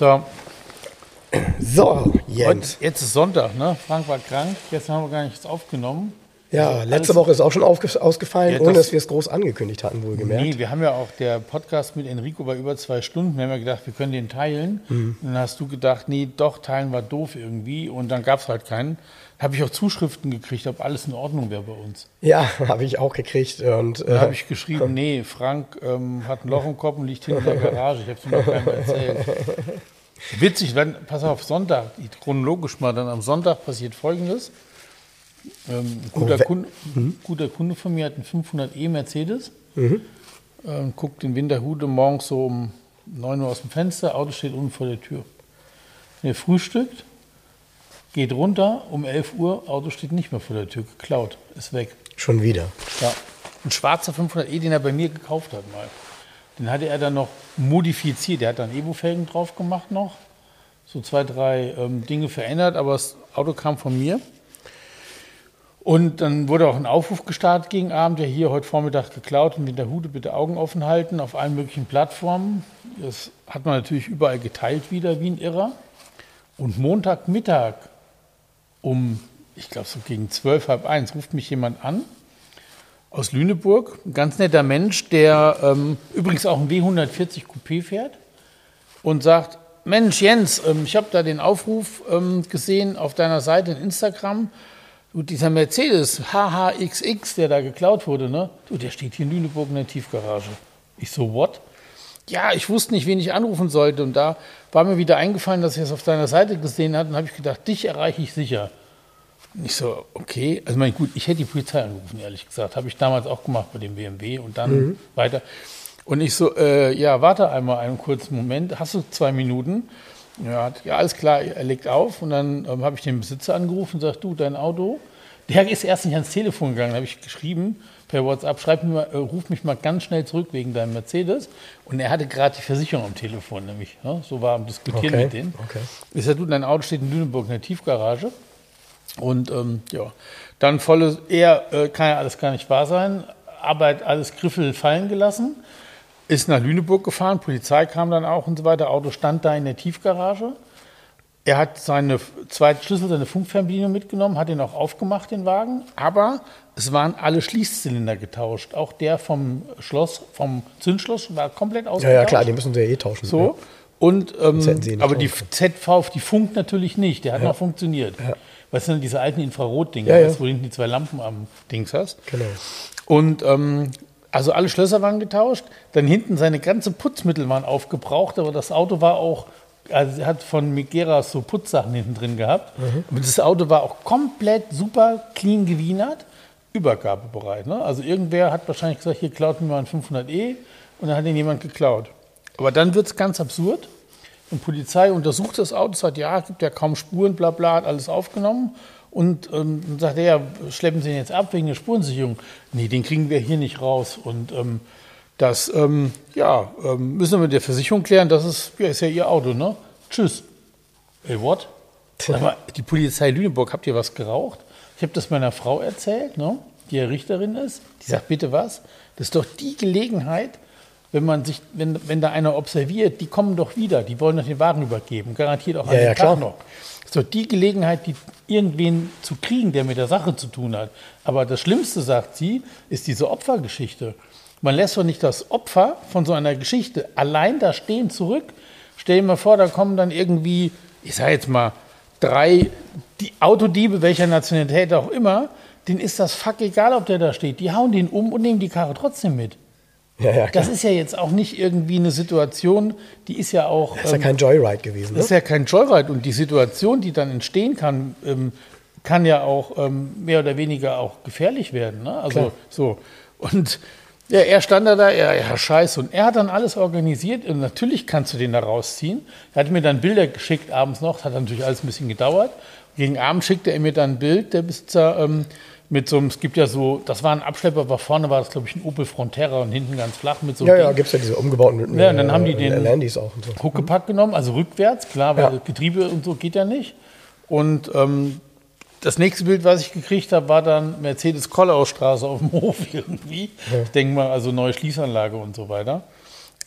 So, So, heute, Jens. jetzt ist Sonntag, ne? Frank war krank, gestern haben wir gar nichts aufgenommen. Ja, letzte alles- Woche ist auch schon ausgefallen, Ja, ohne das- dass wir es groß angekündigt hatten, wohlgemerkt. Nee, wir haben ja auch, der Podcast mit Enrico war über zwei Stunden. Wir haben ja gedacht, wir können den teilen. Mhm. Dann hast du gedacht, nee, doch, teilen war doof irgendwie. Und dann gab es halt keinen. Habe ich auch Zuschriften gekriegt, ob alles in Ordnung wäre bei uns. Ja, habe ich auch gekriegt. Und Da habe äh, ich geschrieben, nee, Frank ähm, hat ein Loch im Kopf und liegt hinter der Garage. Ich habe es ihm noch einmal erzählt. Witzig, wenn, pass auf, Sonntag, chronologisch mal, dann am Sonntag passiert Folgendes. Ähm, ein guter, Oh, Kunde, guter Kunde von mir hat einen 500e Mercedes, ähm, guckt in Winterhude morgens so um 9 Uhr aus dem Fenster, Auto steht unten vor der Tür. Er frühstückt, geht runter, um 11 Uhr, Auto steht nicht mehr vor der Tür, geklaut, ist weg. schon wieder. Ja, ein schwarzer 500e, den er bei mir gekauft hat mal. Den hatte er dann noch modifiziert. Er hat dann Evo-Felgen drauf gemacht noch. So zwei, drei ähm, Dinge verändert, aber das Auto kam von mir. Und dann wurde auch ein Aufruf gestartet gegen Abend, der hier heute Vormittag geklaut und mit der Hude bitte Augen offen halten auf allen möglichen Plattformen. Das hat man natürlich überall geteilt wieder wie ein Irrer. Und Montagmittag um, ich glaube so gegen zwölf, halb eins, ruft mich jemand an aus Lüneburg. Ein ganz netter Mensch, der ähm, übrigens auch ein W140 Coupé fährt und sagt, Mensch Jens, ähm, ich habe da den Aufruf ähm, gesehen auf deiner Seite in Instagram. Du, dieser Mercedes HHXX, der da geklaut wurde, ne? Du, der steht hier in Lüneburg in der Tiefgarage. Ich so, what? Ja, ich wusste nicht, wen ich anrufen sollte. Und da war mir wieder eingefallen, dass ich es auf deiner Seite gesehen hatte. Und habe ich gedacht, dich erreiche ich sicher. Und ich so, okay. Also, mein, gut, ich hätte die Polizei angerufen, ehrlich gesagt. Habe ich damals auch gemacht bei dem BMW und dann weiter. Und ich so, äh, ja, warte einmal einen kurzen Moment. Hast du zwei Minuten? Ja, hat- ja alles klar, er legt auf. Und dann ähm, habe ich den Besitzer angerufen und sagt, du, dein Auto. Der ist erst nicht ans Telefon gegangen. Da habe ich geschrieben per WhatsApp, schreib mir mal, äh, ruf mich mal ganz schnell zurück wegen deinem Mercedes. Und er hatte gerade die Versicherung am Telefon, nämlich. Ne? So war am Diskutieren Okay, mit denen. okay. Ich sag, du, dein Auto steht in Lüneburg in der Tiefgarage. Und ähm, ja, dann volle, er äh, kann ja alles gar nicht wahr sein, Arbeit alles Griffel fallen gelassen, ist nach Lüneburg gefahren, Polizei kam dann auch und so weiter, Auto stand da in der Tiefgarage. Er hat seine zwei Schlüssel, seine Funkfernbedienung mitgenommen, hat ihn auch aufgemacht, den Wagen, aber es waren alle Schließzylinder getauscht. Auch der vom Schloss, vom Zündschloss war komplett Ja, ausgetauscht. ja, klar, die müssen sie ja eh tauschen. So. Und, ähm, nicht aber die ZV, die funkt natürlich nicht. Der hat noch funktioniert. Weißt du, diese alten Infrarotdinger, Ja, ja. wo du hinten die zwei Lampen am Dings hast. Genau. Und ähm, also alle Schlösser waren getauscht. Dann hinten seine ganze Putzmittel waren aufgebraucht, aber das Auto war auch, also er hat von Migeras so Putzsachen hinten drin gehabt. Aber das Auto war auch komplett super clean gewienert, übergabebereit. Ne? Also irgendwer hat wahrscheinlich gesagt, hier klaut mir mal ein 500e und dann hat ihn jemand geklaut. Aber dann wird es ganz absurd. Und Polizei untersucht das Auto, sagt, ja, gibt ja kaum Spuren, bla bla, hat alles aufgenommen. Und ähm, dann sagt er, ja, schleppen Sie ihn jetzt ab wegen der Spurensicherung. Nee, den kriegen wir hier nicht raus. Und ähm, das, ähm, ja, ähm, müssen wir mit der Versicherung klären, das ist ja, ist ja Ihr Auto, ne? Tschüss. Ey, what? Aber die Polizei Lüneburg, habt ihr was geraucht? Ich habe das meiner Frau erzählt, ne? die ja Richterin ist. Die sagt, bitte was? Das ist doch die Gelegenheit, wenn man sich, wenn, wenn da einer observiert, die kommen doch wieder, die wollen doch den Wagen übergeben, garantiert auch an Ja, dem ja, Tag klar. noch. Das ist doch die Gelegenheit, die irgendwen zu kriegen, der mit der Sache zu tun hat. Aber das Schlimmste, sagt sie, ist diese Opfergeschichte. Man lässt doch nicht das Opfer von so einer Geschichte allein da stehen zurück. Stell dir mal vor, da kommen dann irgendwie, ich sage jetzt mal, drei die Autodiebe, welcher Nationalität auch immer, denen ist das fuck egal, ob der da steht. Die hauen den um und nehmen die Karre trotzdem mit. Ja, ja. Das ist ja jetzt auch nicht irgendwie eine Situation, die ist ja auch. Das ist ja ähm, kein Joyride gewesen. das ist Ne? ja kein Joyride. Und die Situation, die dann entstehen kann, ähm, kann ja auch ähm, mehr oder weniger auch gefährlich werden. Ne? Also Klar. so. Und Ja, er stand da, da, ja, ja, scheiße. Und er hat dann alles organisiert und natürlich kannst du den da rausziehen. Er hat mir dann Bilder geschickt abends noch, das hat natürlich alles ein bisschen gedauert. Gegen Abend schickte er mir dann ein Bild, der Besitzer, ähm, mit so einem, es gibt ja so, das war ein Abschlepper, aber vorne war das, glaube ich, ein Opel Frontera und hinten ganz flach mit so Ja, einem ja, Ding. gibt es ja diese umgebauten Ja, und dann haben die den- Landys auch und so. Huckepack genommen, also rückwärts, klar, weil Ja. Getriebe und so geht ja nicht. Und ähm, das nächste Bild, was ich gekriegt habe, war dann Mercedes-Kollaustraße auf dem Hof irgendwie. Ich denke mal, also neue Schließanlage und so weiter.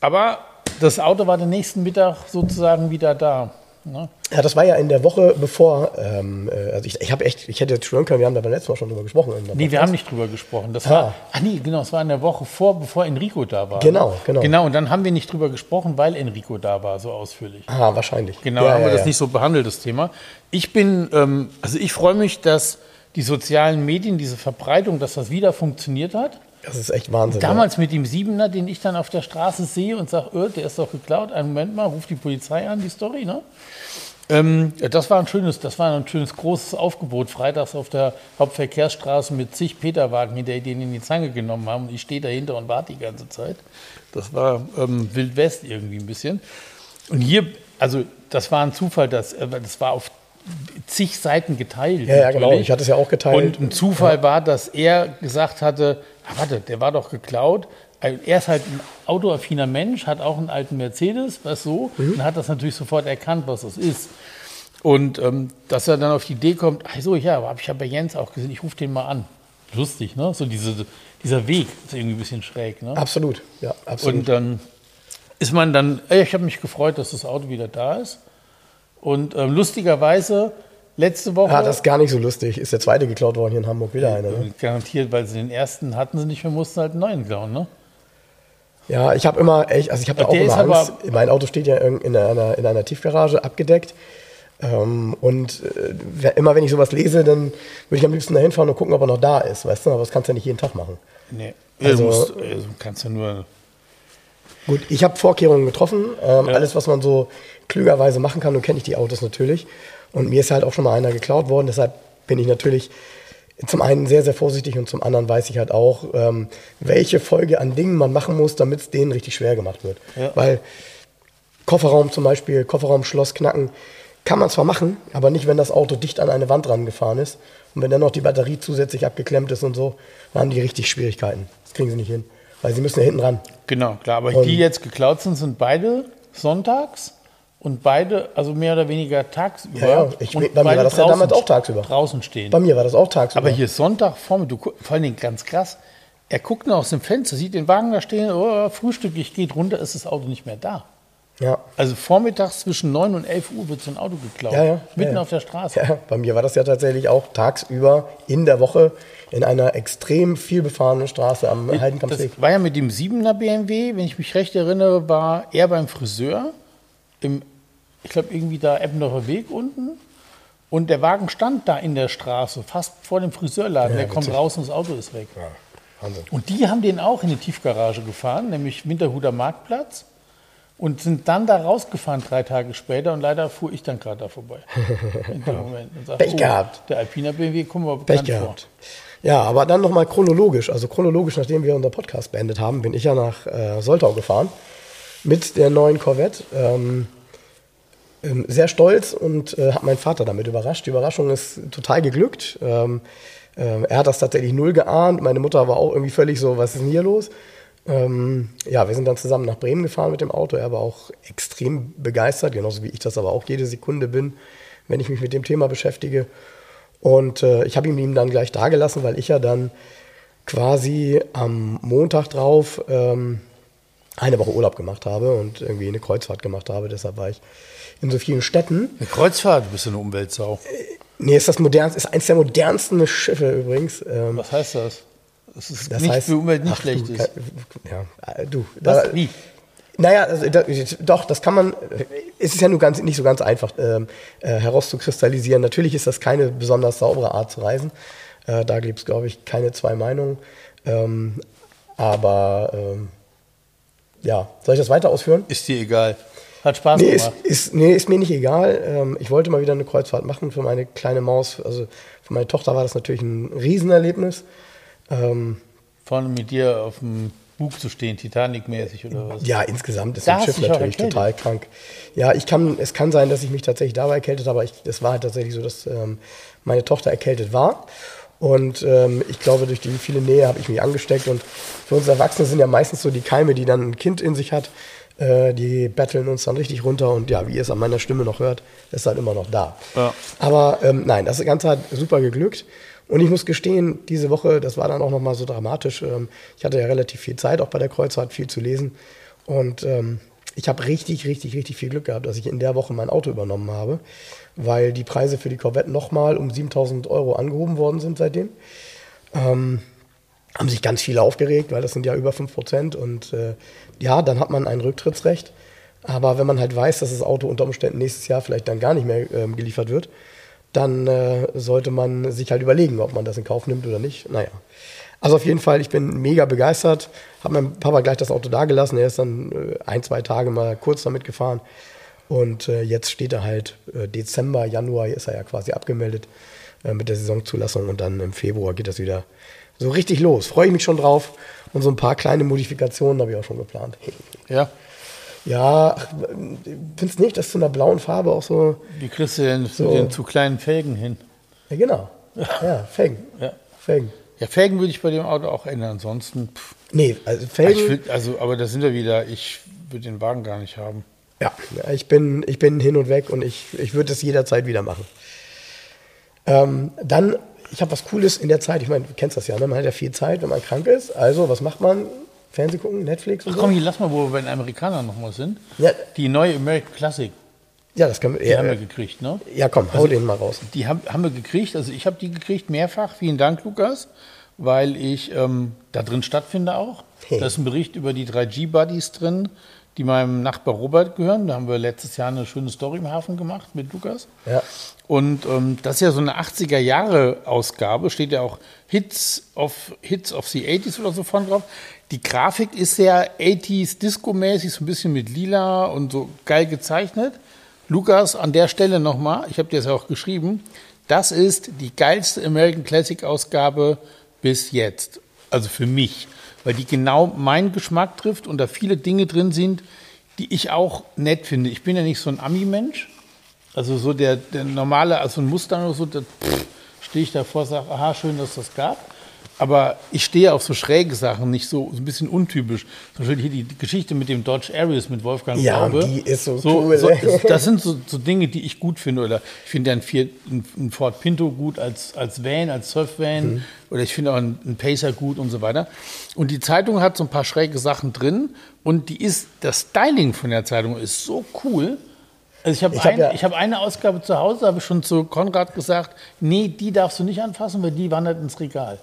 Aber das Auto war den nächsten Mittag sozusagen wieder da. Ne? Ja, das war ja in der Woche bevor, ähm, äh, also ich, ich habe echt, ich hätte jetzt schwören können, wir haben da beim letzten Mal schon drüber gesprochen. Nee, wir haben nicht drüber gesprochen. Das Ah. war, ach nee, genau, es war in der Woche vor, bevor Enrico da war. Genau, genau. Genau, und dann haben wir nicht drüber gesprochen, weil Enrico da war, so ausführlich. Ah, wahrscheinlich. Genau, ja, haben ja, wir das nicht so behandelt, das Thema. Ich bin, ähm, also ich freue mich, dass die sozialen Medien, diese Verbreitung, dass das wieder funktioniert hat. Das ist echt Wahnsinn. Damals mit dem Siebener, den ich dann auf der Straße sehe und sage, öh, der ist doch geklaut. Einen Moment mal, ruft die Polizei an, die Story, ne? Ähm, ja, das war ein schönes, das war ein schönes großes Aufgebot. Freitags auf der Hauptverkehrsstraße mit zig Peterwagen, hinter denen in die Zange genommen haben. Und ich stehe dahinter und warte die ganze Zeit. Das war ähm, Wild West irgendwie ein bisschen. Und hier, also das war ein Zufall, dass, äh, das war auf zig Seiten geteilt. Ja, ja, genau. Ich hatte es ja auch geteilt. Und ein Zufall war, dass er gesagt hatte, warte, der war doch geklaut. Also Er ist halt ein autoaffiner Mensch, hat auch einen alten Mercedes, was so, Mhm. und hat das natürlich sofort erkannt, was das ist. Und ähm, dass er dann auf die Idee kommt, ach so, ja, habe ich ja bei Jens auch gesehen, ich rufe den mal an. Lustig, ne? So diese, dieser Weg ist irgendwie ein bisschen schräg, ne? Absolut, ja, absolut. Und dann ist man dann, ey, ich habe mich gefreut, dass das Auto wieder da ist. Und ähm, lustigerweise, letzte Woche, ja, das ist gar nicht so lustig. Ist der zweite geklaut worden hier in Hamburg wieder einer. Ne? garantiert, weil sie den ersten hatten sie nicht mehr, mussten halt einen neuen klauen, ne? Ja, ich habe immer, echt, also ich habe da auch immer Angst. mein Auto steht ja in in einer, in einer Tiefgarage abgedeckt. Ähm, und äh, immer wenn ich sowas lese, dann würde ich am liebsten dahin fahren und gucken, ob er noch da ist, weißt du? Aber das kannst du ja nicht jeden Tag machen. Nee. Also- du musst, also kannst ja nur. Gut, ich habe Vorkehrungen getroffen. Ähm, Alles, was man so klügerweise machen kann, und kenne ich die Autos natürlich. Und mir ist halt auch schon mal einer geklaut worden. Deshalb bin ich natürlich zum einen sehr, sehr vorsichtig und zum anderen weiß ich halt auch, ähm, welche Folge an Dingen man machen muss, damit es denen richtig schwer gemacht wird. Ja. Weil Kofferraum zum Beispiel, Kofferraumschloss knacken, kann man zwar machen, aber nicht, wenn das Auto dicht an eine Wand rangefahren ist. Und wenn dann noch die Batterie zusätzlich abgeklemmt ist und so, dann haben die richtig Schwierigkeiten. Das kriegen sie nicht hin. Weil sie müssen ja hinten ran. Genau, klar. Aber Und- die jetzt geklaut sind, sind beide sonntags und beide, also mehr oder weniger tagsüber. Ja, ja. Ich- und bei mir war das ja draußen- damals auch tagsüber. Draußen stehen. Bei mir war das auch tagsüber. Aber hier ist Sonntag vormittag, du vor allen Dingen ganz krass. Er guckt nur aus dem Fenster, sieht den Wagen da stehen, oh, Frühstück, ich geht runter, ist das Auto nicht mehr da. Ja. Also vormittags zwischen 9 und 11 Uhr wird so ein Auto geklaut. Ja, ja. Mitten ja, ja. auf der Straße. Ja, bei mir war das ja tatsächlich auch tagsüber in der Woche in einer extrem viel befahrenen Straße am Heidenkampfweg. Das war ja mit dem 7er BMW, wenn ich mich recht erinnere, war er beim Friseur, im, ich glaube irgendwie da Eppendorfer Weg unten. Und der Wagen stand da in der Straße, fast vor dem Friseurladen. Ja, der kommt raus und das Auto ist weg. Ja, Wahnsinn. Und die haben den auch in die Tiefgarage gefahren, nämlich Winterhuder Marktplatz. Und sind dann da rausgefahren drei Tage später und leider fuhr ich dann gerade da vorbei. In dem Moment. Und sagte, Pech gehabt. Der Alpina BMW kommen wir Pech bekannt vor. gehabt. Ja, aber dann nochmal chronologisch. Also chronologisch, nachdem wir unser Podcast beendet haben, bin ich ja nach äh, Soltau gefahren mit der neuen Corvette. Ähm, ähm, sehr stolz und äh, habe meinen Vater damit überrascht. Die Überraschung ist total geglückt. Ähm, äh, er hat das tatsächlich null geahnt. Meine Mutter war auch irgendwie völlig so, was ist denn hier los? Ähm, ja, wir sind dann zusammen nach Bremen gefahren mit dem Auto. Er war auch extrem begeistert, genauso wie ich das aber auch jede Sekunde bin, wenn ich mich mit dem Thema beschäftige. Und äh, ich habe ihm dann gleich dagelassen, weil ich ja dann quasi am Montag drauf ähm, eine Woche Urlaub gemacht habe und irgendwie eine Kreuzfahrt gemacht habe. Deshalb war ich in so vielen Städten. Eine Kreuzfahrt, du bist eine Umweltsau. Nee, ist das modernste, ist eins der modernsten Schiffe übrigens. Ähm, Was heißt das? Das ist das nicht heißt, für Umwelt nicht ach, schlecht du, ist. Ja, äh, du. Was? da- Wie? Naja, also, da, doch, das kann man, es ist ja nur ganz, nicht so ganz einfach ähm, äh, herauszukristallisieren. Natürlich ist das keine besonders saubere Art zu reisen. Äh, da gibt es, glaube ich, keine zwei Meinungen. Ähm, aber ähm, ja, soll ich das weiter ausführen? Ist dir egal. Hat Spaß Nee ist, gemacht. ist, nee, ist mir nicht egal. Ähm, ich wollte mal wieder eine Kreuzfahrt machen für meine kleine Maus. Also für meine Tochter war das natürlich ein Riesenerlebnis. Ähm, Vorne mit dir auf dem Bug zu stehen, Titanic-mäßig oder was? Ja, insgesamt ist Da das Schiff natürlich total krank. Ja, ich kann, es kann sein, dass ich mich tatsächlich dabei erkältet habe, aber es war halt tatsächlich so, dass ähm, meine Tochter erkältet war. Und ähm, ich glaube, durch die viele Nähe habe ich mich angesteckt. Und für uns Erwachsene sind ja meistens so die Keime, die dann ein Kind in sich hat, äh, die betteln uns dann richtig runter. Und ja, wie ihr es an meiner Stimme noch hört, ist halt immer noch da. Ja. Aber ähm, nein, das Ganze hat super geglückt. Und ich muss gestehen, diese Woche, das war dann auch nochmal so dramatisch. Ähm, ich hatte ja relativ viel Zeit, auch bei der Kreuzfahrt viel zu lesen. Und ähm, ich habe richtig, richtig, richtig viel Glück gehabt, dass ich in der Woche mein Auto übernommen habe, weil die Preise für die Corvette nochmal um 7000 Euro angehoben worden sind seitdem. Ähm, haben sich ganz viele aufgeregt, weil das sind ja über 5%. Und äh, ja, dann hat man ein Rücktrittsrecht. Aber wenn man halt weiß, dass das Auto unter Umständen nächstes Jahr vielleicht dann gar nicht mehr ähm, geliefert wird, dann äh, sollte man sich halt überlegen, ob man das in Kauf nimmt oder nicht. Naja. Also auf jeden Fall, ich bin mega begeistert. Habe meinem Papa gleich das Auto da gelassen. Er ist dann äh, ein, zwei Tage mal kurz damit gefahren. Und äh, jetzt steht er halt äh, Dezember, Januar ist er ja quasi abgemeldet äh, mit der Saisonzulassung. Und dann im Februar geht das wieder so richtig los. Freue ich mich schon drauf. Und so ein paar kleine Modifikationen habe ich auch schon geplant. Ja. Ja, findest nicht, dass zu einer blauen Farbe auch so. Wie kriegst du denn So. den zu kleinen Felgen hin? Ja, genau. Ja, Felgen. Ja. Felgen. Ja, Felgen würde ich bei dem Auto auch ändern. Ansonsten, pff. Nee, also ich Felgen. würd, also, aber da sind wir wieder. Ich würde den Wagen gar nicht haben. Ja, ich bin, ich bin hin und weg und ich, ich würde es jederzeit wieder machen. Ähm, dann, ich habe was Cooles in der Zeit. Ich meine, du kennst das ja, ne? man hat ja viel Zeit, wenn man krank ist. Also, was macht man? Fernseh gucken, Netflix und Ach so? komm, hier lass mal, wo wir bei den Amerikanern nochmal sind. Ja. Die neue American Classic, Ja, das können wir. die Ja, haben wir gekriegt, ne? ja komm, hau den mal raus. Die haben, haben wir gekriegt, also ich habe die gekriegt mehrfach. Vielen Dank, Lukas, weil ich ähm, da drin stattfinde auch. Hey. Da ist ein Bericht über die 3G-Buddies drin, die meinem Nachbar Robert gehören. Da haben wir letztes Jahr eine schöne Story im Hafen gemacht mit Lukas. Ja. Und ähm, das ist ja so eine 80er-Jahre-Ausgabe, steht ja auch Hits of, Hits of the 80s oder so vorne drauf. Die Grafik ist sehr 80s Disco-mäßig, so ein bisschen mit lila und so geil gezeichnet. Lukas, an der Stelle nochmal, ich habe dir das ja auch geschrieben, das ist die geilste American Classic-Ausgabe bis jetzt. Also für mich, weil die genau meinen Geschmack trifft und da viele Dinge drin sind, die ich auch nett finde. Ich bin ja nicht so ein Ami-Mensch. Also so der, der normale, also ein Mustang oder so, da stehe ich davor und sage, aha, schön, dass das gab. Aber ich stehe auf so schräge Sachen, nicht so, so ein bisschen untypisch. Zum Beispiel hier die, Geschichte mit dem Dodge Aries mit Wolfgang Ja, Glaube. die ist so so cool, So, das sind so, so Dinge, die ich gut finde. Oder ich finde ja ein, Fiat, ein, ein Ford Pinto gut als, als Van, als Surf-Van. Mhm. Oder ich finde auch einen, einen Pacer gut und so weiter. Und die Zeitung hat so ein paar schräge Sachen drin. Und die ist, das Styling von der Zeitung ist so cool. Also ich habe Ich hab ein, ja- ich hab eine Ausgabe zu Hause, habe ich schon zu Konrad gesagt, nee, die darfst du nicht anfassen, weil die wandert ins Regal.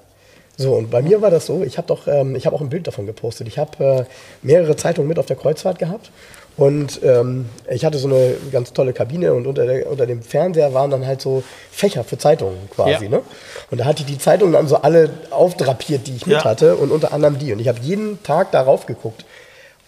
So, und bei mir war das so, ich habe doch, ähm, ich habe auch ein Bild davon gepostet. Ich habe äh, mehrere Zeitungen mit auf der Kreuzfahrt gehabt und ähm, ich hatte so eine ganz tolle Kabine und unter, der, unter dem Fernseher waren dann halt so Fächer für Zeitungen quasi. Ja. Ne? Und da hatte ich die Zeitungen dann so alle aufdrapiert, die ich mit Ja. hatte und unter anderem die. Und ich habe jeden Tag darauf geguckt.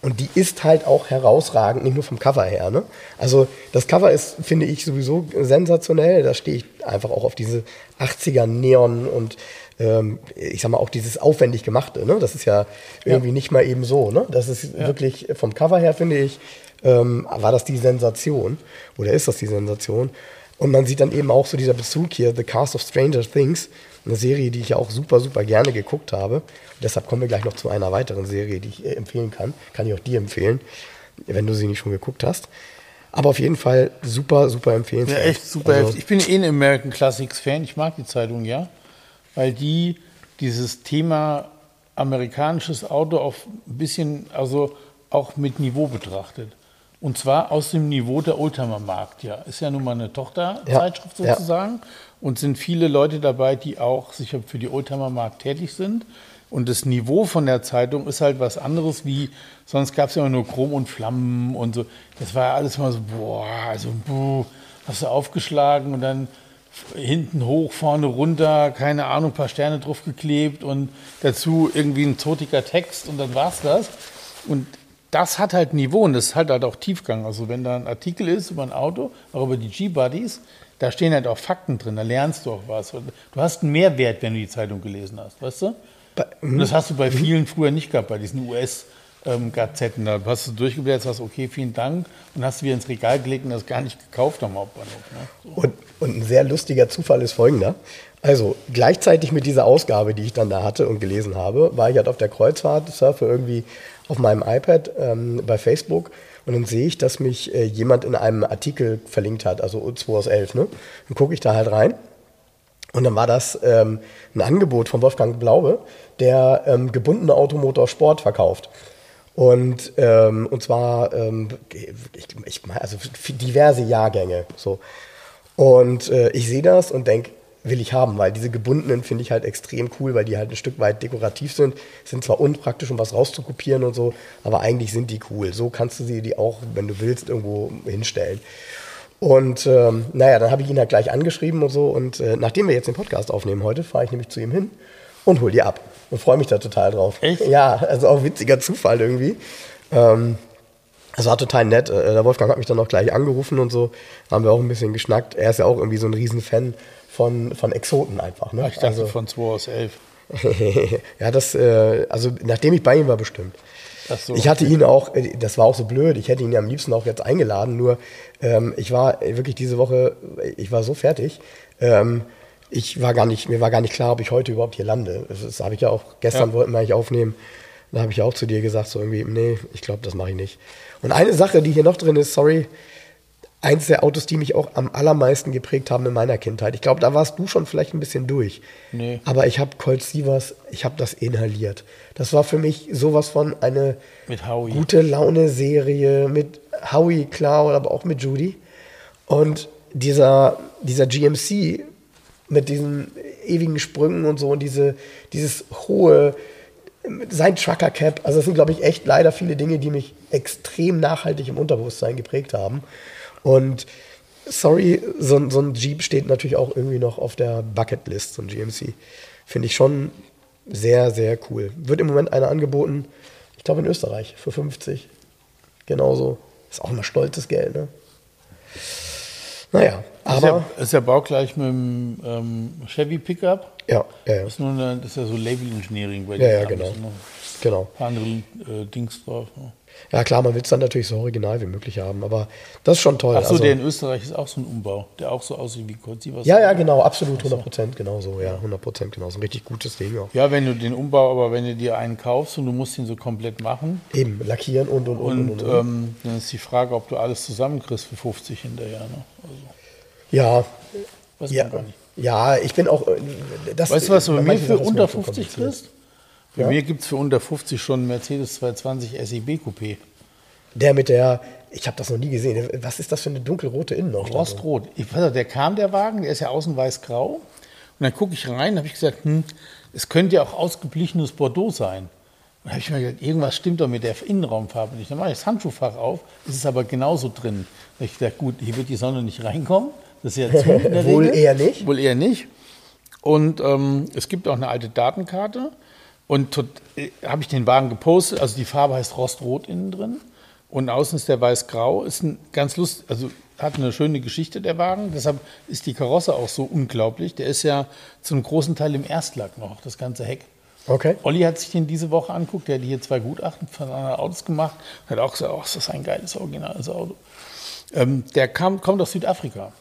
Und die ist halt auch herausragend, nicht nur vom Cover her. Ne? Also das Cover ist, finde ich, sowieso sensationell. Da stehe ich einfach auch auf diese 80er Neon und ähm, ich sag mal auch dieses aufwendig gemachte. Ne? Das ist ja irgendwie nicht mal eben so. Ne? Das ist wirklich vom Cover her, finde ich, ähm, war das die Sensation oder ist das die Sensation. Und man sieht dann eben auch so dieser Bezug hier, The Cast of Stranger Things, eine Serie, die ich ja auch super, super gerne geguckt habe. Und deshalb kommen wir gleich noch zu einer weiteren Serie, die ich äh, empfehlen kann. Kann ich auch dir empfehlen, wenn du sie nicht schon geguckt hast. Aber auf jeden Fall super, super Ja, empfehlenswert. echt super Also. Ich bin eh ein American Classics Fan. Ich mag die Zeitung, ja. Weil die dieses Thema amerikanisches Auto auf ein bisschen, also auch mit Niveau betrachtet. Und zwar aus dem Niveau der Oldtimer-Markt, ja. Ist ja nun mal eine Tochterzeitschrift Ja, ja. sozusagen. Und sind viele Leute dabei, die auch sicher für die Oldtimer-Markt tätig sind. Und das Niveau von der Zeitung ist halt was anderes wie, sonst gab es ja immer nur Chrom und Flammen und so. Das war ja alles mal so, boah, also, buh, hast du aufgeschlagen und dann hinten hoch, vorne runter, keine Ahnung, ein paar Sterne drauf geklebt und dazu irgendwie ein zotiger Text und dann war's das. Und das hat halt Niveau und das hat halt auch Tiefgang. Also wenn da ein Artikel ist über ein Auto, auch über die G-Buddies, da stehen halt auch Fakten drin, da lernst du auch was. Du hast einen Mehrwert, wenn du die Zeitung gelesen hast, weißt du? Bei- Und das hast du bei vielen früher nicht gehabt, bei diesen US-Gazetten. Da hast du durchgeblättert, sagst, okay, vielen Dank. Und hast du wieder ins Regal gelegt und das gar nicht gekauft am Hauptbahnhof. Ne? So. Und, und ein sehr lustiger Zufall ist folgender. Also gleichzeitig mit dieser Ausgabe, die ich dann da hatte und gelesen habe, war ich halt auf der Kreuzfahrt, surfe irgendwie auf meinem iPad ähm, bei Facebook und dann sehe ich, dass mich äh, jemand in einem Artikel verlinkt hat, also 2 aus 11. Ne? Dann gucke ich da halt rein und dann war das ähm, ein Angebot von Wolfgang Blaube, der ähm, gebundene Automotorsport verkauft. Und, ähm, und zwar, ähm, ich, ich also diverse Jahrgänge. So. Und äh, ich sehe das und denke, will ich haben, weil diese gebundenen finde ich halt extrem cool, weil die halt ein Stück weit dekorativ sind. Sind zwar unpraktisch, um was rauszukopieren und so, aber eigentlich sind die cool. So kannst du sie die auch, wenn du willst, irgendwo hinstellen. Und ähm, naja, dann habe ich ihn halt gleich angeschrieben und so. Und äh, nachdem wir jetzt den Podcast aufnehmen heute, fahre ich nämlich zu ihm hin und hol die ab. Und freue mich da total drauf. Echt? Ja, also auch witziger Zufall irgendwie. Ähm, das war total nett. Äh, Der Wolfgang hat mich dann auch gleich angerufen und so. Haben wir auch ein bisschen geschnackt. Er ist ja auch irgendwie so ein Riesenfan von, von Exoten einfach. Ne? Ich dachte also, von 2 aus 11. ja, das, äh, also nachdem ich bei ihm war, bestimmt. Ach so. Ich hatte ihn auch, äh, das war auch so blöd, ich hätte ihn ja am liebsten auch jetzt eingeladen, nur ähm, ich war wirklich diese Woche, ich war so fertig. Ähm, ich war gar nicht, mir war gar nicht klar, ob ich heute überhaupt hier lande. Das, das habe ich ja auch, gestern Ja. wollten wir eigentlich aufnehmen. Da habe ich auch zu dir gesagt, so irgendwie, nee, ich glaube, das mache ich nicht. Und eine Sache, die hier noch drin ist, sorry, eins der Autos, die mich auch am allermeisten geprägt haben in meiner Kindheit. Ich glaube, da warst du schon vielleicht ein bisschen durch. Nee. Aber ich habe Colt Sievers, ich habe das inhaliert. Das war für mich sowas von eine gute Laune-Serie mit Howie, klar, aber auch mit Judy. Und dieser, dieser GMC mit diesen ewigen Sprüngen und so und diese, dieses hohe, sein Trucker Cap, also das sind, glaube ich, echt leider viele Dinge, die mich extrem nachhaltig im Unterbewusstsein geprägt haben. Und sorry, so, so ein Jeep steht natürlich auch irgendwie noch auf der Bucketlist, so ein GMC. Finde ich schon sehr, sehr cool. Wird im Moment einer angeboten, ich glaube in Österreich, für 50. Genauso. Ist auch immer stolzes Geld, ne? Naja, Das ist, ja, aber. ist ja baugleich mit dem ähm, Chevy Pickup. Ja, ja, ja. Das ist, nur eine, das ist ja so Label Engineering bei Ja, ja, genau. Genau. Ein paar andere äh, Dings drauf. Ne? Ja, klar, man will es dann natürlich so original wie möglich haben, aber das ist schon toll. Achso, Also- der in Österreich ist auch so ein Umbau, der auch so aussieht wie Sievers. ja, ja, genau, absolut, 100 Prozent, genau so, ja, 100 Prozent, genau so. Ein richtig gutes Ding auch. Ja, wenn du den Umbau, aber wenn du dir einen kaufst und du musst ihn so komplett machen, Eben, lackieren und und und. und, und, und. ähm, dann ist die Frage, ob du alles zusammenkriegst für 50 hinterher. Ne? Also, ja, weiß ja, gar nicht. ja, ich bin auch. äh, Das, Weißt du, was du bei mir für ist unter mir zu 50 kompliziert. kriegst? Bei Ja. mir gibt es für unter 50 schon einen Mercedes 220 SEB Coupé. Der mit der, ich habe das noch nie gesehen. Was ist das für eine dunkelrote Innenleuchte? Rostrot. Ich weiß nicht, der kam, der Wagen, der ist ja außen weiß-grau. Und dann gucke ich rein, habe ich gesagt, hm, es könnte ja auch ausgeblichenes Bordeaux sein. Und dann habe ich mir gedacht, irgendwas stimmt doch mit der Innenraumfarbe nicht. Dann mache ich das Handschuhfach auf, ist es aber genauso drin. Da habe ich gesagt, gut, hier wird die Sonne nicht reinkommen. Das ist ja zu in der Wohl Regel. eher nicht. Wohl eher nicht. Und ähm, es gibt auch eine alte Datenkarte. Und äh, habe ich den Wagen gepostet. Also die Farbe heißt Rostrot innen drin. Und außen ist der weiß-grau. Ist ein ganz lustig, also hat eine schöne Geschichte, der Wagen. Deshalb ist die Karosse auch so unglaublich. Der ist ja zu einem großen Teil im Erstlack noch, das ganze Heck. Okay. Olli hat sich den diese Woche anguckt, der hat hier zwei Gutachten von anderen Autos gemacht hat auch gesagt, oh, ist das ein geiles, originales Auto. Ähm, der kam, kommt aus Südafrika.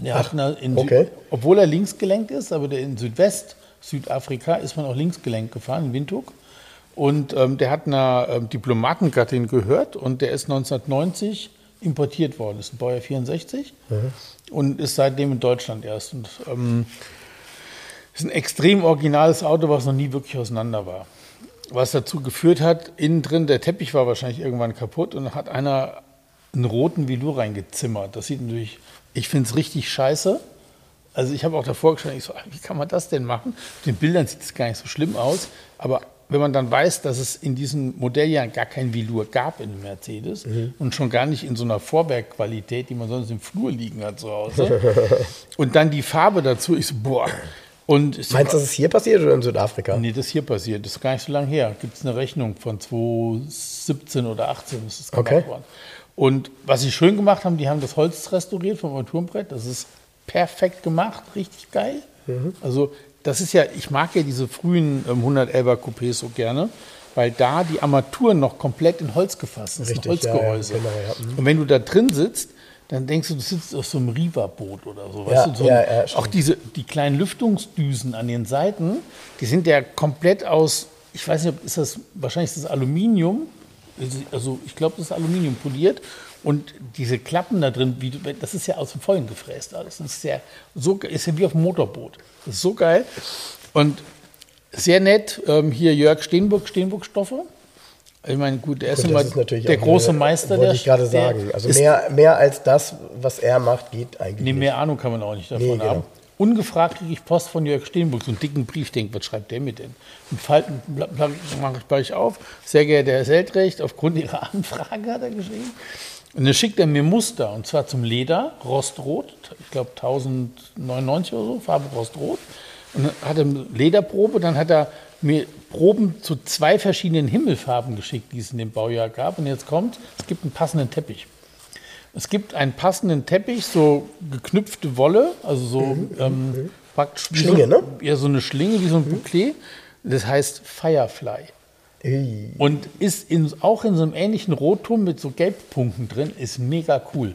Der hat eine, in okay. obwohl er linksgelenkt ist, aber der in Südwest Südafrika ist man auch linksgelenkt gefahren, in Windhoek. Und ähm, der hat einer ähm, Diplomatengattin gehört und der ist 1990 importiert worden. Das ist ein Baujahr 64 und ist seitdem in Deutschland erst. Und ähm, ist ein extrem originales Auto, was noch nie wirklich auseinander war. Was dazu geführt hat, innen drin, der Teppich war wahrscheinlich irgendwann kaputt und hat einer einen roten Velour reingezimmert. Das sieht natürlich, ich finde es richtig scheiße. Also ich habe auch davor geschaut, ich so, wie kann man das denn machen? Auf den Bildern sieht es gar nicht so schlimm aus, aber wenn man dann weiß, dass es in diesen Modelljahren gar kein Velour gab in einem Mercedes und schon gar nicht in so einer Vorwerkqualität, die man sonst im Flur liegen hat zu Hause, und dann die Farbe dazu, ich so, boah. Und Meinst du, das ist hier passiert oder in Südafrika? Nee, das ist hier passiert. Das ist gar nicht so lange her. Gibt es eine Rechnung von 2017 oder 18 ist das gemacht Okay. worden. Und was sie schön gemacht haben, die haben das Holz restauriert vom Armaturenbrett. Das ist perfekt gemacht, richtig geil. Mhm. Also das ist ja, ich mag ja diese frühen ähm, 111er Coupés so gerne, weil da die Armaturen noch komplett in Holz gefasst sind. Richtig, ja, ja, Holzgehäuse. genau, ja. Mhm. Und wenn du da drin sitzt, dann denkst du, du sitzt auf so einem Riva-Boot oder so. Ja, weißt du, so ja, ein, ja, auch diese die kleinen Lüftungsdüsen an den Seiten, die sind ja komplett aus, ich weiß nicht, ob ist das, wahrscheinlich ist das Aluminium, also ich glaube, das ist Aluminium poliert. Und diese Klappen da drin, wie das ist ja aus dem Vollen gefräst alles. Das ist ja, so, ist ja wie auf dem Motorboot. Das ist so geil. Und sehr nett, ähm, hier Jörg Steenburg, Steenburg Stoffe. Ich meine, gut, er ist Gut, immer ist natürlich der große eine- Meister. Wollte ich gerade sagen. Also mehr, mehr als das, was er macht, geht eigentlich Nee, mehr Ahnung kann man auch nicht davon Nee, genau. haben. Ungefragt kriege ich Post von Jörg Steenburg, so einen dicken Brief, denke, was schreibt der mir denn? Und Falten mache ich gleich auf. Sehr geehrter Herr Seltrecht, aufgrund Ihrer Anfrage hat er geschrieben. Und dann schickt er mir Muster, und zwar zum Leder, Rostrot, ich glaube 1099 oder so, Farbe Rostrot. Und dann hat er eine Lederprobe, dann hat er mir Proben zu zwei verschiedenen Himmelfarben geschickt, die es in dem Baujahr gab. Und jetzt kommt, es gibt einen passenden Teppich. Es gibt einen passenden Teppich, so geknüpfte Wolle, also so ähm, praktisch wie Schlinge, so, ne? Ja, so eine Schlinge, wie so ein Bouclet. Das heißt Firefly. Ey, Und ist in, auch in so einem ähnlichen Rotton mit so Gelbpunkten drin, ist mega cool.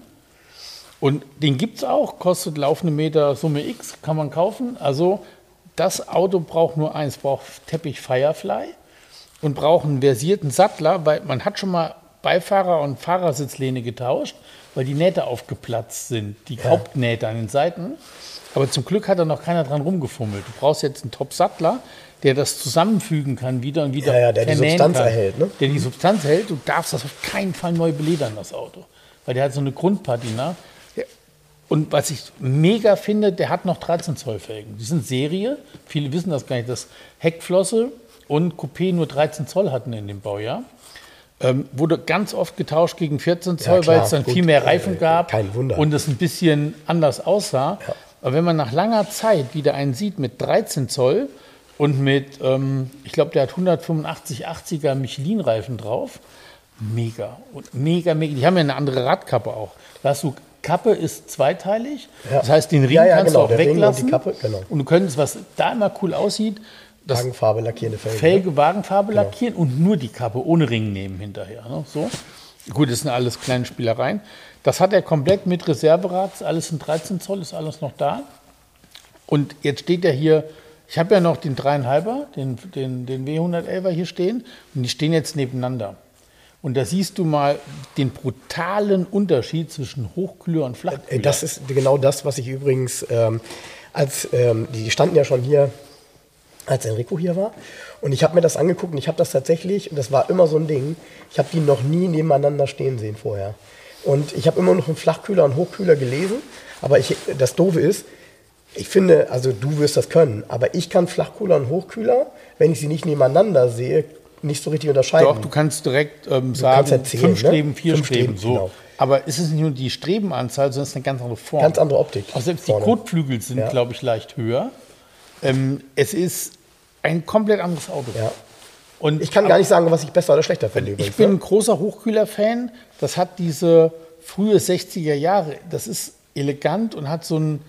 Und den gibt es auch, kostet laufende Meter Summe X, kann man kaufen. Also das Auto braucht nur eins, braucht Teppich Firefly und braucht einen versierten Sattler, weil man hat schon mal Beifahrer- und Fahrersitzlehne getauscht, weil die Nähte aufgeplatzt sind, die Hauptnähte an den Seiten. Aber zum Glück hat da noch keiner dran rumgefummelt. Du brauchst jetzt einen Top-Sattler, der das zusammenfügen kann, wieder und wieder Ja, ja, der die Substanz kann. erhält, ne? Der die Substanz hält. Du darfst das auf keinen Fall neu beledern, das Auto. Weil der hat so eine Grundpatina. Und was ich mega finde, der hat noch 13 Zoll Felgen. Die sind Serie. Viele wissen das gar nicht, dass Heckflosse und Coupé nur 13 Zoll hatten in dem Baujahr. Ähm, wurde ganz oft getauscht gegen 14 Zoll, klar, weil es dann gut, viel mehr äh, Reifen gab kein Wunder. und es ein bisschen anders aussah. Aber wenn man nach langer Zeit wieder einen sieht mit 13 Zoll und mit, ähm, ich glaube, der hat 185 80er Michelin-Reifen drauf, mega. Und mega, mega. Die haben ja eine andere Radkappe auch. Da hast du, Kappe ist zweiteilig. Ja. Das heißt, den Ring Ja, ja, kannst genau, du auch der Ring und die weglassen. Kappe, genau. Und du könntest, was da immer cool aussieht, Wagenfarbe, lackierende Felgen. ne? Felge, Wagenfarbe lackieren und nur die Kappe ohne Ring nehmen hinterher. Ne? So. Gut, das sind alles kleine Spielereien. Das hat er komplett mit Reserverad, alles in 13 Zoll, ist alles noch da. Und jetzt steht er hier, ich habe ja noch den 3,5er, den, den, den W111er hier stehen, und die stehen jetzt nebeneinander. Und da siehst du mal den brutalen Unterschied zwischen Hochkühler und Flachkühler. Ey, Das ist genau das, was ich übrigens, ähm, als ähm, die standen ja schon hier, als Enrico hier war. Und ich habe mir das angeguckt und ich habe das tatsächlich, und das war immer so ein Ding, ich habe die noch nie nebeneinander stehen sehen vorher. Und ich habe immer noch einen Flachkühler und Hochkühler gelesen. Aber ich, das Doofe ist, ich finde, also du wirst das können, aber ich kann Flachkühler und Hochkühler, wenn ich sie nicht nebeneinander sehe, nicht so richtig unterscheiden. Doch, du kannst direkt ähm, sagen, kannst erzählen, fünf ne? Streben, vier Fünf Streben, Streben, so. genau. Aber es ist nicht nur die Strebenanzahl, sondern es ist eine ganz andere Form. Ganz andere Optik Auch selbst die vorne. Kotflügel sind, Ja. glaube ich, leicht höher. Ähm, es ist ein komplett anderes Auto. Ja. Und Ich kann gar nicht sagen, was ich besser oder schlechter finde. ich übrigens, bin ne? ein großer Hochkühler-Fan. Das hat diese frühe 60er Jahre. Das ist elegant und hat so ein,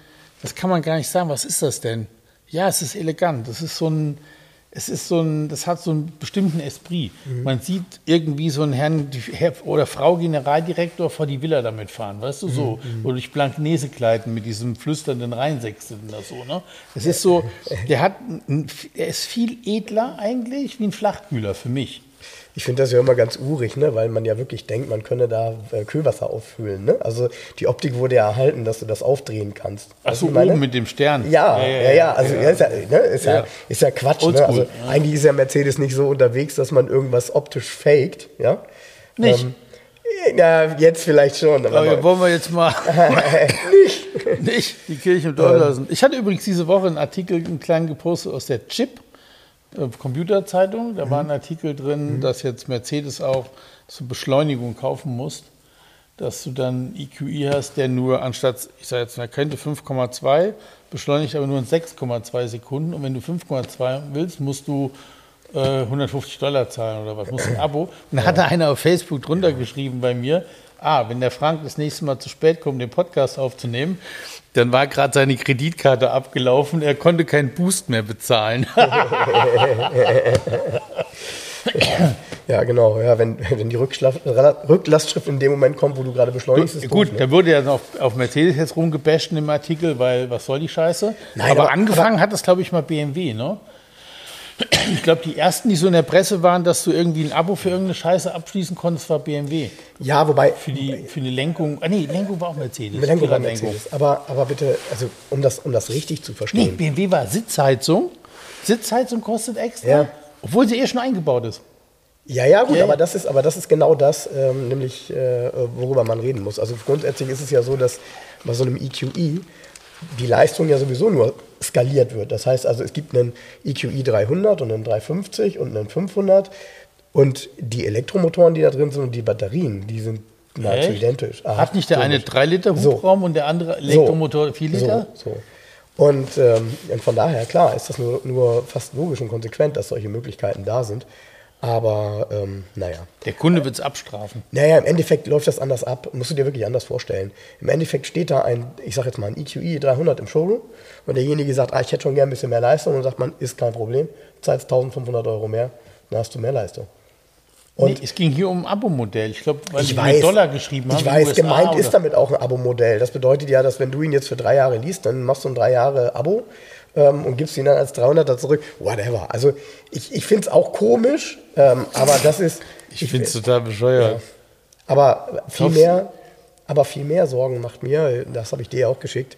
das kann man gar nicht sagen. Was ist das denn? Ja, es ist elegant. Das ist so ein, es ist so ein, das hat so einen bestimmten Esprit. Mhm. Man sieht irgendwie so einen Herrn oder Frau Generaldirektor vor die Villa damit fahren, weißt du, so. Mhm, Oder durch Blankenese kleiden mit diesem flüsternden Rheinsechsten da so, ne? Es ist so, der hat, ein- er ist viel edler eigentlich wie ein Flachkühler für mich. Ich finde das ja immer ganz urig, ne? weil man ja wirklich denkt, man könne da äh, Kühlwasser auffüllen. Ne? Also die Optik wurde ja erhalten, dass du das aufdrehen kannst. Ach Weißt so, du, wie ich meine? oben mit dem Stern. Ja, ja, ja, also ja, ist, ja, ne, ist, ja. Ja. ist ja Quatsch. Ne? Also, ja. Eigentlich ist ja Mercedes nicht so unterwegs, dass man irgendwas optisch faked. Ja? Nicht? Ähm, na, jetzt vielleicht schon. Aber Aber wollen wir jetzt mal nicht. nicht die Kirche im Dorf lassen. Ich hatte übrigens diese Woche einen Artikel, einen kleinen gepostet aus der Chip, äh, Computerzeitung. Da war ein Artikel drin, dass jetzt Mercedes auch zur Beschleunigung kaufen muss. Dass du dann EQI hast, der nur anstatt, ich sage jetzt, man könnte 5,2, beschleunigt aber nur in 6,2 Sekunden. Und wenn du 5,2 willst, musst du äh, 150 Dollar zahlen oder was, musst du ein Abo. Und da hatte einer auf Facebook drunter geschrieben bei mir, ah, wenn der Frank das nächste Mal zu spät kommt, den Podcast aufzunehmen, dann war gerade seine Kreditkarte abgelaufen, er konnte keinen Boost mehr bezahlen. Ja, genau. Ja, wenn, wenn die Rücklastschrift in dem Moment kommt, wo du gerade beschleunigst, ist Gut, doof, ne? da wurde ja auf, auf Mercedes jetzt rumgebasht dem Artikel, weil was soll die Scheiße? Nein, aber, aber- angefangen hat das, glaube ich, mal BMW, ne? Ich glaube, die ersten, die so in der Presse waren, dass du irgendwie ein Abo für irgendeine Scheiße abschließen konntest, war BMW. Ja, wobei, Für die, für die Lenkung. Ah, nee, Lenkung war auch Mercedes. Lenkung war. Mercedes. Aber, aber bitte, also um das, um das richtig zu Nee, verstehen. BMW war Sitzheizung. Sitzheizung kostet extra, Ja. obwohl sie eh schon eingebaut ist. Ja, ja, gut, Ja, aber das ist, aber das ist genau das, ähm, nämlich äh, worüber man reden muss. Also grundsätzlich ist es ja so, dass bei so einem EQI die Leistung ja sowieso nur skaliert wird. Das heißt also, es gibt einen EQI 300 und einen 350 und einen 500 und die Elektromotoren, die da drin sind und die Batterien, die sind nahezu Echt? identisch. Ah, Hat nicht der eine logisch. 3 Liter So. Hubraum und der andere Elektromotor 4 Liter? So, so. Und, ähm, und von daher, klar, ist das nur, nur fast logisch und konsequent, dass solche Möglichkeiten da sind. Aber ähm, naja. Der Kunde wird es abstrafen. Naja, im Endeffekt läuft das anders ab. Musst du dir wirklich anders vorstellen. Im Endeffekt steht da ein, ich sag jetzt mal, ein E EQI 300 im Showroom und derjenige sagt, ah, ich hätte schon gern ein bisschen mehr Leistung und sagt man, ist kein Problem, zahlst 1500 Euro mehr, dann hast du mehr Leistung. Und nee, es ging hier um ein Abo-Modell. Ich glaube, weil ich die weiß, Dollar geschrieben haben. ich weiß, USA gemeint oder- ist damit auch ein Abo-Modell. Das bedeutet ja, dass wenn du ihn jetzt für drei Jahre liest, dann machst du ein drei Jahre Abo ähm, und gibst ihn dann als 300er zurück. Whatever. Also ich, ich finde es auch komisch, ähm, aber das ist... Ich finde es total bescheuert. Aber viel mehr, aber viel mehr Sorgen macht mir, das habe ich dir ja auch geschickt,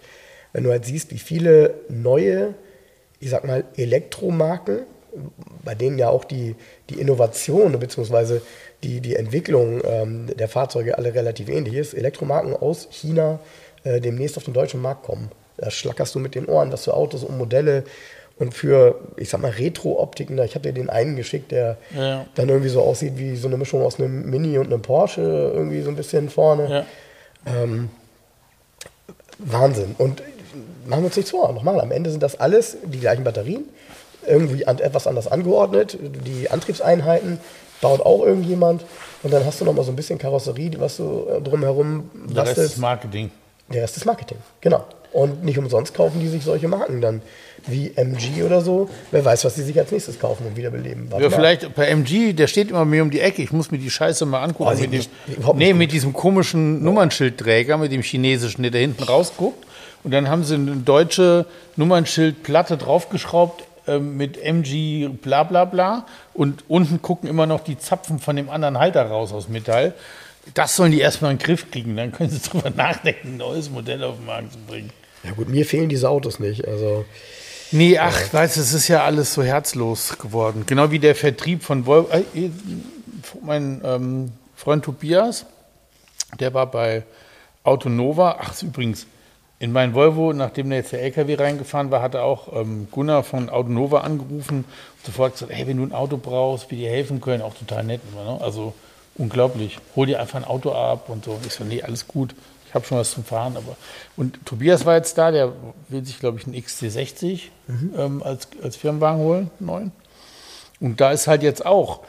wenn du halt siehst, wie viele neue, ich sag mal, Elektromarken, bei denen ja auch die, die Innovation bzw. Die, die Entwicklung ähm, der Fahrzeuge alle relativ ähnlich ist, Elektromarken aus China äh, demnächst auf den deutschen Markt kommen. Da schlackerst du mit den Ohren, dass für Autos und Modelle und für, ich sag mal, Retro-Optiken, ich habe dir den einen geschickt, der Ja. dann irgendwie so aussieht wie so eine Mischung aus einem Mini und einem Porsche, irgendwie so ein bisschen vorne. Ja. Ähm, Wahnsinn. Und machen wir uns nichts vor. Nochmal, am Ende sind das alles die gleichen Batterien, irgendwie an, etwas anders angeordnet. Die Antriebseinheiten baut auch irgendjemand. Und dann hast du nochmal so ein bisschen Karosserie, was du äh, drumherum Der Rest ist bastelst. Marketing. Der Rest ist Marketing, genau. Und nicht umsonst kaufen die sich solche Marken dann, wie MG oder so. Wer weiß, was die sich als nächstes kaufen und wiederbeleben. Warte Ja, mal. vielleicht bei MG, der steht immer mir um die Ecke. Ich muss mir die Scheiße mal angucken. Oh, mit, nicht- dem, nee, mit diesem komischen Nummernschildträger, mit dem chinesischen, der da hinten rausguckt. Und dann haben sie eine deutsche Nummernschildplatte draufgeschraubt ähm, mit MG bla bla bla. Und unten gucken immer noch die Zapfen von dem anderen Halter raus aus Metall. Das sollen die erstmal in den Griff kriegen. Dann können sie drüber nachdenken, ein neues Modell auf den Markt zu bringen. Ja gut, mir fehlen diese Autos nicht. Also Nee, ach, weißt du, es ist ja alles so herzlos geworden. Genau wie der Vertrieb von Volvo. Äh, mein ähm, Freund Tobias, der war bei Autonova. Ach, übrigens, in mein Volvo, nachdem da jetzt der LKW reingefahren war, hatte auch ähm, Gunnar von Autonova angerufen und sofort gesagt, hey, wenn du ein Auto brauchst, wir dir helfen können, auch total nett. immer, Ne? Also unglaublich. Hol dir einfach ein Auto ab und so. Ich so, nee, alles gut. Ich habe schon was zum Fahren, aber. Und Tobias war jetzt da, der will sich, glaube ich, einen XC60 ähm, als, als Firmenwagen holen, neuen. Und da ist halt jetzt auch,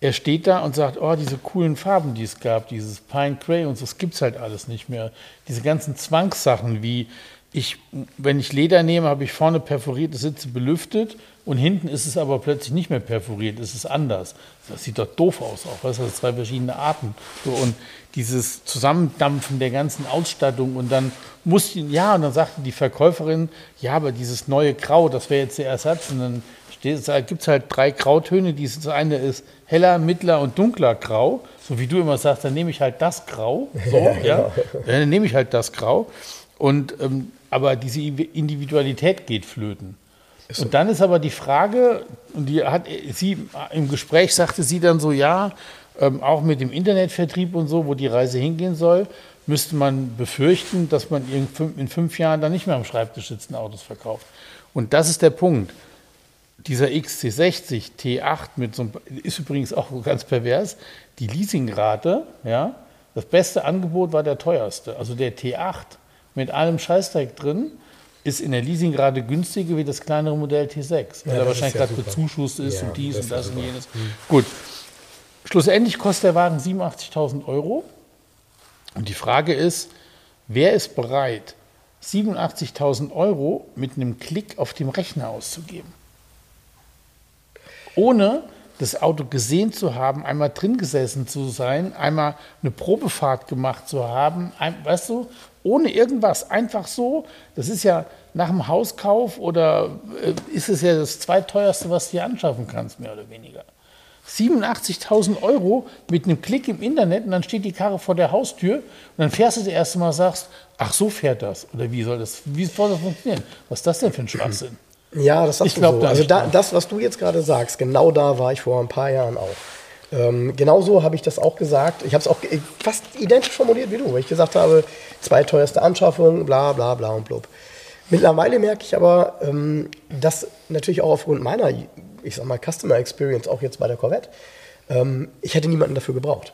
er steht da und sagt, oh, diese coolen Farben, die es gab, dieses Pine Grey und so, das gibt es halt alles nicht mehr. Diese ganzen Zwangssachen wie, ich, wenn ich Leder nehme, habe ich vorne perforierte Sitze belüftet und hinten ist es aber plötzlich nicht mehr perforiert, es ist anders. Das sieht doch doof aus auch, weißt du, das sind zwei verschiedene Arten. So, und dieses Zusammendampfen der ganzen Ausstattung und dann musste, ja, und dann sagte die Verkäuferin, ja, aber dieses neue Grau, das wäre jetzt der Ersatz und dann gibt es halt drei Grautöne. Das eine ist heller, mittler und dunkler Grau. So wie du immer sagst, dann nehme ich halt das Grau. So, ja, Dann nehme ich halt das Grau. Und, ähm, aber diese Individualität geht flöten. Und dann ist aber die Frage, und die hat sie im Gespräch sagte sie dann so, ja, ähm, auch mit dem Internetvertrieb und so, wo die Reise hingehen soll, müsste man befürchten, dass man in fünf, in fünf Jahren dann nicht mehr am Schreibtisch sitzen Autos verkauft. Und das ist der Punkt dieser XC60 T8 mit so einem, ist übrigens auch ganz pervers, die Leasingrate, ja, das beste Angebot war der teuerste. Also der T8 mit allem Scheißdreck drin ist in der Leasingrate günstiger wie das kleinere Modell T6, weil Ja, er das wahrscheinlich ja gerade bezuschusst ist Ja, und dies das und ja das und jenes. Gut. Schlussendlich kostet der Wagen 87.000 Euro. Und die Frage ist, wer ist bereit, 87.000 Euro mit einem Klick auf dem Rechner auszugeben? Ohne das Auto gesehen zu haben, einmal drin gesessen zu sein, einmal eine Probefahrt gemacht zu haben, ein, weißt du, ohne irgendwas, einfach so. Das ist ja nach dem Hauskauf oder äh, ist es ja das zweiteuerste, was du dir anschaffen kannst, mehr oder weniger. 87.000 Euro mit einem Klick im Internet und dann steht die Karre vor der Haustür und dann fährst du das erste Mal und sagst, ach so fährt das oder wie soll das, wie soll das funktionieren? Was ist das denn für ein Schwachsinn? Ja, das Ich glaub du so. da Also da, das, was du jetzt gerade sagst, genau da war ich vor ein paar Jahren auch. Ähm, genauso habe ich das auch gesagt. Ich habe es auch fast identisch formuliert wie du, weil ich gesagt habe, zweiteuerste Anschaffung, bla bla bla und blub. Mittlerweile merke ich aber, ähm, dass natürlich auch aufgrund meiner, ich sag mal, Customer Experience, auch jetzt bei der Corvette, ähm, ich hätte niemanden dafür gebraucht.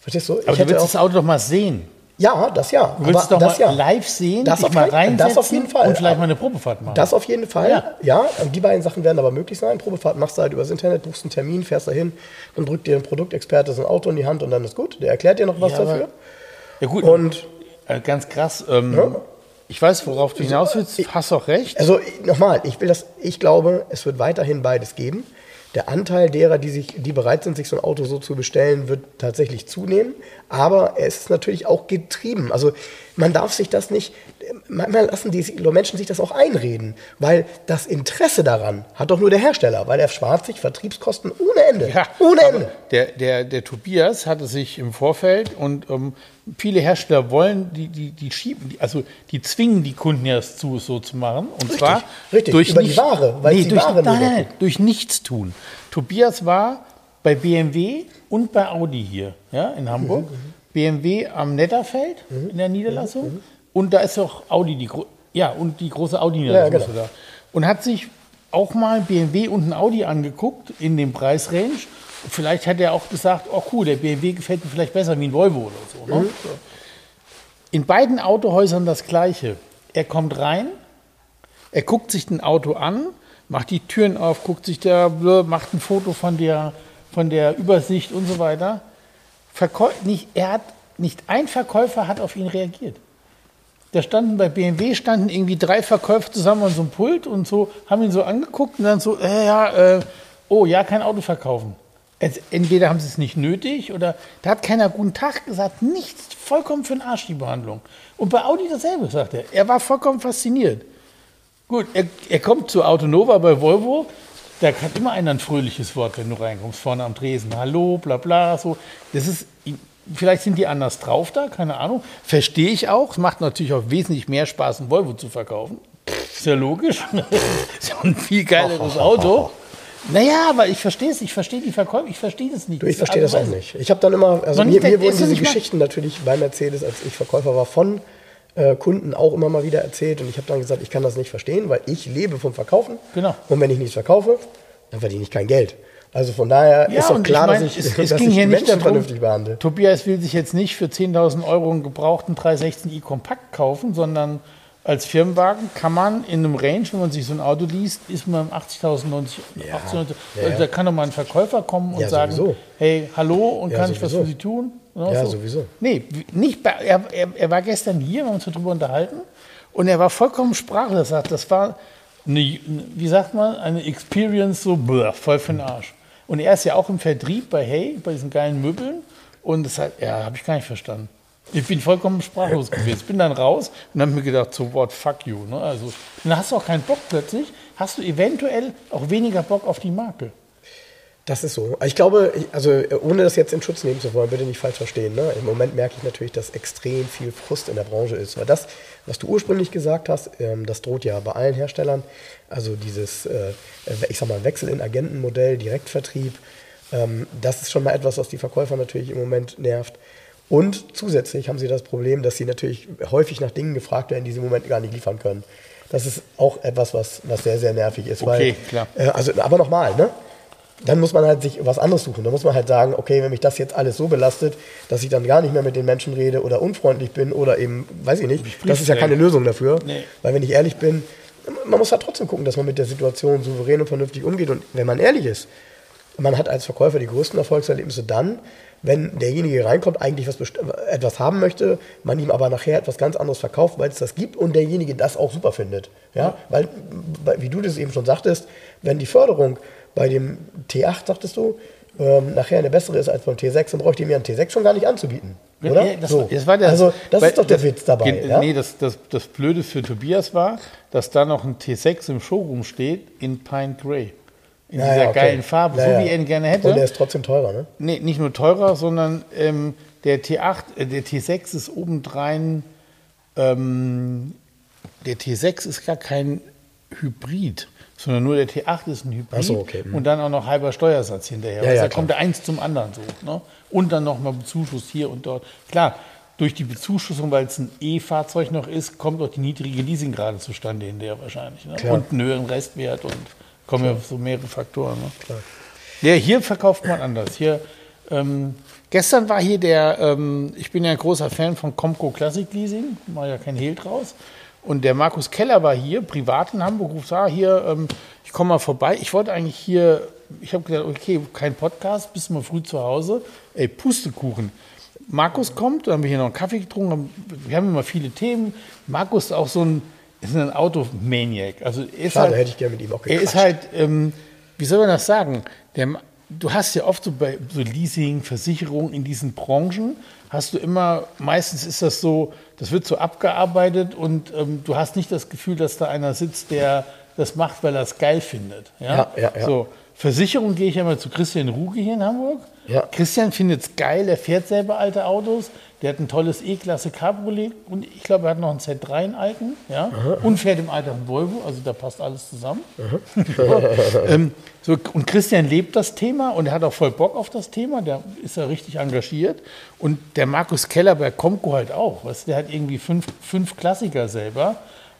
Verstehst du? Aber ich du hätte willst auch, das Auto doch mal sehen. ja, das ja. Du willst aber doch mal das ja. live sehen, Das auf mal reinsetzen das auf jeden Fall. und vielleicht mal eine Probefahrt machen. Das auf jeden Fall, Ja. ja. Die beiden Sachen werden aber möglich sein. Probefahrt machst du halt übers Internet, buchst einen Termin, fährst dahin, dann drückt dir ein Produktexperte so ein Auto in die Hand und dann ist gut. Der erklärt dir noch was Ja, aber- dafür. ja gut, Und äh, ganz krass. Ähm, Ja. Ich weiß, worauf du hinaus willst, hast auch recht. also nochmal, ich will das, ich glaube, es wird weiterhin beides geben. Der Anteil derer, die, sich, die bereit sind, sich so ein Auto so zu bestellen, wird tatsächlich zunehmen. Aber es ist natürlich auch getrieben. Also man darf sich das nicht, manchmal lassen die Menschen sich das auch einreden, weil das Interesse daran hat doch nur der Hersteller, weil er spart sich Vertriebskosten ohne Ende. Ja, ohne Ende. Der, der, der Tobias hatte sich im Vorfeld und ähm, viele Hersteller wollen, die, die, die schieben, die, also die zwingen die Kunden ja zu, so zu machen. Und Richtig, zwar richtig, durch über die nicht- Ware, weil nee, die durch, Ware nein, durch nichts tun. Tobias war bei BMW und bei Audi hier ja, in Hamburg. Mhm, BMW am Netterfeld in der Niederlassung. Und da ist auch Audi, die, ja, und die große Audi-Niederlassung. Ja, genau. da. Und hat sich auch mal BMW und ein Audi angeguckt in dem Preisrange. Vielleicht hat er auch gesagt, oh cool, der BMW gefällt mir vielleicht besser wie ein Volvo oder so. Mhm. Ne? In beiden Autohäusern das Gleiche. Er kommt rein, er guckt sich ein Auto an, macht die Türen auf, guckt sich da, macht ein Foto von der, von der Übersicht und so weiter. Verkäu nicht, er hat, nicht ein Verkäufer hat auf ihn reagiert. Da standen bei BMW standen irgendwie drei Verkäufer zusammen an so einem Pult und so haben ihn so angeguckt und dann so, äh, ja, äh, oh ja, kein Auto verkaufen. Es, entweder haben sie es nicht nötig oder da hat keiner guten Tag gesagt, nichts, vollkommen für den Arsch die Behandlung. Und bei Audi dasselbe, sagt er. Er war vollkommen fasziniert. Gut, er, er kommt zu Autonova bei Volvo. Da hat immer einer ein fröhliches Wort, wenn du reinkommst, vorne am Tresen. Hallo, bla bla, so. Das ist, vielleicht sind die anders drauf da, keine Ahnung. Verstehe ich auch. Es macht natürlich auch wesentlich mehr Spaß, ein Volvo zu verkaufen. Ist ja logisch. ist ja ein viel geileres Auto. Naja, aber ich verstehe es, ich verstehe die Verkäufer, ich verstehe das nicht. Du, ich verstehe das auch nicht. Ich habe dann immer, also mir, mir wurden ist ja diese nicht mal- Geschichten natürlich bei Mercedes, als ich Verkäufer war, von äh, Kunden auch immer mal wieder erzählt. Und ich habe dann gesagt, ich kann das nicht verstehen, weil ich lebe vom Verkaufen. Genau. Und wenn ich nichts verkaufe, dann verdiene ich kein Geld. Also von daher Ja, ist doch klar, ich mein, dass ich, es, es dass ging ich hier die nicht Menschen darum, vernünftig behandle. Tobias will sich jetzt nicht für 10.000 Euro einen gebrauchten 316i Kompakt kaufen, sondern als Firmenwagen kann man in einem Range, wenn man sich so ein Auto liest, ist man im 80.000, 90, 80, 90, ja, ja. da kann doch mal ein Verkäufer kommen und Ja, sagen, sowieso. hey, hallo, und Ja, kann ich was für Sie tun? Genau Ja, sowieso. Nee, nicht bei, er, er, er war gestern hier, wir haben uns darüber unterhalten, und er war vollkommen sprachlos. Er sagt, das war, eine, wie sagt man, eine Experience so bläh, voll für den Arsch. Und er ist ja auch im Vertrieb bei Hey, bei diesen geilen Möbeln. Und das hat, ja, habe ich gar nicht verstanden. Ich bin vollkommen sprachlos gewesen. Ich bin dann raus und habe mir gedacht, so what, fuck you. Ne? Also, dann hast du auch keinen Bock plötzlich, hast du eventuell auch weniger Bock auf die Marke. Das ist so. Ich glaube, also ohne das jetzt in Schutz nehmen zu wollen, bitte nicht falsch verstehen. Ne? Im Moment merke ich natürlich, dass extrem viel Frust in der Branche ist. Weil das, was du ursprünglich gesagt hast, ähm, das droht ja bei allen Herstellern. Also dieses, äh, ich sag mal, Wechsel in Agentenmodell, Direktvertrieb, ähm, das ist schon mal etwas, was die Verkäufer natürlich im Moment nervt. Und zusätzlich haben sie das Problem, dass sie natürlich häufig nach Dingen gefragt werden, die sie im Moment gar nicht liefern können. Das ist auch etwas, was, was sehr, sehr nervig ist. Okay, weil, klar. Äh, also, aber nochmal, ne? dann muss man halt sich was anderes suchen. Da muss man halt sagen, okay, wenn mich das jetzt alles so belastet, dass ich dann gar nicht mehr mit den Menschen rede oder unfreundlich bin oder eben, weiß ich nicht, das ist ja keine Lösung dafür. Nee. Weil wenn ich ehrlich bin, man muss halt trotzdem gucken, dass man mit der Situation souverän und vernünftig umgeht. Und wenn man ehrlich ist, man hat als Verkäufer die größten Erfolgserlebnisse dann, wenn derjenige reinkommt, eigentlich was etwas haben möchte, man ihm aber nachher etwas ganz anderes verkauft, weil es das gibt und derjenige das auch super findet. Ja? Weil, wie du das eben schon sagtest, wenn die Förderung bei dem T8, sagtest du, ähm, nachher eine bessere ist als beim T6, dann bräuchte ich mir einen T6 schon gar nicht anzubieten. Oder? Ja, das, So. das war der, also, das weil ist doch der Witz dabei. Gen- ja? Nee, das, das, das Blöde für Tobias war, dass da noch ein T6 im Showroom steht in Pine Grey. In Ja, dieser okay. geilen Farbe, Ja, so wie er ihn gerne hätte. Und der ist trotzdem teurer, ne? Nee, nicht nur teurer, sondern ähm, der T8, äh, der T6 ist obendrein, ähm, der T6 ist gar kein Hybrid, sondern nur der T8 ist ein Hybrid so, okay. Mhm. und dann auch noch halber Steuersatz hinterher. Ja, also ja, da klar. kommt der eins zum anderen so. Ne? Und dann nochmal Bezuschuss hier und dort. Klar, durch die Bezuschussung, weil es ein E-Fahrzeug noch ist, kommt auch die niedrige Leasingrate zustande hinterher wahrscheinlich. Ne? Und einen höheren Restwert und kommen ja so mehrere Faktoren. Ne? Klar. Ja, hier verkauft man anders. Hier, ähm, gestern war hier der, ähm, ich bin ja ein großer Fan von Comco Classic Leasing, mal ja kein Hehl draus. Und der Markus Keller war hier, privat in Hamburg, ruft, ah, hier, ähm, ich komme mal vorbei. Ich wollte eigentlich hier, ich habe gedacht, okay, kein Podcast, bist du mal früh zu Hause. Ey, Pustekuchen. Markus kommt, dann haben wir hier noch einen Kaffee getrunken, haben- wir haben immer viele Themen. Markus ist auch so ein, ist ein Automaniac. Also ist Schade, halt, hätte ich gerne mit ihm auch er ist gequatscht. halt, ähm, wie soll man das sagen? Der, du hast ja oft so bei so Leasing, Versicherung in diesen Branchen, hast du immer, meistens ist das so, das wird so abgearbeitet und ähm, du hast nicht das Gefühl, dass da einer sitzt, der das macht, weil er es geil findet. Ja, Ja, ja, ja. So, Versicherung gehe ich ja mal zu Christian Ruge hier in Hamburg. Ja. Christian findet es geil, er fährt selber alte Autos, der hat ein tolles E-Klasse Cabriolet und ich glaube, er hat noch einen Z3 einen alten, ja, und fährt im Alter einen Volvo, also da passt alles zusammen. ähm, so, und Christian lebt das Thema und er hat auch voll Bock auf das Thema, der ist ja richtig engagiert. Und der Markus Keller bei Comco halt auch, weißt, der hat irgendwie fünf, fünf Klassiker selber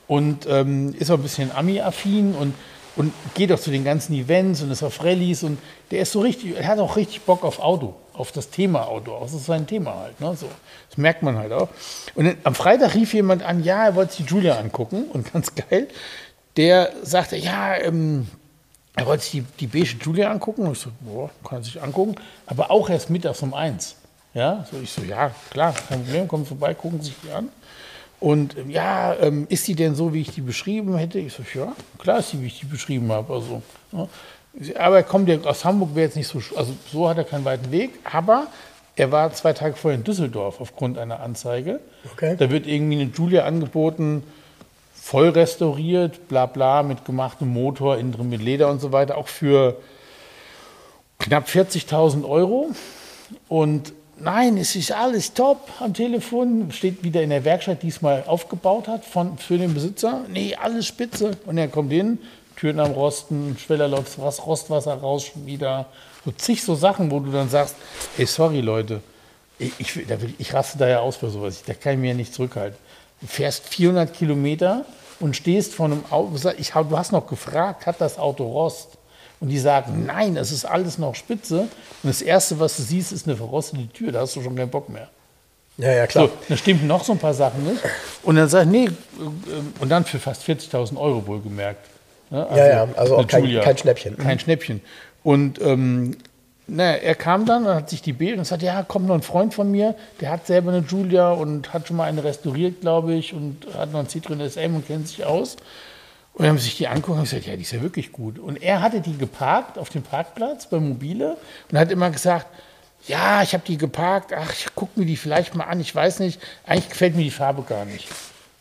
und ähm, ist auch ein bisschen Ami-affin und, und geht auch zu den ganzen Events und ist auf Rallyes und der ist so richtig, er hat auch richtig Bock auf Auto, auf das Thema Auto, das ist sein Thema halt. Ne? So, das merkt man halt auch. Und dann, am Freitag rief jemand an, ja, er wollte sich die Julia angucken und ganz geil, der sagte, ja, ähm, er wollte sich die, die beige Julia angucken. Und ich so, boah, kann er sich angucken. Aber auch erst mittags um eins. Ja, so ich so, ja, klar, kein Problem, kommen vorbei, gucken sich die an. Und ähm, ja, ähm, ist die denn so, wie ich die beschrieben hätte? Ich so, ja, klar ist die, wie ich die beschrieben habe. Also, ne? Aber er kommt ja aus Hamburg, wäre jetzt nicht so, also so hat er keinen weiten Weg. Aber er war zwei Tage vorher in Düsseldorf aufgrund einer Anzeige. Okay. Da wird irgendwie eine Julia angeboten, voll restauriert, bla bla, mit gemachtem Motor, innen drin mit Leder und so weiter, auch für knapp 40.000 Euro. Und nein, es ist alles top am Telefon, steht wieder in der Werkstatt, die es mal aufgebaut hat von, für den Besitzer. Nee, alles spitze. Und er kommt hin, Türen am Rosten, Schweller läuft was, Rostwasser raus schon wieder. So zig so Sachen, wo du dann sagst, ey, sorry Leute, ich, ich, ich raste da ja aus für sowas, da kann ich mir ja nicht zurückhalten. Du fährst 400 Kilometer und stehst vor einem Auto, ich, du hast noch gefragt, hat das Auto Rost? Und die sagen, nein, es ist alles noch spitze. Und das Erste, was du siehst, ist eine verrostete Tür, da hast du schon keinen Bock mehr. Ja, ja, klar. So, dann stimmen noch so ein paar Sachen nicht. Und dann sag ich, nee, äh, und dann für fast 40.000 Euro wohlgemerkt. Ne? Ja, ja, also auch eine kein- kein Schnäppchen. Kein Schnäppchen. Und ähm, na, er kam dann und hat sich die Bild und sagte, ja, kommt noch ein Freund von mir, der hat selber eine Giulia und hat schon mal eine restauriert, glaube ich, und hat noch einen Citroën SM und kennt sich aus. Und dann haben sie sich die angeguckt und gesagt, ja, die ist ja wirklich gut. Und er hatte die geparkt auf dem Parkplatz bei Mobile und hat immer gesagt, ja, ich habe die geparkt, ach, ich gucke mir die vielleicht mal an, ich weiß nicht, eigentlich gefällt mir die Farbe gar nicht.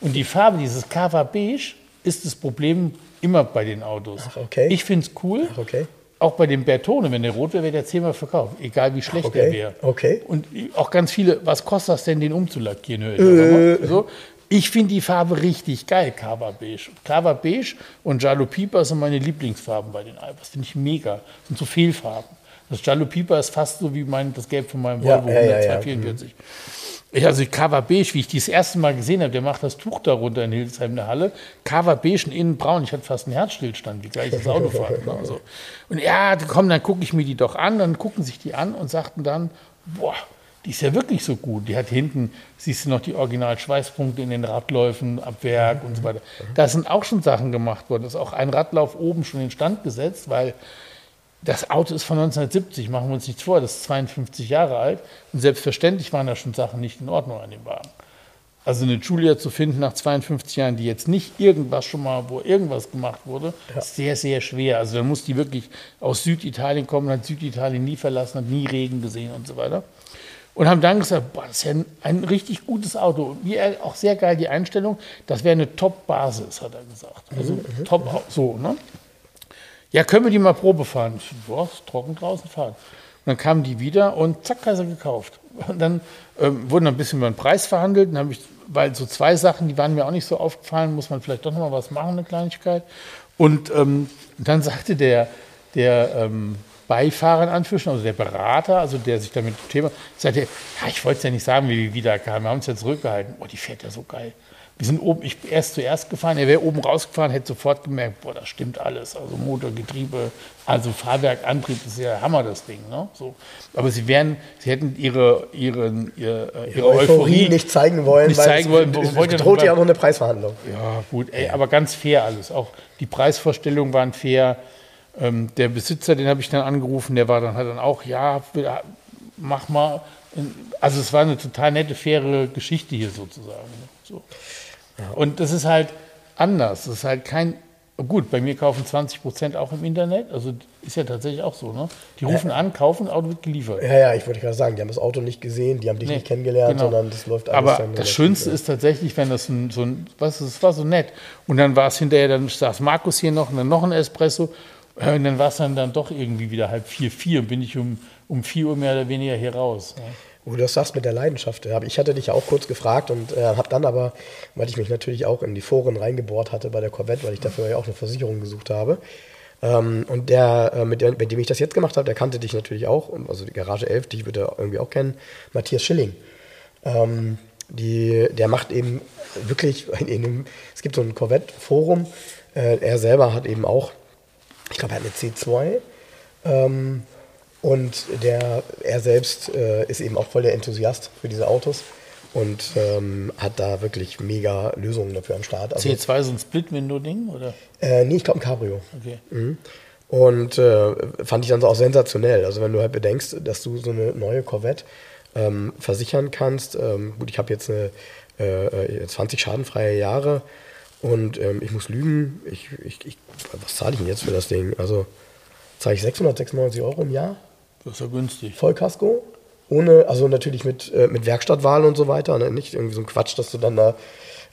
Und die Farbe, dieses Cava Beige, ist das Problem immer bei den Autos. Ach, okay. Ich finde es cool. Ach, okay. Auch bei dem Bertone, wenn der rot wäre, wäre der zehnmal verkauft, egal wie schlecht okay. der wäre. Okay. Und auch ganz viele, was kostet das denn, den umzulackieren? Äh. so. Ich finde die Farbe richtig geil, Cava Beige. Cava Beige und Jalo Pipa sind meine Lieblingsfarben bei den Albers. Finde ich mega. Das sind so Fehlfarben. Das Jalo Pipa ist fast so wie mein, das Gelb von meinem Ja, Volvo ja, ja, ja. 244. Ich, also Cava Beige, wie ich die das erste Mal gesehen habe, der macht das Tuch darunter in Hildesheim in der Halle. Cava Beige und innen braun. Ich hatte fast einen Herzstillstand, wie gleich das Auto fahren. Ne? So. Und ja, komm, dann gucke ich mir die doch an. Dann gucken sich die an und sagten dann, boah, die ist ja wirklich so gut. Die hat hinten, siehst du noch die Original-Schweißpunkte in den Radläufen ab Werk und so weiter. Da sind auch schon Sachen gemacht worden. Da ist auch ein Radlauf oben schon in Stand gesetzt, weil das Auto ist von 1970, machen wir uns nichts vor, das ist 52 Jahre alt. Und selbstverständlich waren da schon Sachen nicht in Ordnung an dem Wagen. Also eine Julia zu finden nach 52 Jahren, die jetzt nicht irgendwas schon mal, wo irgendwas gemacht wurde, ja. ist sehr, sehr schwer. Also dann muss die wirklich aus Süditalien kommen, hat Süditalien nie verlassen, hat nie Regen gesehen und so weiter. Und haben dann gesagt, boah, das ist ja ein, richtig gutes Auto. Wie er, auch sehr geil die Einstellung, das wäre eine Top-Basis, hat er gesagt. Also mhm, mhm top, mhm. so, ne? Ja, können wir die mal Probe fahren? Ich, boah, trocken draußen fahren. Und dann kamen die wieder und zack, hat er gekauft. Und dann ähm, wurden ein bisschen über den Preis verhandelt. Dann habe ich weil so zwei Sachen, die waren mir auch nicht so aufgefallen, muss man vielleicht doch noch mal was machen, eine Kleinigkeit. Und ähm, dann sagte der, der ähm, Beifahrer in Anführungsstrichen, also der Berater, also der sich damit Thema, sagte, ja, ich wollte es ja nicht sagen, wie wir wieder kamen, wir haben uns ja zurückgehalten. Oh, die fährt ja so geil. Wir sind oben, ich bin erst zuerst gefahren, er wäre oben rausgefahren, hätte sofort gemerkt, boah, das stimmt alles. Also Motor, Getriebe, also Fahrwerk, Antrieb, das ist ja Hammer, das Ding. Ne? So. Aber sie wären, sie hätten ihre, ihre, ihre, ihre, ihre Euphorie, Euphorie, nicht zeigen wollen, nicht zeigen wollen. Es, es, es droht ja auch noch eine Preisverhandlung. Ja, gut, ey, aber ganz fair alles. Auch die Preisvorstellungen waren fair. Ähm, der Besitzer, den habe ich dann angerufen, der war dann, hat dann auch, ja, mach mal. Also es war eine total nette, faire Geschichte hier sozusagen. Ne? So. Und das ist halt anders. Das ist halt kein. Gut, bei mir kaufen 20 Prozent auch im Internet. Also ist ja tatsächlich auch so. Ne? Die rufen ja. an, kaufen, Auto wird geliefert. Ja, ja, ich wollte gerade sagen, die haben das Auto nicht gesehen, die haben dich nee, nicht kennengelernt, genau. sondern das läuft alles Aber das Schönste ist tatsächlich, wenn das ein, so ein, was, das war so nett. Und dann war es hinterher, dann saß Markus hier noch und dann noch ein Espresso. Und dann war es dann, dann doch irgendwie wieder halb vier, vier. Und bin ich um, um vier Uhr mehr oder weniger hier raus. Ja. Wo du das sagst mit der Leidenschaft. Ich hatte dich ja auch kurz gefragt und äh, habe dann aber, weil ich mich natürlich auch in die Foren reingebohrt hatte bei der Corvette, weil ich dafür ja auch eine Versicherung gesucht habe. Ähm, und der, äh, mit, der, mit dem ich das jetzt gemacht habe, der kannte dich natürlich auch, also die Garage 11, die würde er irgendwie auch kennen, Matthias Schilling. Ähm, die, der macht eben wirklich, in, in es gibt so ein Corvette-Forum, äh, er selber hat eben auch, ich glaube, er hat eine C2. Ähm, und der, er selbst äh, ist eben auch voll der Enthusiast für diese Autos und ähm, hat da wirklich mega Lösungen dafür am Start. Also, C2 so ein Split-Window-Ding? Äh, nee, ich glaube ein Cabrio. Okay. Mhm. Und äh, fand ich dann so auch sensationell. Also wenn du halt bedenkst, dass du so eine neue Corvette ähm, versichern kannst. Ähm, gut, ich habe jetzt eine, äh, 20 schadenfreie Jahre und ähm, ich muss lügen. Ich, ich, ich was zahle ich denn jetzt für das Ding? Also zahle ich 696 Euro im Jahr? Das ist ja günstig. Vollkasko. Ohne, also natürlich mit, äh, mit Werkstattwahl und so weiter. Ne? Nicht irgendwie so ein Quatsch, dass du dann da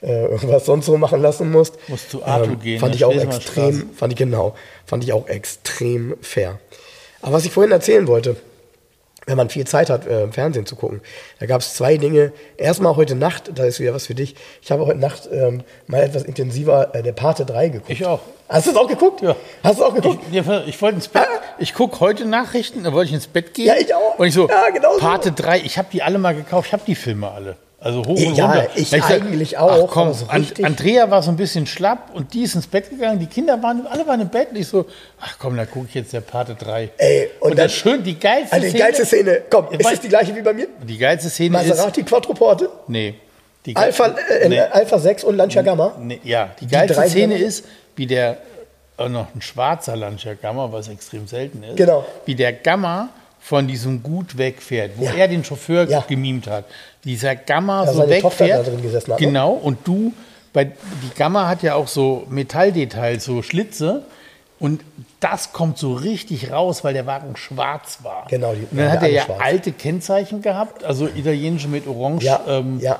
äh, irgendwas sonst so machen lassen musst. Musst zu Arto ähm, gehen. Fand ich auch extrem, fand ich genau, fand ich auch extrem fair. Aber was ich vorhin erzählen wollte, wenn man viel Zeit hat, äh, Fernsehen zu gucken. Da gab es zwei Dinge. Erstmal heute Nacht, da ist wieder was für dich. Ich habe heute Nacht ähm, mal etwas intensiver äh, der Pate 3 geguckt. Ich auch. Hast du es auch geguckt? Ja. Hast du es auch geguckt? Ich, ich wollte ins Bett. Ah. Ich gucke heute Nachrichten, da wollte ich ins Bett gehen. Ja, ich auch. Und ich so, ja, genau Pate so. 3, ich habe die alle mal gekauft, ich habe die Filme alle. Also hoch und ja, runter. Ich, ich eigentlich sag, auch. Ach komm, so Andrea war so ein bisschen schlapp und die ist ins Bett gegangen. Die Kinder waren, alle waren im Bett. Und ich so, ach komm, da gucke ich jetzt der Pate 3. Ey, und, und dann, schön, die geilste also die geilste Szene, komm, ist das die gleiche wie bei mir? Die geilste Szene Maserati ist... Maserati Quattroporte? Nee. Die Alpha, äh, nee. Alpha 6 und Lancia Gamma? Nee, ja, die geilste die Szene Gamma? ist, wie der, auch noch ein schwarzer Lancia Gamma, was extrem selten ist. Genau. Wie der Gamma von diesem Gut wegfährt, wo ja. er den Chauffeur ja. gemimt hat. Dieser Gamma ja, so wegfährt. Hat, ne? genau, und du, bei, die Gamma hat ja auch so Metalldetails, so Schlitze. Und das kommt so richtig raus, weil der Wagen schwarz war. Genau. Die, und dann hat er ja schwarz. alte Kennzeichen gehabt, also italienische mit Orange. Ja, ähm, ja,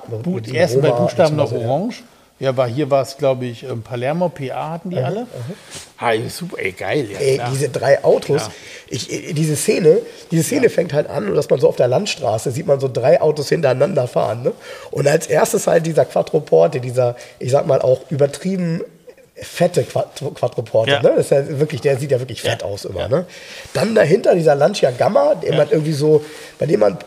ersten bei Buchstaben noch Orange. Ja, war, hier war es, glaube ich, ähm, Palermo, PA hatten die aha, alle. Aha. Ah, super, ey, geil. Ja, ey, diese drei Autos, ich, diese Szene, diese Szene ja. fängt halt an, dass man so auf der Landstraße sieht man so drei Autos hintereinander fahren. Ne? Und als erstes halt dieser Quattroporte, dieser, ich sag mal auch übertrieben fette Quattroporte. Ja. Ne? Das ist ja wirklich, der sieht ja wirklich fett ja. aus immer. Ja. Ne? Dann dahinter dieser Lancia Gamma, der man irgendwie so, bei dem man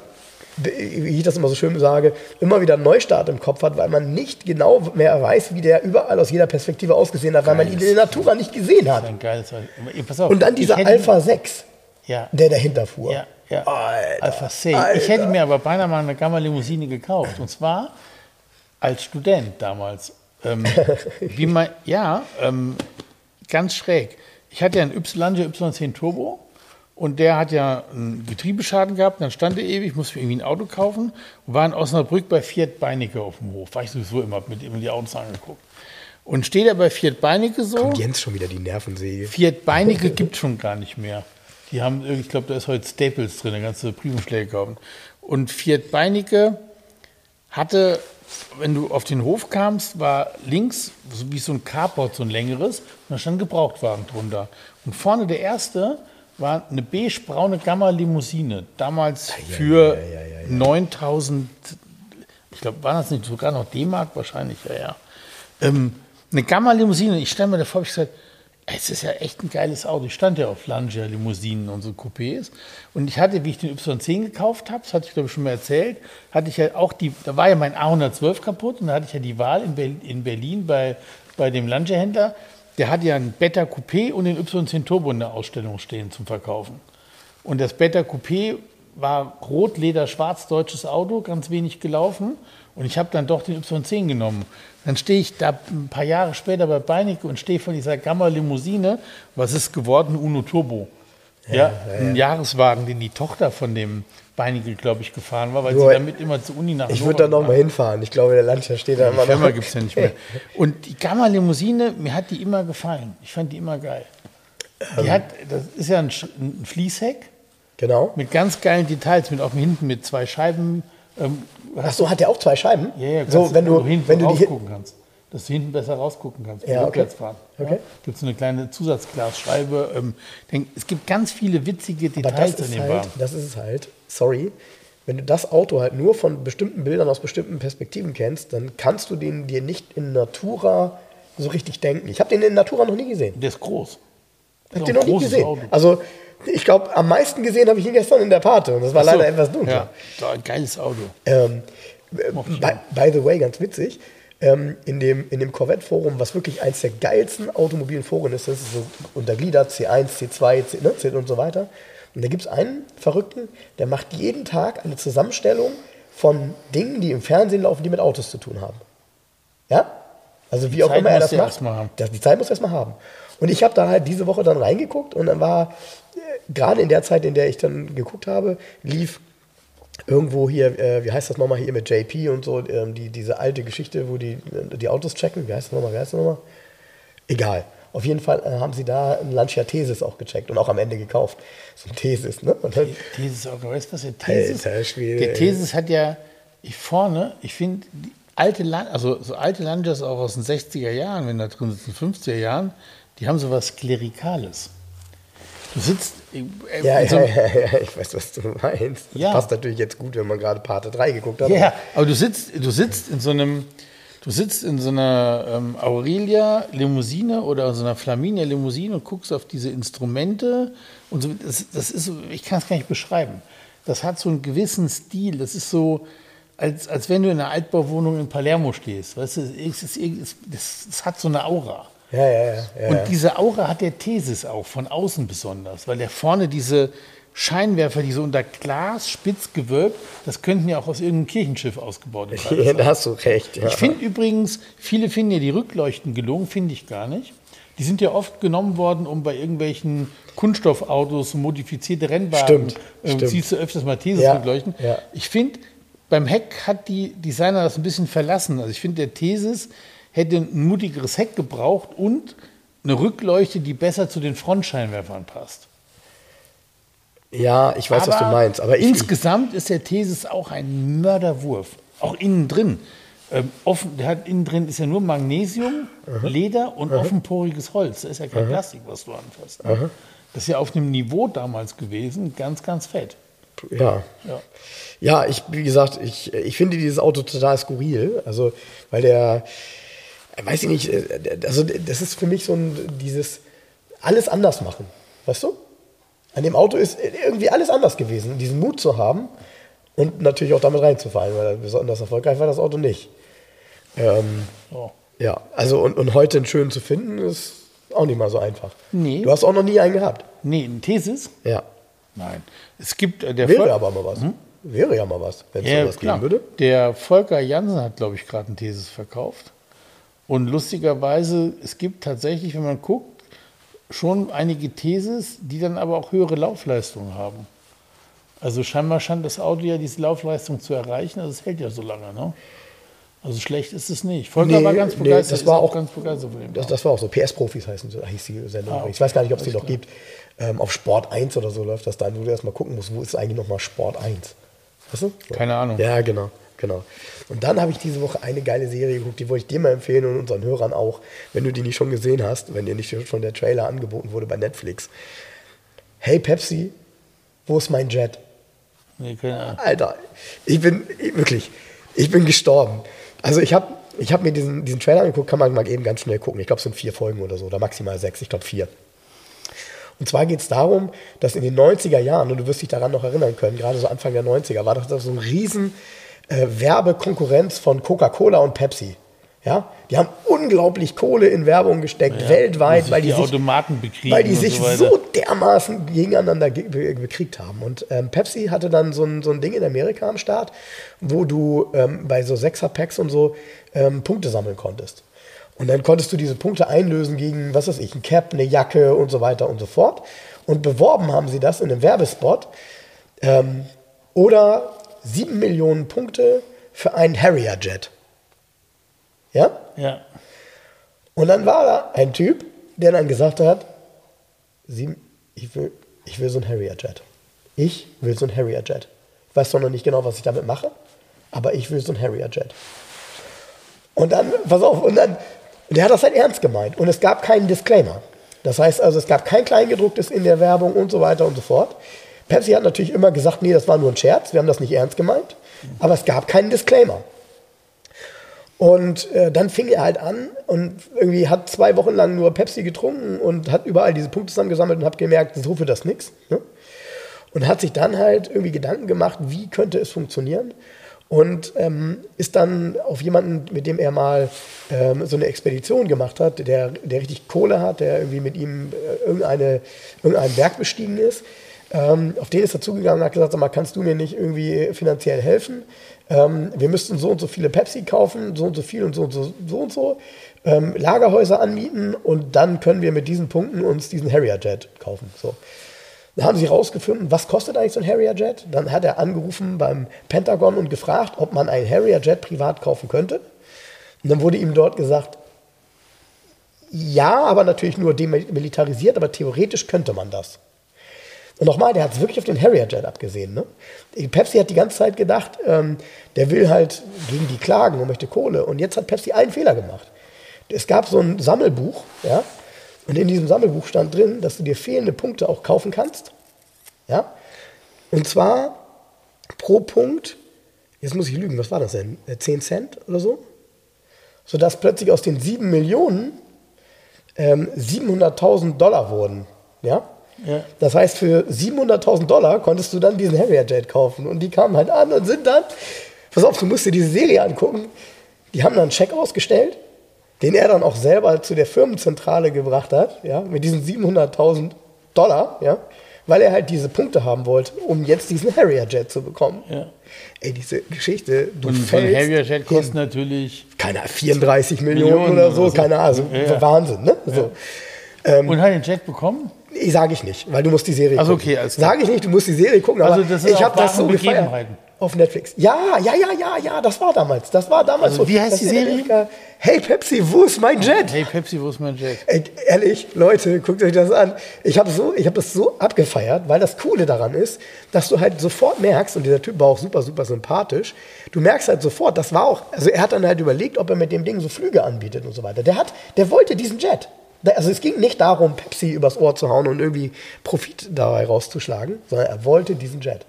wie ich das immer so schön sage, immer wieder einen Neustart im Kopf hat, weil man nicht genau mehr weiß, wie der überall aus jeder Perspektive ausgesehen hat, weil man ihn in der Natura nicht gesehen hat. Ein geiles, pass auf, Und dann dieser Alpha 6, ja. der dahinter fuhr. Ja, ja. Alter, Alpha C. Alter. Ich hätte mir aber beinahe mal eine Gamma-Limousine gekauft. Und zwar als Student damals. Ähm, wie man, ja, ähm, ganz schräg. Ich hatte ja einen Y, Y10 Turbo Und der hat ja einen Getriebeschaden gehabt, dann stand er ewig, musste mir irgendwie ein Auto kaufen und war in Osnabrück bei Fiat Beinecke auf dem Hof. War ich sowieso immer, mit ihm die Autos angeguckt. Und steht er bei Fiat Beinecke so. Kommt Jens schon wieder die Nervensäge. Fiat Beinecke gibt es schon gar nicht mehr. Die haben, ich glaube, da ist heute Staples drin, eine ganze Prüfungsschläge gekauft. Und Fiat Beinecke hatte, wenn du auf den Hof kamst, war links so wie so ein Carport, so ein längeres, und da stand ein Gebrauchtwagen drunter. Und vorne der erste war eine beige-braune Gamma-Limousine, damals für 9000, ich glaube, waren das nicht sogar noch D-Mark wahrscheinlich, ja, ja. Ähm, eine Gamma-Limousine, ich stelle mir davor, ich gesagt, es ist ja echt ein geiles Auto. Ich stand ja auf Lancia, Limousinen und so Coupés. Und ich hatte, wie ich den Y10 gekauft habe, das hatte ich glaube ich schon mal erzählt, hatte ich ja auch die, da war ja mein A112 kaputt und da hatte ich ja die Wahl in, Berlin, in Berlin bei, bei dem Lancia-Händler. Der hat ja ein Beta Coupé und den Y10 Turbo in der Ausstellung stehen zum Verkaufen. Und das Beta Coupé war Rotleder, schwarz deutsches Auto, ganz wenig gelaufen. Und ich habe dann doch den Y10 genommen. Dann stehe ich da ein paar Jahre später bei Beinecke und stehe vor dieser Gamma-Limousine. Was ist geworden? Uno Turbo. Ja, ja, ja, ein Jahreswagen, den die Tochter von dem Beinecke, glaube ich, gefahren war, weil Nur, sie damit immer zur Uni nach Ich würde da noch mal hinfahren. Ich glaube, der Landschaftschaft steht da Die immer noch. gibt es ja nicht mehr. Und die Gamma-Limousine, mir hat die immer gefallen. Ich fand die immer geil. Die hat, das ist ja ein, ein Fließheck Genau. mit ganz geilen Details, mit auch hinten mit zwei Scheiben. Ähm, Ach so, hat der auch zwei Scheiben? Ja, ja, so, wenn du, hinten wenn du die rausgucken kannst. Dass du hinten besser rausgucken kannst, Ja, okay. rückwärts fahren. Okay. Gibt es eine kleine Zusatzglasscheibe. Ähm, denk, es gibt ganz viele witzige Details das in dem halt, das ist es halt, sorry, wenn du das Auto halt nur von bestimmten Bildern aus bestimmten Perspektiven kennst, dann kannst du den dir nicht in Natura so richtig denken. Ich habe den in Natura noch nie gesehen. Der ist groß. Ich habe den noch nie großes gesehen. Auto. Also ich glaube, am meisten gesehen habe ich ihn gestern in der Pate und das war so. leider etwas dunkler. Ja, ein geiles Auto. Ähm, äh, by, by the way, ganz witzig, ähm, in dem, in dem Corvette-Forum, was wirklich eins der geilsten automobilen Foren ist, das ist so untergliedert, C1, C2, C, ne, C und so weiter. Und da gibt es einen Verrückten, der macht jeden Tag eine Zusammenstellung von Dingen, die im Fernsehen laufen, die mit Autos zu tun haben. Ja? Also wie auch Zeit immer er das macht. erst mal haben. Die Zeit muss er erst mal haben. Und ich habe da halt diese Woche dann reingeguckt und dann war, äh, gerade in der Zeit, in der ich dann geguckt habe, lief irgendwo hier, äh, wie heißt das nochmal hier mit JP und so, ähm, die, diese alte Geschichte, wo die äh, die Autos checken. Wie heißt das nochmal? Wie heißt das nochmal? Egal. Auf jeden Fall äh, haben sie da ein Lancia Thesis auch gecheckt und auch am Ende gekauft. So ein Thesis, ne? Und dann, Thesis auch, weißt du was, der Thesis, Alter Schwede, der. Thesis hat ja, ich vorne, ich finde, alte Land, also so alte Landers auch aus den 60er Jahren, wenn da drin sitzen, 50er Jahren, die haben so was Klerikales. Du sitzt äh, ja, so ja, ja, ja, ich weiß, was du meinst. Das Ja. passt natürlich jetzt gut, wenn man gerade Pate 3 geguckt hat. Ja, aber du sitzt, du sitzt in so einem, du sitzt in so einer ähm, Aurelia Limousine oder so einer Flaminia Limousine und guckst auf diese Instrumente und so. Das, das ist, ich kann es gar nicht beschreiben. Das hat so einen gewissen Stil. Das ist so, als, als wenn du in einer Altbauwohnung in Palermo stehst. Weißt du, es ist, es, das, das hat so eine Aura. Ja, ja, ja. ja, Und diese Aura hat der Thesis auch, von außen besonders, weil der vorne diese Scheinwerfer, die so unter Glas spitz gewölbt, das könnten ja auch aus irgendeinem Kirchenschiff ausgebaute Teile Ja, da hast du recht. Ja. Ich finde übrigens, viele finden ja die Rückleuchten gelungen, finde ich gar nicht. Die sind ja oft genommen worden, um bei irgendwelchen Kunststoffautos modifizierte Rennwagen, Stimmt, ähm, stimmt. siehst du öfters mal Thesis Ja, rückleuchten. ja. Ich finde, beim Heck hat die Designer das ein bisschen verlassen. Also ich finde, der Thesis hätte ein mutigeres Heck gebraucht und eine Rückleuchte, die besser zu den Frontscheinwerfern passt. Ja, ich weiß, was du meinst. Aber insgesamt ist der Thesis auch ein Mörderwurf. Auch innen drin. Ähm, offen, der hat innen drin ist ja nur Magnesium, Leder und offenporiges Holz. Das ist ja kein Plastik, was du anfasst. ne? Das ist ja auf einem Niveau damals gewesen, ganz, ganz fett. ja. Ja. Ja, ich, wie gesagt, ich, ich finde dieses Auto total skurril. Also, weil der, weiß ich nicht, äh, also das ist für mich so ein, dieses alles anders machen. Weißt du? An dem Auto ist irgendwie alles anders gewesen, diesen Mut zu haben und natürlich auch damit reinzufallen, weil besonders erfolgreich war das Auto nicht. Ähm, So. ja, also und, und heute einen schönen zu finden, ist auch nicht mal so einfach. Nee. Du hast auch noch nie einen gehabt. Nee, ein Thesis? Ja. Nein. Es gibt äh, der Wäre Vol- aber mal was. Wäre ja mal was, wenn es Hm? Ja, sowas klar. geben würde. Der Volker Jansen hat, glaube ich, gerade einen Thesis verkauft. Und lustigerweise, es gibt tatsächlich, wenn man guckt, schon einige Thesis, die dann aber auch höhere Laufleistungen haben. Also scheinbar scheint das Auto ja diese Laufleistung zu erreichen, also es hält ja so lange. Ne? Also schlecht ist es nicht. Volker Nee, war ganz nee, begeistert. das war ist auch- ganz begeistert von dem. Das, das war auch so. PS-Profis heißen hieß die Sendung. Ah, okay. Ich weiß gar nicht, ob es die noch gibt. Ähm, auf Sport 1 oder so läuft das dann, wo du erstmal gucken musst, wo ist eigentlich nochmal Sport 1. Weißt du? So. Keine Ahnung. Ja, genau. Genau. Und dann habe ich diese Woche eine geile Serie geguckt, die wollte ich dir mal empfehlen und unseren Hörern auch, wenn du die nicht schon gesehen hast, wenn dir nicht schon der Trailer angeboten wurde bei Netflix. Hey Pepsi, wo ist mein Jet? Nee, keine Ahnung. Alter, ich bin ich, wirklich, ich bin gestorben. Also ich habe ich hab mir diesen, diesen Trailer angeguckt, kann man mal eben ganz schnell gucken. Ich glaube, es sind vier Folgen oder so, oder maximal sechs, ich glaube vier. Und zwar geht es darum, dass in den 90er Jahren, und du wirst dich daran noch erinnern können, gerade so Anfang der 90er, war das so ein riesen äh, Werbekonkurrenz von Coca-Cola und Pepsi. Ja? Die haben unglaublich Kohle in Werbung gesteckt, Ja, weltweit, weil die, die sich, weil die sich so so dermaßen gegeneinander ge be bekriegt haben. Und ähm, Pepsi hatte dann so ein, so ein Ding in Amerika am Start, wo du ähm, bei so Sechser-Packs und so ähm, Punkte sammeln konntest. Und dann konntest du diese Punkte einlösen gegen, was weiß ich, ein Cap, eine Jacke und so weiter und so fort. Und beworben haben sie das in einem Werbespot. Ähm, oder sieben Millionen Punkte für einen Harrier-Jet. Ja? Ja. Und dann war da ein Typ, der dann gesagt hat, sieben, ich, will, ich will so ein Harrier-Jet. Ich will so ein Harrier-Jet. Ich weiß doch noch nicht genau, was ich damit mache, aber ich will so ein Harrier-Jet. Und dann, pass auf, und dann, der hat das halt ernst gemeint. Und es gab keinen Disclaimer. Das heißt also, es gab kein Kleingedrucktes in der Werbung und so weiter und so fort. Pepsi hat natürlich immer gesagt, nee, das war nur ein Scherz, wir haben das nicht ernst gemeint. Aber es gab keinen Disclaimer. Und äh, dann fing er halt an und irgendwie hat zwei Wochen lang nur Pepsi getrunken und hat überall diese Punkte zusammengesammelt und hat gemerkt, so wird das nichts. Ne? Und hat sich dann halt irgendwie Gedanken gemacht, wie könnte es funktionieren. Und ähm, ist dann auf jemanden, mit dem er mal ähm, so eine Expedition gemacht hat, der, der richtig Kohle hat, der irgendwie mit ihm äh, irgendeine, irgendeinen Berg bestiegen ist. Ähm, auf den ist er zugegangen und hat gesagt, sag mal, kannst du mir nicht irgendwie finanziell helfen? Ähm, wir müssten so und so viele Pepsi kaufen, so und so viel und so und so, so und so, ähm, Lagerhäuser anmieten und dann können wir mit diesen Punkten uns diesen Harrier-Jet kaufen. So. Dann haben sie rausgefunden, was kostet eigentlich so ein Harrier-Jet? Dann hat er angerufen beim Pentagon und gefragt, ob man einen Harrier-Jet privat kaufen könnte. Und dann wurde ihm dort gesagt, ja, aber natürlich nur demilitarisiert, aber theoretisch könnte man das. Und nochmal, der hat es wirklich auf den Harrier-Jet abgesehen. Ne? Pepsi hat die ganze Zeit gedacht, ähm, der will halt gegen die klagen und möchte Kohle. Und jetzt hat Pepsi einen Fehler gemacht. Es gab so ein Sammelbuch, ja, und in diesem Sammelbuch stand drin, dass du dir fehlende Punkte auch kaufen kannst. Ja? Und zwar pro Punkt, jetzt muss ich lügen, was war das denn? Äh, 10 Cent oder so? Sodass plötzlich aus den 7 Millionen ähm, 700.000 Dollar wurden. Ja? Ja. Das heißt, für 700.000 Dollar konntest du dann diesen Harrier-Jet kaufen. Und die kamen halt an und sind dann, pass auf, du musst dir diese Serie angucken, die haben dann einen Scheck ausgestellt, den er dann auch selber zu der Firmenzentrale gebracht hat, ja, mit diesen 700.000 Dollar, ja, weil er halt diese Punkte haben wollte, um jetzt diesen Harrier-Jet zu bekommen. Ja. Ey, diese Geschichte, du Und so ein fällst Harrier-Jet kostet natürlich. keine Ahnung, 34 Millionen, Millionen oder so, oder so. keine Ahnung, also Ja, ja. Wahnsinn, ne? So. Ähm, Und hat den Jet bekommen? Sage ich nicht, weil du musst die Serie Ach so, gucken. okay, klar. Sage ich nicht, du musst die Serie gucken, Also das ist ich habe das so gefeiert. Auf Netflix. Ja, ja, ja, ja, ja, das war damals. Das war damals Also so. wie heißt Das die Serie? Hey Pepsi, wo ist mein Jet? Hey Pepsi, wo ist mein Jet? Ey, ehrlich, Leute, guckt euch das an. Ich habe so, ich hab das so abgefeiert, weil das Coole daran ist, dass du halt sofort merkst, und dieser Typ war auch super, super sympathisch, du merkst halt sofort, das war auch, also er hat dann halt überlegt, ob er mit dem Ding so Flüge anbietet und so weiter. Der hat, der wollte diesen Jet. Also es ging nicht darum, Pepsi übers Ohr zu hauen und irgendwie Profit dabei rauszuschlagen, sondern er wollte diesen Jet.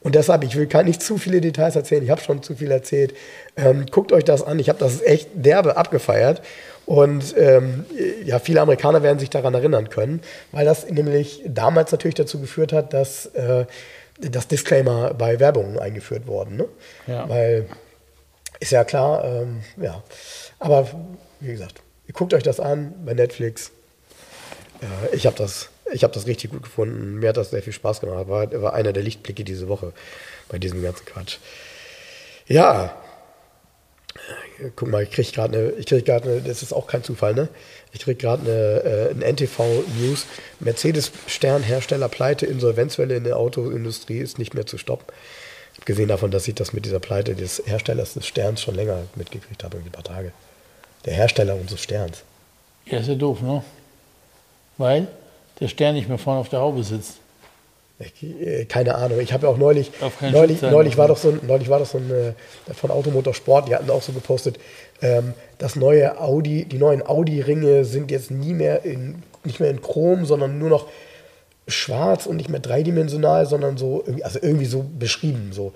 Und deshalb, ich will gar nicht zu viele Details erzählen, ich habe schon zu viel erzählt. Ähm, guckt euch das an, ich habe das echt derbe abgefeiert. Und ähm, ja, viele Amerikaner werden sich daran erinnern können, weil das nämlich damals natürlich dazu geführt hat, dass äh, das Disclaimer bei Werbungen eingeführt wurden. Ne? Ja. Weil ist ja klar, ähm, ja. Aber wie gesagt, ihr guckt euch das an bei Netflix. Äh, ich habe das, ich hab das richtig gut gefunden. Mir hat das sehr viel Spaß gemacht. War, war einer der Lichtblicke diese Woche bei diesem ganzen Quatsch. Ja, guck mal, ich kriege gerade eine, ich kriege gerade eine, das ist auch kein Zufall, ne? Ich kriege gerade eine, äh, ein NTV-News. Mercedes-Sternhersteller pleite, Insolvenzwelle in der Autoindustrie ist nicht mehr zu stoppen. Abgesehen davon, dass ich das mit dieser Pleite des Herstellers des Sterns schon länger mitgekriegt habe, ein paar Tage. Der Hersteller unseres Sterns. Ja, ist ja doof, ne? Weil der Stern nicht mehr vorne auf der Haube sitzt. Äh, keine Ahnung. Ich habe ja auch neulich, neulich, neulich war doch so ein, neulich war doch so ein äh, von Automotorsport, die hatten auch so gepostet, ähm, das neue Audi, die neuen Audi-Ringe sind jetzt nie mehr in, nicht mehr in Chrom, sondern nur noch schwarz und nicht mehr dreidimensional, sondern so, irgendwie- also irgendwie so beschrieben so.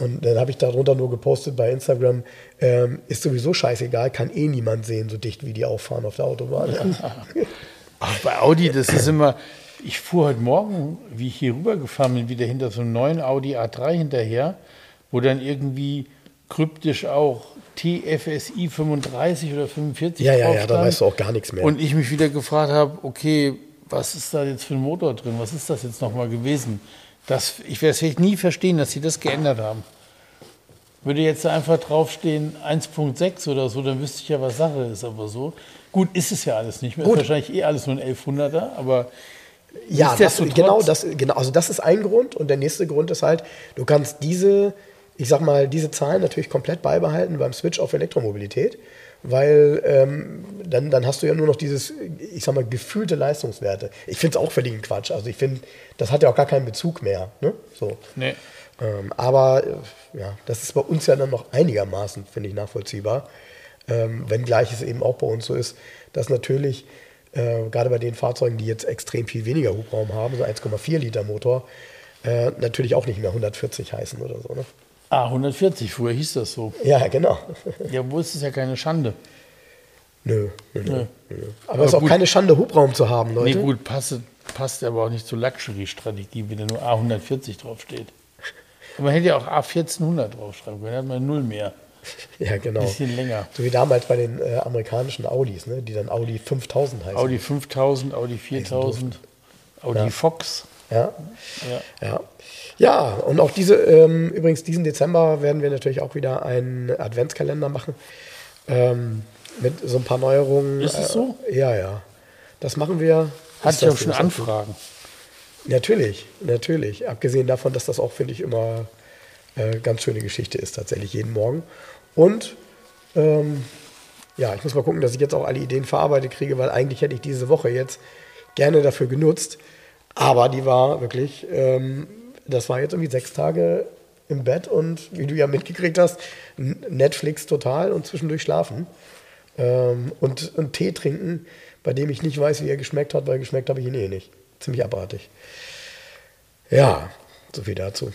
Und dann habe ich darunter nur gepostet bei Instagram, ähm, ist sowieso scheißegal, kann eh niemand sehen, so dicht wie die auffahren auf der Autobahn. Ach, bei Audi, das ist immer. Ich fuhr heute Morgen, wie ich hier rübergefahren bin, wieder hinter so einem neuen Audi A3 hinterher, wo dann irgendwie kryptisch auch TFSI 35 oder 45 Ja, ja, ja, da weißt du auch gar nichts mehr. Und ich mich wieder gefragt habe, okay, was ist da jetzt für ein Motor drin? Was ist das jetzt nochmal gewesen? Das, ich werde es nie verstehen, dass sie das geändert haben. Würde jetzt einfach draufstehen 1.6 oder so, dann wüsste ich ja, was Sache ist. Aber so gut ist es ja alles nicht mehr. Gut. Ist wahrscheinlich eh alles nur ein 1100er, aber Ja, das, genau, das, genau, also das ist ein Grund und der nächste Grund ist halt, du kannst diese, ich sag mal, diese Zahlen natürlich komplett beibehalten beim Switch auf Elektromobilität, weil ähm, dann, dann hast du ja nur noch dieses, ich sag mal, gefühlte Leistungswerte. Ich finde es auch völligen Quatsch. Also ich finde, das hat ja auch gar keinen Bezug mehr. Ne? So. nee. Ähm, aber äh, ja, das ist bei uns ja dann noch einigermaßen, finde ich, nachvollziehbar. Ähm, wenngleich es eben auch bei uns so ist, dass natürlich äh, gerade bei den Fahrzeugen, die jetzt extrem viel weniger Hubraum haben, so 1,4 Liter Motor, äh, natürlich auch nicht mehr 140 heißen oder so. Ne? Ah, 140, früher hieß das so. Ja, genau. Ja, wo ist es ja keine Schande. nö, nö, nö, Nö. nö. Aber es ist auch gut. keine Schande, Hubraum zu haben, Nee, Leute. gut, passt, passt aber auch nicht zur Luxury-Strategie, wenn da nur A140 draufsteht. Aber man hätte ja auch A1400 draufschreiben können, dann hat man null mehr. Ja, genau. Bisschen länger. So wie damals bei den äh, amerikanischen Audis, ne? die dann Audi 5000 heißen. Audi 5000, Audi 4000, Audi Ja. Fox. Ja. Ja. Ja. Ja, und auch diese, ähm, übrigens diesen Dezember werden wir natürlich auch wieder einen Adventskalender machen. Ähm, mit so ein paar Neuerungen. Ist es so? Äh, ja, ja. Das machen wir. Hat ja auch schon? Anfragen. Natürlich, natürlich. Abgesehen davon, dass das auch, finde ich, immer äh, ganz schöne Geschichte ist, tatsächlich jeden Morgen. Und ähm, ja, ich muss mal gucken, dass ich jetzt auch alle Ideen verarbeitet kriege, weil eigentlich hätte ich diese Woche jetzt gerne dafür genutzt. Aber die war wirklich, ähm, das war jetzt irgendwie sechs Tage im Bett und wie du ja mitgekriegt hast, Netflix total und zwischendurch schlafen. Ähm, und, und Tee trinken, bei dem ich nicht weiß, wie er geschmeckt hat, weil geschmeckt habe ich ihn eh nicht. Ziemlich abartig. Ja, so viel dazu.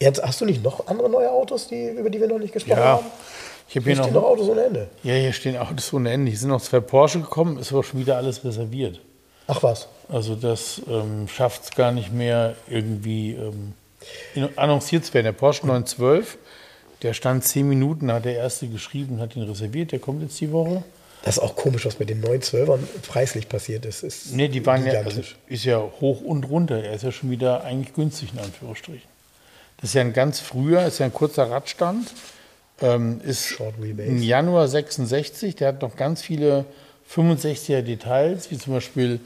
Jetzt hast du nicht noch andere neue Autos, die, über die wir noch nicht gesprochen Ja, haben? ich habe Hier hier stehen noch, noch Autos ohne Ende. ja, hier stehen Autos ohne Ende. Hier sind noch zwei Porsche gekommen, ist aber schon wieder alles reserviert. Ach was. Also das ähm, schafft es gar nicht mehr irgendwie ähm, annonciert zu werden. Der Porsche 912, der stand zehn Minuten, hat der erste geschrieben, hat ihn reserviert, der kommt jetzt die Woche. Das ist auch komisch, was mit den 912ern preislich passiert ist. ist Nee, die waren ja, also ist ja hoch und runter. Er ist ja schon wieder eigentlich günstig, in Anführungsstrichen. Das ist ja ein ganz früher, ist ja ein kurzer Radstand. Ähm, ist im Januar 66, der hat noch ganz viele 65er Details, wie zum Beispiel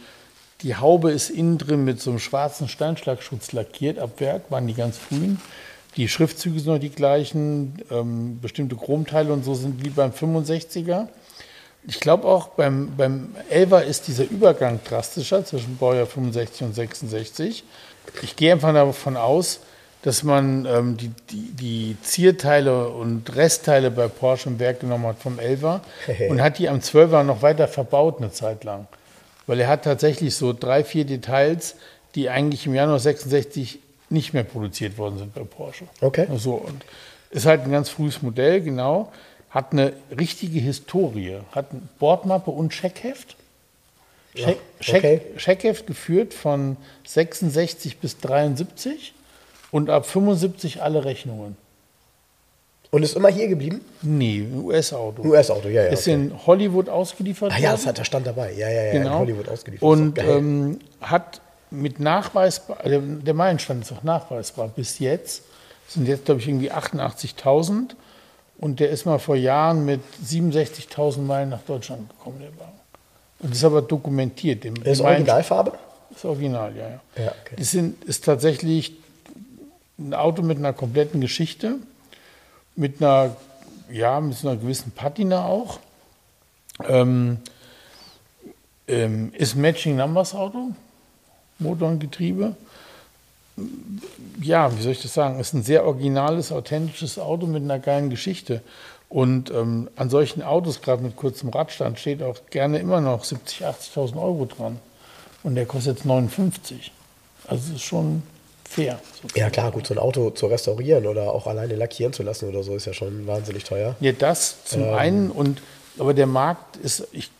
die Haube ist innen drin mit so einem schwarzen Steinschlagschutz lackiert, ab Werk, waren die ganz frühen. Die Schriftzüge sind noch die gleichen, ähm, bestimmte Chromteile und so sind wie beim 65er. Ich glaube auch beim, beim 11er ist dieser Übergang drastischer zwischen Baujahr 65 und 66. Ich gehe einfach davon aus, dass man ähm, die, die, die Zierteile und Restteile bei Porsche im Werk genommen hat vom 11er und hat die am 12er noch weiter verbaut eine Zeit lang. Weil er hat tatsächlich so drei, vier Details, die eigentlich im Januar 66 nicht mehr produziert worden sind bei Porsche. Okay. So, und ist halt ein ganz frühes Modell, genau. Hat eine richtige Historie. Hat eine Bordmappe und Checkheft. Check, Check, okay. Checkheft geführt von 66 bis 73 und ab 75 alle Rechnungen. Und ist immer hier geblieben? Nee, ein US-Auto. US-Auto, ja, ja. Ist okay. in Hollywood ausgeliefert Ah ja, das hat der Stand dabei. Ja, ja, ja. In genau. Hollywood ausgeliefert. Und Ist ähm, hat mit nachweisbar, der, der Meilenstand ist auch nachweisbar bis jetzt, sind jetzt glaube ich irgendwie 88.000 Und der ist mal vor Jahren mit 67.000 Meilen nach Deutschland gekommen, der Wagen. Und das ist aber dokumentiert. Dem, Ist Originalfarbe? Das Original, ja, ja. Ja, okay. Das sind, ist tatsächlich ein Auto mit einer kompletten Geschichte, mit einer, ja, mit einer gewissen Patina auch. Ähm, ähm, ist Matching Numbers Auto, Motor und Getriebe. Ja, wie soll ich das sagen? Ist ein sehr originales, authentisches Auto mit einer geilen Geschichte. Und ähm, an solchen Autos, gerade mit kurzem Radstand, steht auch gerne immer noch 70.000, 80.000 Euro dran. Und der kostet jetzt 59. Also es ist schon fair. Ja, klar, gut, so ein Auto zu restaurieren oder auch alleine lackieren zu lassen oder so ist ja schon wahnsinnig teuer. Ja, das zum Ähm. einen und aber der Markt ist, ich,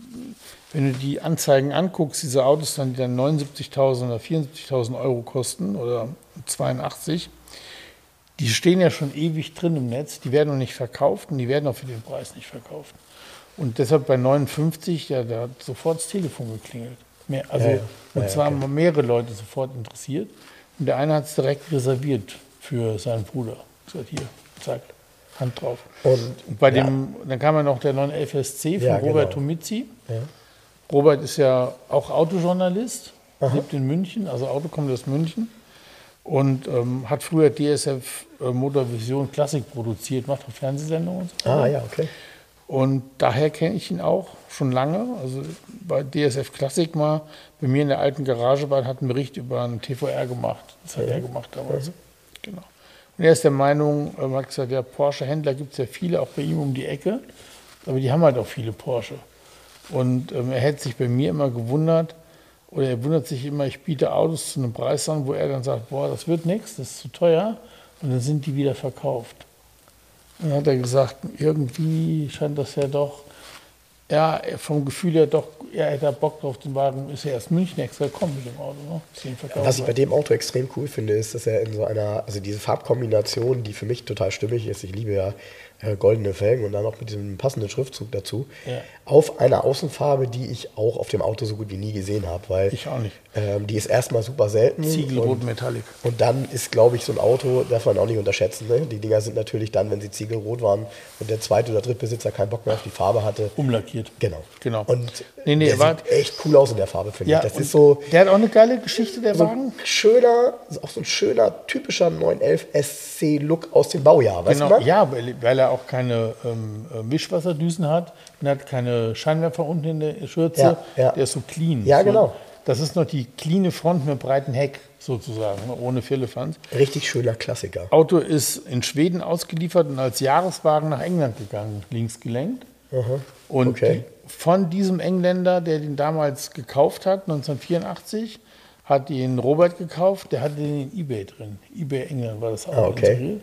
wenn du die Anzeigen anguckst, diese Autos dann, die dann 79.000 oder 74.000 Euro kosten oder 82, die stehen ja schon ewig drin im Netz, die werden noch nicht verkauft und die werden auch für den Preis nicht verkauft. Und deshalb bei 59, ja, da hat sofort das Telefon geklingelt. Mehr, also, Ja, ja. und Ja, zwar okay. haben mehrere Leute sofort interessiert. Und der eine hat es direkt reserviert für seinen Bruder. Gesagt, hier, zeig, Hand drauf. Und, Und bei ja, dem, dann kam ja noch der 911 SC von Ja, Robert genau. Tomizzi. Ja. Robert ist ja auch Autojournalist, lebt in München, also Auto kommt aus München und ähm, hat früher DSF äh, Motorvision Klassik produziert, macht auch Fernsehsendungen und so. Ah, ja, okay. Und daher kenne ich ihn auch schon lange. Also bei DSF Klassik mal bei mir in der alten Garage war, hat einen Bericht über einen TVR gemacht. Das hat er gemacht damals. Genau. Und er ist der Meinung, er hat gesagt, ja, Porsche-Händler gibt es ja viele, auch bei ihm um die Ecke. Aber die haben halt auch viele Porsche. Und ähm, er hätte sich bei mir immer gewundert, oder er wundert sich immer, ich biete Autos zu einem Preis an, wo er dann sagt, boah, das wird nichts, das ist zu teuer. Und dann sind die wieder verkauft. Und dann hat er gesagt, irgendwie scheint das ja doch, ja, vom Gefühl her doch, er hätte Bock drauf, den Wagen, ist ja erst München extra gekommen mit dem Auto. Ne? Was ich bei dem Auto extrem cool finde, ist, dass er in so einer, also diese Farbkombination, die für mich total stimmig ist, ich liebe ja goldene Felgen und dann auch mit diesem passenden Schriftzug dazu, Ja. auf einer Außenfarbe, die ich auch auf dem Auto so gut wie nie gesehen habe, weil Ich auch nicht. ähm, die ist erstmal super selten. Ziegelrot und, Metallic. und dann ist, glaube ich, so ein Auto, darf man auch nicht unterschätzen. Ne? Die Dinger sind natürlich dann, wenn sie ziegelrot waren und der zweite oder Drittbesitzer keinen Bock mehr auf die Farbe hatte. Umlackiert. Genau. Genau. Und Nee, nee, der er sieht echt cool aus in der Farbe, finde Ja, ich. Das ist so, Der hat auch eine geile Geschichte, der so Wagen. schöner, auch so ein schöner, typischer 911 SC-Look aus dem Baujahr, weißt Genau, du mal? ja, weil, weil er auch keine ähm, äh, Wischwasserdüsen hat und hat keine Scheinwerfer unten in der Schürze. Ja, ja. Der ist so clean. Ja, so, genau. Das ist noch die cleane Front mit breiten Heck sozusagen, ne, ohne Firlefanz. Richtig schöner Klassiker. Auto ist in Schweden ausgeliefert und als Jahreswagen nach England gegangen, links gelenkt. Und Okay. von diesem Engländer, der den damals gekauft hat, 1984, hat ihn Robert gekauft, der hatte den in eBay drin. eBay England war das Auto Ah, okay. inseriert.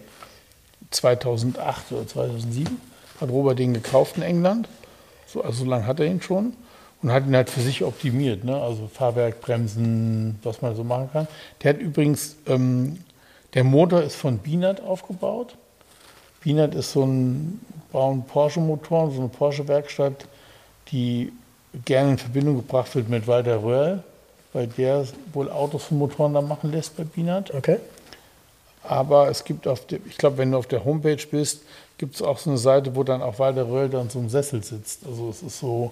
2008 oder 2007 hat Robert den gekauft in England. So, also so lange hat er ihn schon und hat ihn halt für sich optimiert. Ne? Also Fahrwerk, Bremsen, was man so machen kann. Der hat übrigens, ähm, der Motor ist von Bienert aufgebaut. Bienert ist so ein, bauen Porsche-Motoren, so eine Porsche-Werkstatt, die gerne in Verbindung gebracht wird mit Walter Röhrl, weil der wohl Autos von Motoren da machen lässt bei Bienert. Okay. Aber es gibt auf der, ich glaube, wenn du auf der Homepage bist, gibt es auch so eine Seite, wo dann auch Walter Röll dann so im Sessel sitzt. Also es ist so,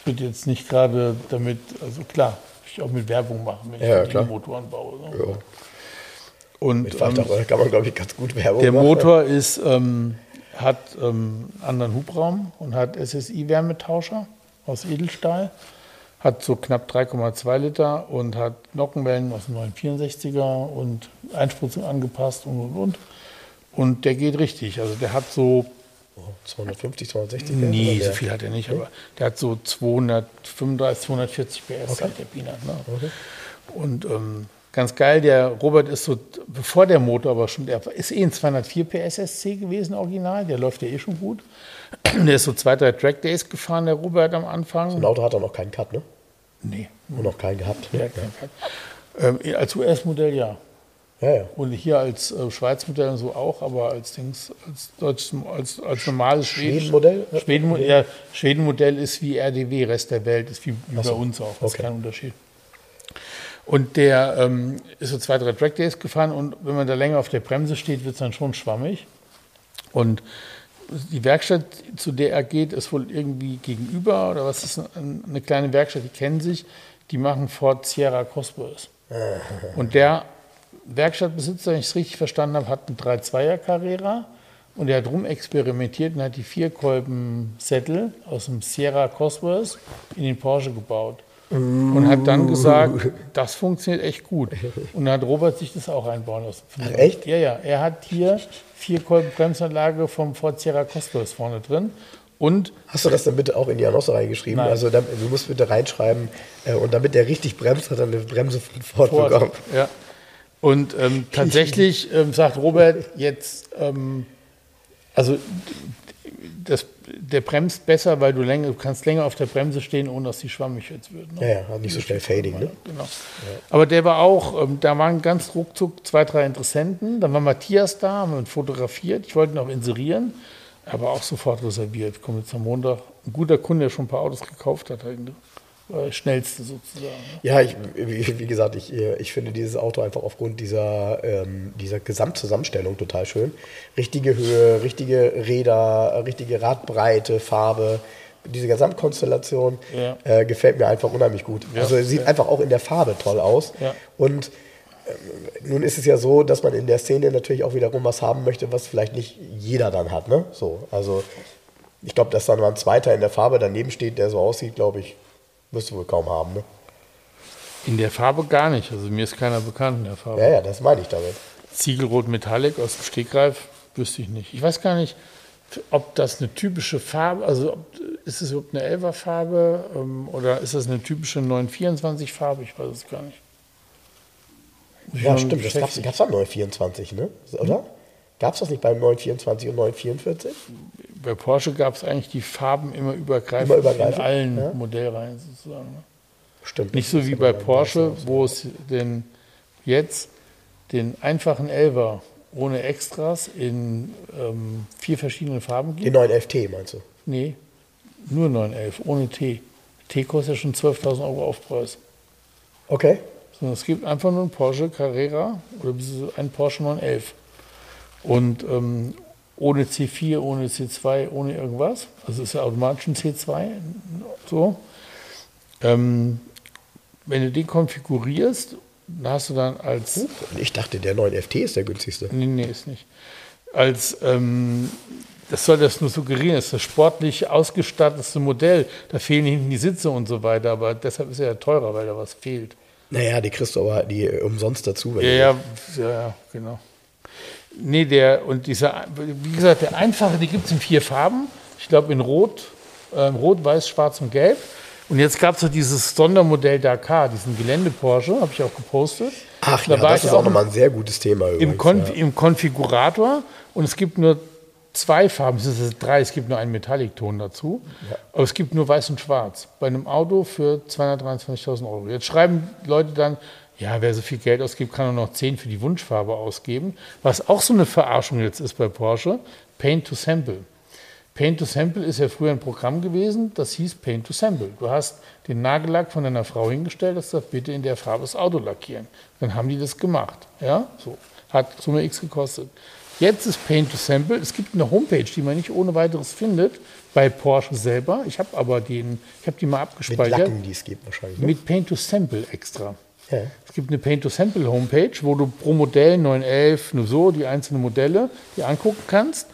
ich würde jetzt nicht gerade damit, also klar, ich auch mit Werbung machen, wenn Ja, ich klar. die Motoren baue. Ne? Ja. Und Mit Walter ähm, Röll kann man, glaube ich, ganz gut Werbung der machen. Motor ist, ähm, hat ähm, einen anderen Hubraum und hat SSI-Wärmetauscher aus Edelstahl, hat so knapp 3,2 Liter und hat Nockenwellen aus dem 964er und Einspritzung angepasst und und und. Und der geht richtig. Also der hat so, 250, 260 nee, oder so viel hat er nicht, aber der hat so 235, 240 PS, hat der Peanut. Ne? Und ähm, ganz geil, der Robert ist so, bevor der Motor aber schon, der ist eh ein 204 PS SC gewesen, original, der läuft ja eh schon gut. Der ist so zwei, drei Track Days gefahren, der Robert am Anfang. So ein Auto hat auch noch keinen Cut, ne? Nee, Und noch keinen gehabt. hat keinen Cut. Ähm, als US-Modell ja. Ja, ja. Und hier als äh, Schweiz-Modell und so auch, aber als Dings, als deutsches, als, als normales Schwedenmodell? Schweden, ja, Schwedenmodell ist wie RDW, Rest der Welt, ist wie, wie bei so, uns auch, das ist okay. kein Unterschied. Und der ähm, ist so zwei, drei Track Days gefahren und wenn man da länger auf der Bremse steht, wird es dann schon schwammig. Und die Werkstatt, zu der er geht, ist wohl irgendwie gegenüber oder was ist eine kleine Werkstatt, die kennen sich, die machen Ford Sierra Crossbows. Und der Werkstattbesitzer, wenn ich es richtig verstanden habe, hat einen 3-2er Carrera und er hat rumexperimentiert und hat die Vierkolben-Sättel aus dem Sierra Cosworth in den Porsche gebaut. Und hat dann gesagt, das funktioniert echt gut. Und dann hat Robert sich das auch einbauen lassen. Ach, echt? Ja, ja. Er hat hier Vierkolben-Bremsanlage vom Ford Sierra Cosworth vorne drin. Und Hast du das dann bitte auch in die Annonce reingeschrieben? Nein. Also dann, du musst bitte reinschreiben, äh, und damit der richtig bremst, hat er eine Bremse von Ford, Ford, bekommen. ja. Und ähm, tatsächlich ähm, sagt Robert jetzt, ähm, also das, der bremst besser, weil du länger, du kannst länger auf der Bremse stehen, ohne dass die schwammig jetzt wird. Ne? Ja, ja, nicht so schnell Fading, ne? Genau. Aber der war auch, ähm, da waren ganz ruckzuck zwei, drei Interessenten. Dann war Matthias da, haben ihn fotografiert. Ich wollte ihn auch inserieren, aber auch sofort reserviert. Kommt jetzt am Montag. Ein guter Kunde, der schon ein paar Autos gekauft hat, halt, ne? Der schnellste sozusagen. Ja, ich, wie, wie gesagt, ich, äh, ich finde dieses Auto einfach aufgrund dieser, ähm, dieser Gesamtzusammenstellung total schön. Richtige Höhe, richtige Räder, richtige Radbreite, Farbe. Diese Gesamtkonstellation Ja. äh, gefällt mir einfach unheimlich gut. Ja, also sieht ja. einfach auch in der Farbe toll aus. Und ähm, nun ist es ja so, dass man in der Szene natürlich auch wiederum was haben möchte, was vielleicht nicht jeder dann hat. Ne? So, also ich glaube, dass dann mal ein Zweiter in der Farbe daneben steht, der so aussieht, glaube ich, wirst du wohl kaum haben. Ne? In der Farbe gar nicht. Also mir ist keiner bekannt in der Farbe. Ja, ja, das meine ich damit. Ziegelrot Metallic aus dem Stegreif wüsste ich nicht. Ich weiß gar nicht, ob das eine typische Farbe, also ob, ist es überhaupt eine 11er Farbe ähm, oder ist das eine typische 924 Farbe? Ich weiß es gar nicht. Ich Ja, stimmt. Das gab es am 924, ne? Oder? Gab es das nicht beim 924 und 944? Bei Porsche gab es eigentlich die Farben immer übergreifend, Immer übergreifend, in allen ja. Modellreihen sozusagen. Ne? Stimmt. Nicht so wie bei ein Porsche, wo es den jetzt den einfachen Elver ohne Extras in ähm, vier verschiedenen Farben gibt. Den 911T meinst du? Nee, nur 911, ohne T. T kostet ja schon 12.000 Euro Aufpreis. Okay. Sondern es gibt einfach nur einen Porsche Carrera oder einen Porsche 911. Und ähm, ohne C4, ohne C2, ohne irgendwas. Also ist ja automatisch ein C2. So. Ähm, wenn du den konfigurierst, dann hast du dann als ich dachte, der 9FT ist der günstigste. Nee, nee, ist nicht. Als, ähm, das soll das nur suggerieren, das ist das sportlich ausgestattete Modell. Da fehlen hinten die Sitze und so weiter, aber deshalb ist er ja teurer, weil da was fehlt. Naja, die kriegst du aber die umsonst dazu. ja, ja, ja, genau. Nee, der, und dieser, wie gesagt, der einfache, die gibt es in vier Farben. Ich glaube in Rot, ähm, Rot, Weiß, Schwarz und Gelb. Und jetzt gab es so dieses Sondermodell Dakar, diesen Gelände-Porsche, habe ich auch gepostet. Ach Da ja, das ist auch nochmal ein sehr gutes Thema im, übrigens. Konf ja. im Konfigurator und es gibt nur zwei Farben, es sind drei, es gibt nur einen Metallic-Ton dazu, aber es gibt nur weiß und schwarz. Bei einem Auto für 223.000 Euro. Jetzt schreiben Leute dann, ja, wer so viel Geld ausgibt, kann nur noch 10 für die Wunschfarbe ausgeben. Was auch so eine Verarschung jetzt ist bei Porsche, Paint to Sample. Paint to Sample ist ja früher ein Programm gewesen, das hieß Paint to Sample. Du hast den Nagellack von deiner Frau hingestellt, das sagt, bitte in der Farbe das Auto lackieren. Dann haben die das gemacht. Ja, so. Hat Summe X gekostet. Jetzt ist Paint to Sample. Es gibt eine Homepage, die man nicht ohne weiteres findet, bei Porsche selber. Ich habe aber den, ich habe die mal Mit abgespeichert. Lacken, die es gibt wahrscheinlich. Ne? Mit Paint to Sample extra. Ja. Es gibt eine Paint to Sample Homepage, wo du pro Modell 911, nur so, die einzelnen Modelle, die angucken kannst.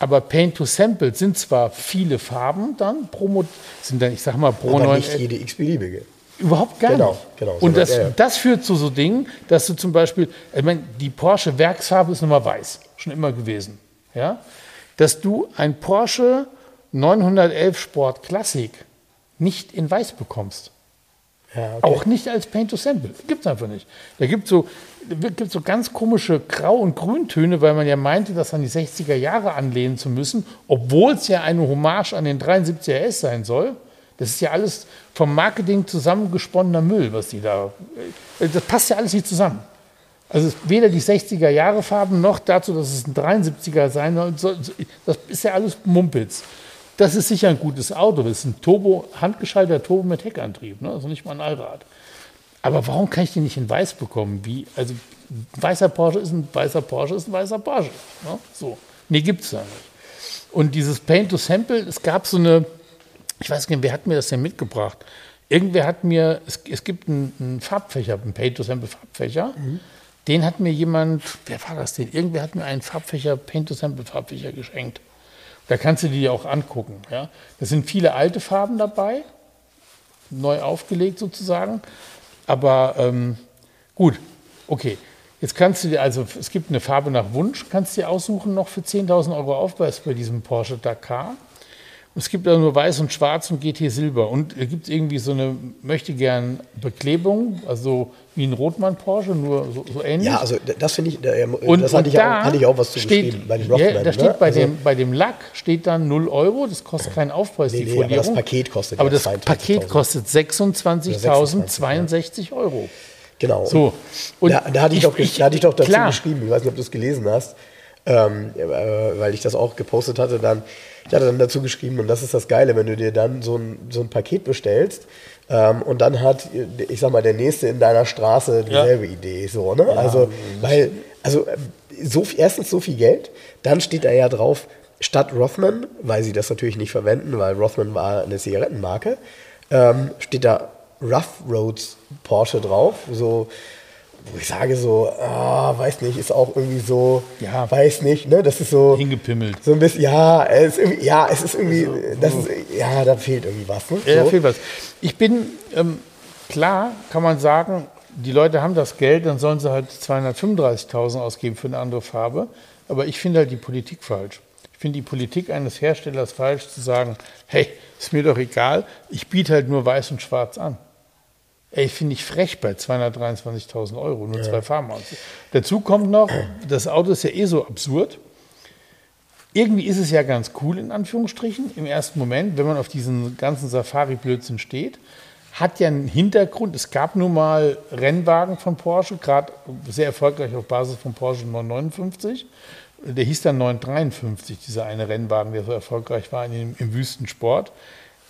Aber Paint to Sample sind zwar viele Farben dann pro Mod sind dann, ich sag mal, pro Aber nicht 911 jede x-beliebige. Überhaupt gar Genau, nicht. genau, Und sondern- das, ja, ja. das führt zu so Dingen, dass du zum Beispiel, ich meine, die Porsche Werksfarbe ist nun mal weiß, schon immer gewesen. Ja? Dass du ein Porsche 911 Sport Classic nicht in weiß bekommst. Ja, okay. Auch nicht als Paint to Sample. Gibt es einfach nicht. Da gibt es so, gibt's so ganz komische Grau- und Grüntöne, weil man ja meinte, das an die 60er Jahre anlehnen zu müssen, obwohl es ja eine Hommage an den 73er S sein soll. Das ist ja alles vom Marketing zusammengesponnener Müll, was die da. äh, Das passt ja alles nicht zusammen. Also weder die 60er Jahre Farben noch dazu, dass es ein 73er sein soll. Das ist ja alles Mumpitz. Das ist sicher ein gutes Auto. Das ist ein Turbo, handgeschalteter Turbo mit Heckantrieb, ne? also nicht mal ein Allrad. Aber warum kann ich den nicht in weiß bekommen? Wie, also weißer Porsche ist ein weißer Porsche, ist ein weißer Porsche. Ne? So. Nee, gibt es da nicht. Und dieses Paint to Sample, es gab so eine, ich weiß nicht, wer hat mir das denn mitgebracht? Irgendwer hat mir, es, es gibt einen, einen Farbfächer, einen Paint to Sample Farbfächer. Den hat mir jemand, wer war das denn? Irgendwer hat mir einen Farbfächer, Paint to Sample Farbfächer geschenkt. Da kannst du die auch angucken. Ja? Da sind viele alte Farben dabei, neu aufgelegt sozusagen. Aber ähm, gut, okay. Jetzt kannst du dir, also es gibt eine Farbe nach Wunsch, kannst du dir aussuchen noch für 10.000 Euro Aufpreis bei diesem Porsche Dakar. Es gibt da nur weiß und schwarz und GT Silber. Und es gibt irgendwie so eine, möchte gern Beklebung, also wie ein Rotmann Porsche, nur so, so ähnlich. Ja, also das finde ich, äh, Und, das und hatte, ich da auch, hatte ich auch was zu steht, geschrieben bei ja, Rockman. Da steht ne? bei, Also- dem, bei dem Lack steht dann 0 Euro, das kostet keinen Aufpreis, Nee, die nee, aber das Paket kostet Aber ja das 22.000. Paket kostet 26.062 Euro. Genau. So. Und da, da, hatte ich doch, da hatte ich doch dazu klar, geschrieben, ich weiß nicht, ob du es gelesen hast, ähm, äh, weil ich das auch gepostet hatte, dann, ich hatte dann dazu geschrieben, und das ist das Geile, wenn du dir dann so ein, so ein Paket bestellst ähm, und dann hat, ich sag mal, der Nächste in deiner Straße dieselbe Idee, so, ne? also, weil, also, so, erstens so viel Geld, dann steht da ja drauf, statt Rothman, weil sie das natürlich nicht verwenden, weil Rothman war eine Zigarettenmarke, ähm, steht da Rough Roads Porsche drauf, so, wo ich sage so, ah, weiß nicht, ist auch irgendwie so, Ja. weiß nicht, ne, das ist so, hingepimmelt. so ein bisschen, ja, es ist irgendwie, ja, es ist irgendwie, das ist, ja, da fehlt irgendwie was, ne? Ja, da so. fehlt was. Ich bin, ähm, klar kann man sagen, die Leute haben das Geld, dann sollen sie halt 235.000 ausgeben für eine andere Farbe. Aber ich finde halt die Politik falsch. Ich finde die Politik eines Herstellers falsch, zu sagen, hey, ist mir doch egal, ich biete halt nur weiß und schwarz an. Ey, finde ich frech bei 223.000 Euro, nur zwei Farben aus. Dazu kommt noch, das Auto ist ja eh so absurd. Irgendwie ist es ja ganz cool, in Anführungsstrichen, im ersten Moment, wenn man auf diesen ganzen Safari-Blödsinn steht. Hat ja einen Hintergrund. Es gab nun mal Rennwagen von Porsche, gerade sehr erfolgreich auf Basis von Porsche 959. Der hieß dann 953, dieser eine Rennwagen, der so erfolgreich war in, im Wüstensport.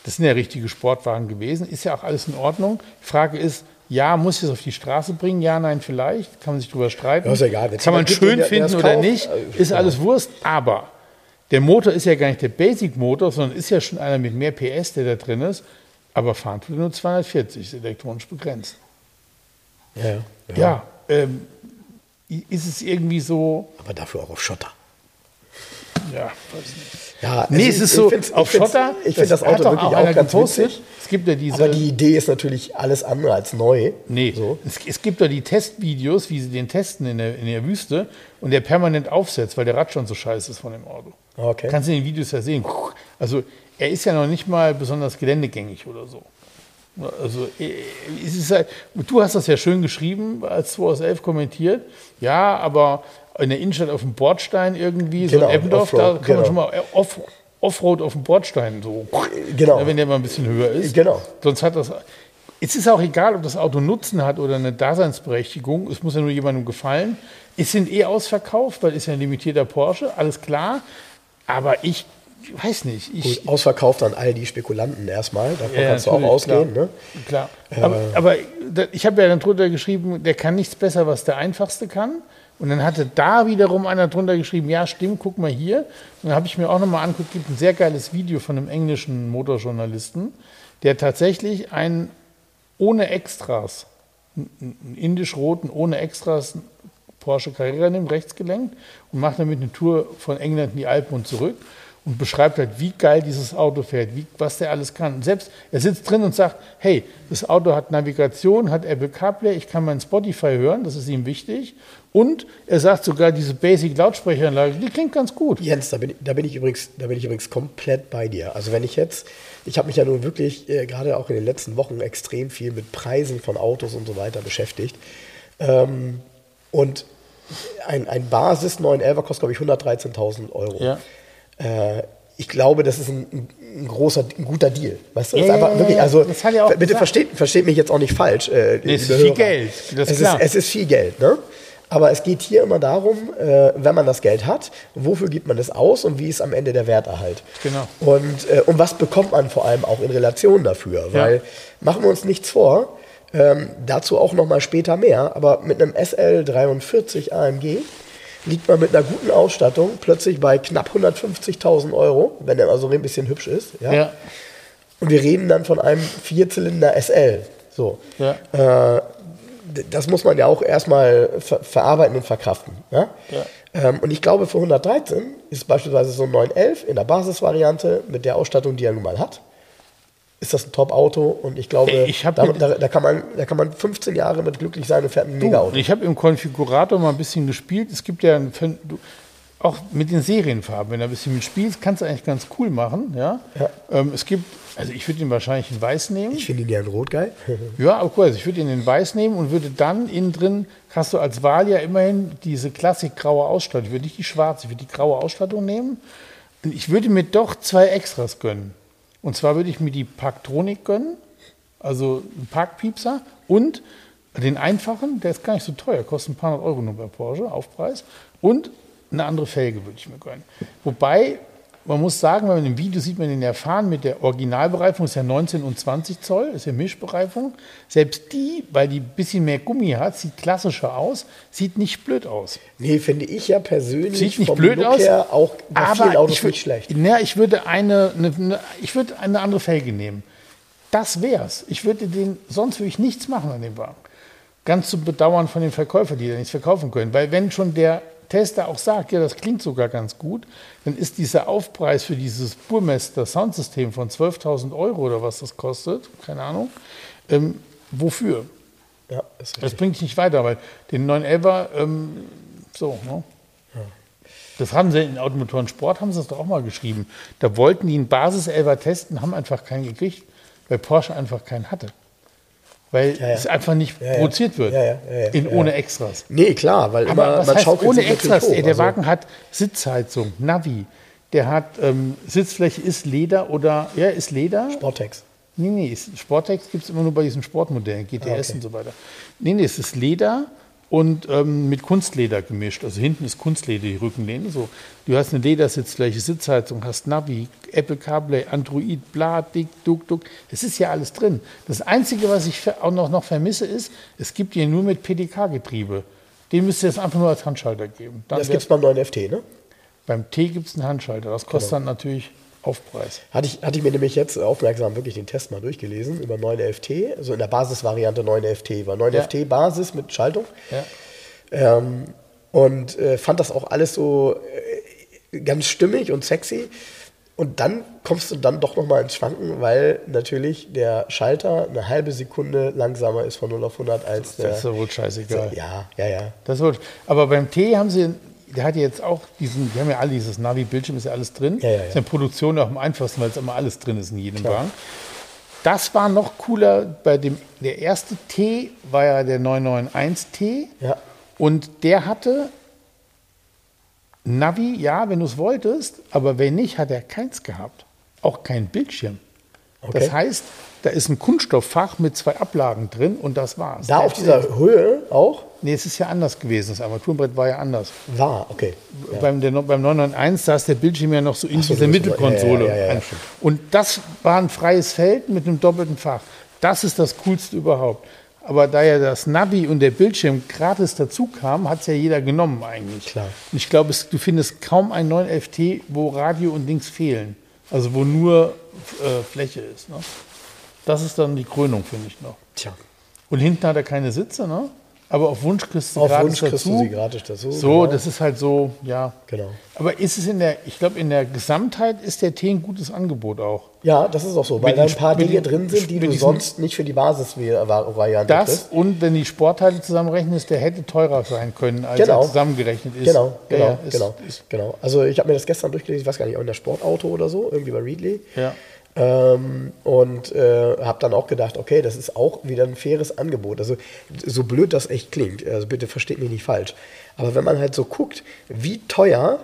Das sind ja richtige Sportwagen gewesen. Ist ja auch alles in Ordnung. Die Frage ist, ja, muss ich es auf die Straße bringen? Ja, nein, vielleicht. Kann man sich drüber streiten. Ja, ist egal. Kann man schön finden oder kauft, nicht. Ist alles Wurst. Aber der Motor ist ja gar nicht der Basic-Motor, sondern ist ja schon einer mit mehr PS, der da drin ist. Aber fahren tut nur 240, ist elektronisch begrenzt. Ja, ja. Ja, ähm, ist es irgendwie so, Aber dafür auch auf Schotter. ja, weiß nicht. Ja, Nee, also es ich- ist ich so, find's- auf Schotter, Ich finde das hat Auto wirklich einer auch ganz gepostet. witzig. Es gibt ja diese, Aber die Idee ist natürlich alles andere als neu. Nee, So. es, es gibt doch die Testvideos, wie sie den testen in der, in der Wüste und der permanent aufsetzt, weil der Rad schon so scheiße ist von dem Auto. Okay. Kannst du in den Videos ja sehen. Also er ist ja noch nicht mal besonders geländegängig oder so. Also äh, es ist halt, du hast das ja schön geschrieben, als 2 aus 11 kommentiert. Ja, aber in der Innenstadt auf dem Bordstein irgendwie, so Genau, in Eppendorf, da kann man genau. schon mal äh, off, Offroad auf dem Bordstein so. Genau. Wenn der mal ein bisschen höher ist. Genau. Sonst hat das. Es ist auch egal, ob das Auto Nutzen hat oder eine Daseinsberechtigung. Es muss ja nur jemandem gefallen. Es sind eh ausverkauft, weil es ist ja ein limitierter Porsche, alles klar. Aber ich weiß nicht. Ich, Gut, ausverkauft an all die Spekulanten erstmal. Davon Ja, kannst du auch ausgehen. klar. Ne? Klar. Aber, aber da- ich habe ja dann drunter geschrieben, der kann nichts besser, was der Einfachste kann. Und dann hatte da wiederum einer drunter geschrieben, ja stimmt, guck mal hier. Und dann habe ich mir auch nochmal angeguckt, gibt ein sehr geiles Video von einem englischen Motorjournalisten, der tatsächlich einen ohne Extras, einen indisch-roten ohne Extras Porsche Carrera nimmt, rechts gelenkt und macht damit eine Tour von England in die Alpen und zurück und beschreibt halt, wie geil dieses Auto fährt, wie, was der alles kann. Und selbst er sitzt drin und sagt, hey, das Auto hat Navigation, hat Apple CarPlay, ich kann mein Spotify hören, das ist ihm wichtig. Und er sagt sogar, diese Basic-Lautsprecheranlage, die klingt ganz gut. Jens, da bin, ich, da, bin ich übrigens, da bin ich übrigens komplett bei dir. Also wenn ich jetzt, ich habe mich ja nun wirklich äh, gerade auch in den letzten Wochen extrem viel mit Preisen von Autos und so weiter beschäftigt. Ähm, und ein, ein Basis 911 kostet, glaube ich, 113.000 Euro. Ja. Äh, ich glaube, das ist ein, ein, großer, ein guter Deal. Weißt du, das Ja, ist einfach ja, wirklich, ja, also das hat er auch bitte gesagt. versteht, versteht mich jetzt auch nicht falsch. Äh, Nee, es ist liebe viel Hörer. Geld, das ist es, klar. ist, es ist viel Geld, ne? Aber es geht hier immer darum, äh, wenn man das Geld hat, wofür gibt man es aus und wie ist am Ende der Werterhalt. Genau. Und, äh, und was bekommt man vor allem auch in Relation dafür? Weil, machen wir uns nichts vor, ähm, dazu auch nochmal später mehr, aber mit einem SL43 AMG liegt man mit einer guten Ausstattung plötzlich bei knapp 150.000 Euro, wenn er also ein bisschen hübsch ist. Ja? Ja. Und wir reden dann von einem Vierzylinder SL. So. Ja. Äh, das muss man ja auch erstmal ver verarbeiten und verkraften. Ja? Ja. Ähm, und ich glaube, für 113 ist beispielsweise so ein 911 in der Basisvariante mit der Ausstattung, die er nun mal hat, ist das ein Top-Auto. Und ich glaube, ich da, da, da, kann man, da kann man 15 Jahre mit glücklich sein und fährt ein Mega-Auto. Ich habe im Konfigurator mal ein bisschen gespielt. Es gibt ja ein, auch mit den Serienfarben, wenn du ein bisschen mitspielst, kannst du eigentlich ganz cool machen. Ja? Ja. Ähm, es gibt, also ich würde ihn wahrscheinlich in Weiß nehmen. Ich finde ihn ja in Rot geil. Ja, aber cool. Also ich würde ihn in Weiß nehmen und würde dann innen drin, hast du als Wahl ja immerhin diese klassik-graue Ausstattung. Ich würde nicht die schwarze, ich würde die graue Ausstattung nehmen. Und ich würde mir doch zwei Extras gönnen. Und zwar würde ich mir die Parktronik gönnen, also einen Parkpiepser und den einfachen, der ist gar nicht so teuer, kostet ein paar hundert Euro nur bei Porsche, Aufpreis. Und eine andere Felge würde ich mir gönnen. Wobei, man muss sagen, wenn man im Video sieht man den ja fahren mit der Originalbereifung, ist ja 19 und 20 Zoll, ist ja Mischbereifung. Selbst die, weil die ein bisschen mehr Gummi hat, sieht klassischer aus, sieht nicht blöd aus. Nee, finde ich ja persönlich Sieht nicht vom blöd Look aus, her auch bei vielen Autos ich würd- nicht schlecht. Na, ich würde eine, eine, eine, ich würde eine andere Felge nehmen. Das wär's. Ich würde den, sonst würde ich nichts machen an dem Wagen. Ganz zu bedauern von den Verkäufern, die da nichts verkaufen können. Weil wenn schon der Tester auch sagt, ja, das klingt sogar ganz gut, dann ist dieser Aufpreis für dieses Burmester Soundsystem von 12.000 Euro oder was das kostet, keine Ahnung, ähm, wofür? Ja, Das bringt dich nicht weiter, weil den 911er, ähm, so, ne? Das haben sie in Automotoren Sport, haben sie das doch auch mal geschrieben. Da wollten die einen Basis-11er testen, haben einfach keinen gekriegt, weil Porsche einfach keinen hatte. Weil Ja, ja. es einfach nicht Ja, produziert wird. In ohne. Extras. Nee, klar, weil Aber immer, was man heißt schaukelt ohne Extras? hoch. Der Also, Wagen hat Sitzheizung, Navi, der hat ähm, Sitzfläche ist Leder oder ja, ist Leder. Sportex. Nee, nee, Sportex gibt es immer nur bei diesen Sportmodellen, GTS Ah, okay. und so weiter. Nee, nee, es ist Leder und ähm, mit Kunstleder gemischt. Also hinten ist Kunstleder, die Rückenlehne. So. Du hast eine Ledersitzfläche, Sitzheizung, hast Navi, Apple CarPlay, Android, bla, dick, duck, duck. Es ist ja alles drin. Das Einzige, was ich auch noch, noch vermisse, ist, es gibt hier nur mit PDK-Getriebe. Den müsst ihr jetzt einfach nur als Handschalter geben. Dann Das gibt es beim neuen FT, ne? beim T gibt es einen Handschalter. Das kostet Genau. dann natürlich Aufpreis. Hatte ich, hatte ich mir nämlich jetzt aufmerksam wirklich den Test mal durchgelesen über 9 FT, also in der Basisvariante 9 FT, war 9 Ja. FT Basis mit Schaltung. Ja. Ähm, und äh, fand das auch alles so äh, ganz stimmig und sexy. Und dann kommst du dann doch nochmal ins Schwanken, weil natürlich der Schalter eine halbe Sekunde langsamer ist von 0 auf 100 als der. Das ist ja wohl scheißegal. ja, ja, ja. Das wird, aber beim T haben sie, der hat jetzt auch diesen, die haben ja alle dieses Navi-Bildschirm, ist ja alles drin. Ja, ja, ja. Ist in Produktion auch am einfachsten, weil es immer alles drin ist in jedem Klar. Wagen. Das war noch cooler bei dem, der erste T war ja der 991T. Ja. Und der hatte Navi, ja, wenn du es wolltest, aber wenn nicht, hat er keins gehabt. Auch kein Bildschirm. Okay. Das heißt, da ist ein Kunststofffach mit zwei Ablagen drin und das war's. Da auf dieser Höhe auch Nee, es ist ja anders gewesen. Das Armaturenbrett war ja anders. war, okay. Ja. Beim, der, beim 991, da ist der Bildschirm ja noch so in so, dieser Mittelkonsole. ja, ja, ein- und das war ein freies Feld mit einem doppelten Fach. Das ist das Coolste überhaupt. Aber da ja das Navi und der Bildschirm gratis dazu kam, hat es ja jeder genommen eigentlich. Klar. Und ich glaube, du findest kaum einen 911T, wo Radio und Dings fehlen. Also wo nur äh, Fläche ist. Ne? Das ist dann die Krönung, finde ich noch. Tja. Und hinten hat er keine Sitze, ne? Aber auf Wunsch kriegst du Auf gratis Wunsch kriegst dazu. du sie gratis dazu. So, genau. das ist halt so, ja. Genau. Aber ist es in der, ich glaube, in der Gesamtheit ist der T ein gutes Angebot auch. Ja, das ist auch so, weil da ein paar Dinge drin sind, die du sonst nicht für die Basisvariante Das kriegst. und wenn die Sportteile zusammenrechnen, ist der hätte teurer sein können, als Genau. er zusammengerechnet ist. Genau, Ja, genau, ja, ist, genau, Ist, genau. Also ich habe mir das gestern durchgelesen, ich weiß gar nicht, auch in der Sportauto oder so, irgendwie bei Readly. ja. Ähm, und äh, habe dann auch gedacht, okay, das ist auch wieder ein faires Angebot. Also so blöd das echt klingt, also bitte versteht mich nicht falsch. Aber wenn man halt so guckt, wie teuer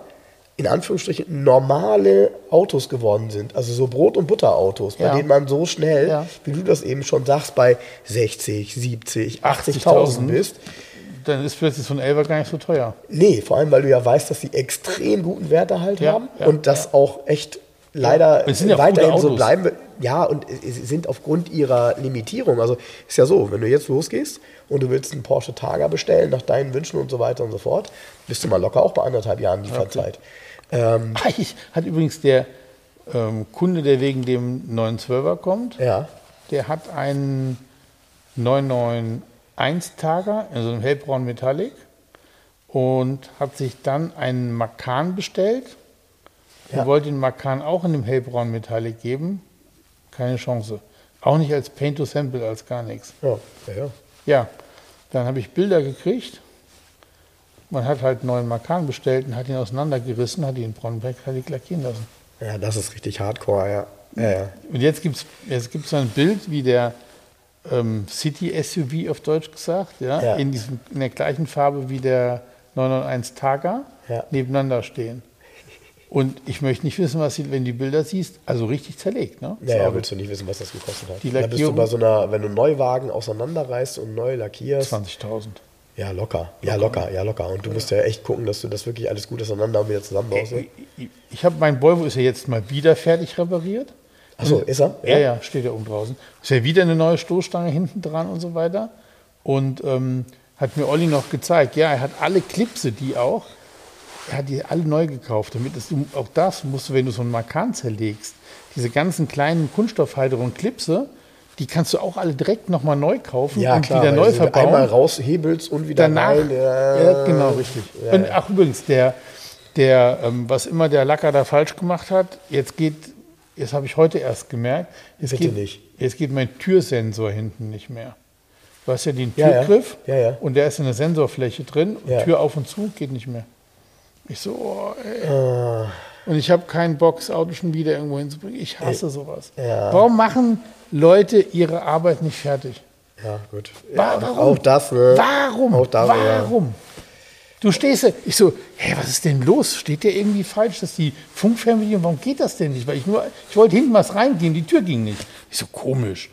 in Anführungsstrichen normale Autos geworden sind, also so Brot- und Butterautos, bei Ja. denen man so schnell, Ja. wie du das eben schon sagst, bei 60, 70, 80.000 80.000 bist. Dann ist plötzlich so ein Elfer gar nicht so teuer. Nee, vor allem, weil du ja weißt, dass sie extrem guten Wert halt Ja, haben ja, und das auch echt leider ja. Weiterhin so bleiben ja, und sie sind aufgrund ihrer Limitierung, also ist ja so, wenn du jetzt losgehst und du willst einen Porsche Targa bestellen, nach deinen Wünschen und so weiter und so fort, bist du mal locker auch bei anderthalb Jahren Lieferzeit. Ähm, Ah, ich, hat übrigens der ähm, Kunde, der wegen dem 912er kommt, ja, der hat einen 991-Tager in so einem hellbraunen Metallic und hat sich dann einen Makan bestellt Ja. wollte den Makan auch in dem hellbraunen Metallic geben. Keine Chance. Auch nicht als Paint to Sample, als gar nichts. ja, ja, ja. Ja, dann habe ich Bilder gekriegt. Man hat halt einen neuen Makan bestellt und hat ihn auseinandergerissen, hat ihn in braunen Metallic lackieren lassen. Ja, das ist richtig hardcore, ja. Ja, ja. Und jetzt gibt es jetzt gibt's so ein Bild, wie der ähm, City SUV auf Deutsch gesagt, ja, Ja. In, diesem, in der gleichen Farbe wie der 991 Targa nebeneinander stehen. Und ich möchte nicht wissen, was sie, wenn du die Bilder siehst, also richtig zerlegt. Ne? Ja, ja, willst du nicht wissen, was das gekostet hat. Die da bist du bei so einer, wenn du einen Neuwagen auseinanderreißt und neu lackierst. 20.000. Ja, locker. Ja, locker, ja, locker. Und du musst ja echt gucken, dass du das wirklich alles gut auseinander und wieder zusammenbaust. Ich, ich, ich habe mein Volvo ist ja jetzt mal wieder fertig repariert. Achso, ist er? Ja, ja, steht ja oben draußen. Ist ja wieder eine neue Stoßstange hinten dran und so weiter. Und ähm, hat mir Olli noch gezeigt, ja, er hat alle Klipse, die auch, er hat die alle neu gekauft. Damit es, du- auch das musst du, wenn du so einen Makan zerlegst, diese ganzen kleinen Kunststoffhalterungen und Klipse, die kannst du auch alle direkt nochmal neu kaufen Ja, und klar, wieder neu verbauen. einmal raushebelst und wieder Danach, rein. ja, genau, richtig. Ja, und, ja. ach übrigens, der, der ähm, was immer der Lacker da falsch gemacht hat, jetzt geht, jetzt habe ich heute erst gemerkt, jetzt Bitte geht, nicht. jetzt geht mein Türsensor hinten nicht mehr. Du hast ja den Ja, ja. Türgriff Ja, ja. und der ist in der Sensorfläche drin und Ja. Tür auf und zu geht nicht mehr. Ich so, oh, ey. Ah. Und ich habe keinen Bock, das Auto schon wieder irgendwo hinzubringen. Ich hasse sowas. Ja. Warum machen Leute ihre Arbeit nicht fertig? Ja, gut. Ja, Warum? Auch ne? Warum? Auch da, Warum? Du stehst da, ich so, hä, was ist denn los? Steht der irgendwie falsch, dass die Funkfernbedienung, warum geht das denn nicht? Weil ich nur, ich wollte hinten was reingehen, die Tür ging nicht. Ich so, komisch.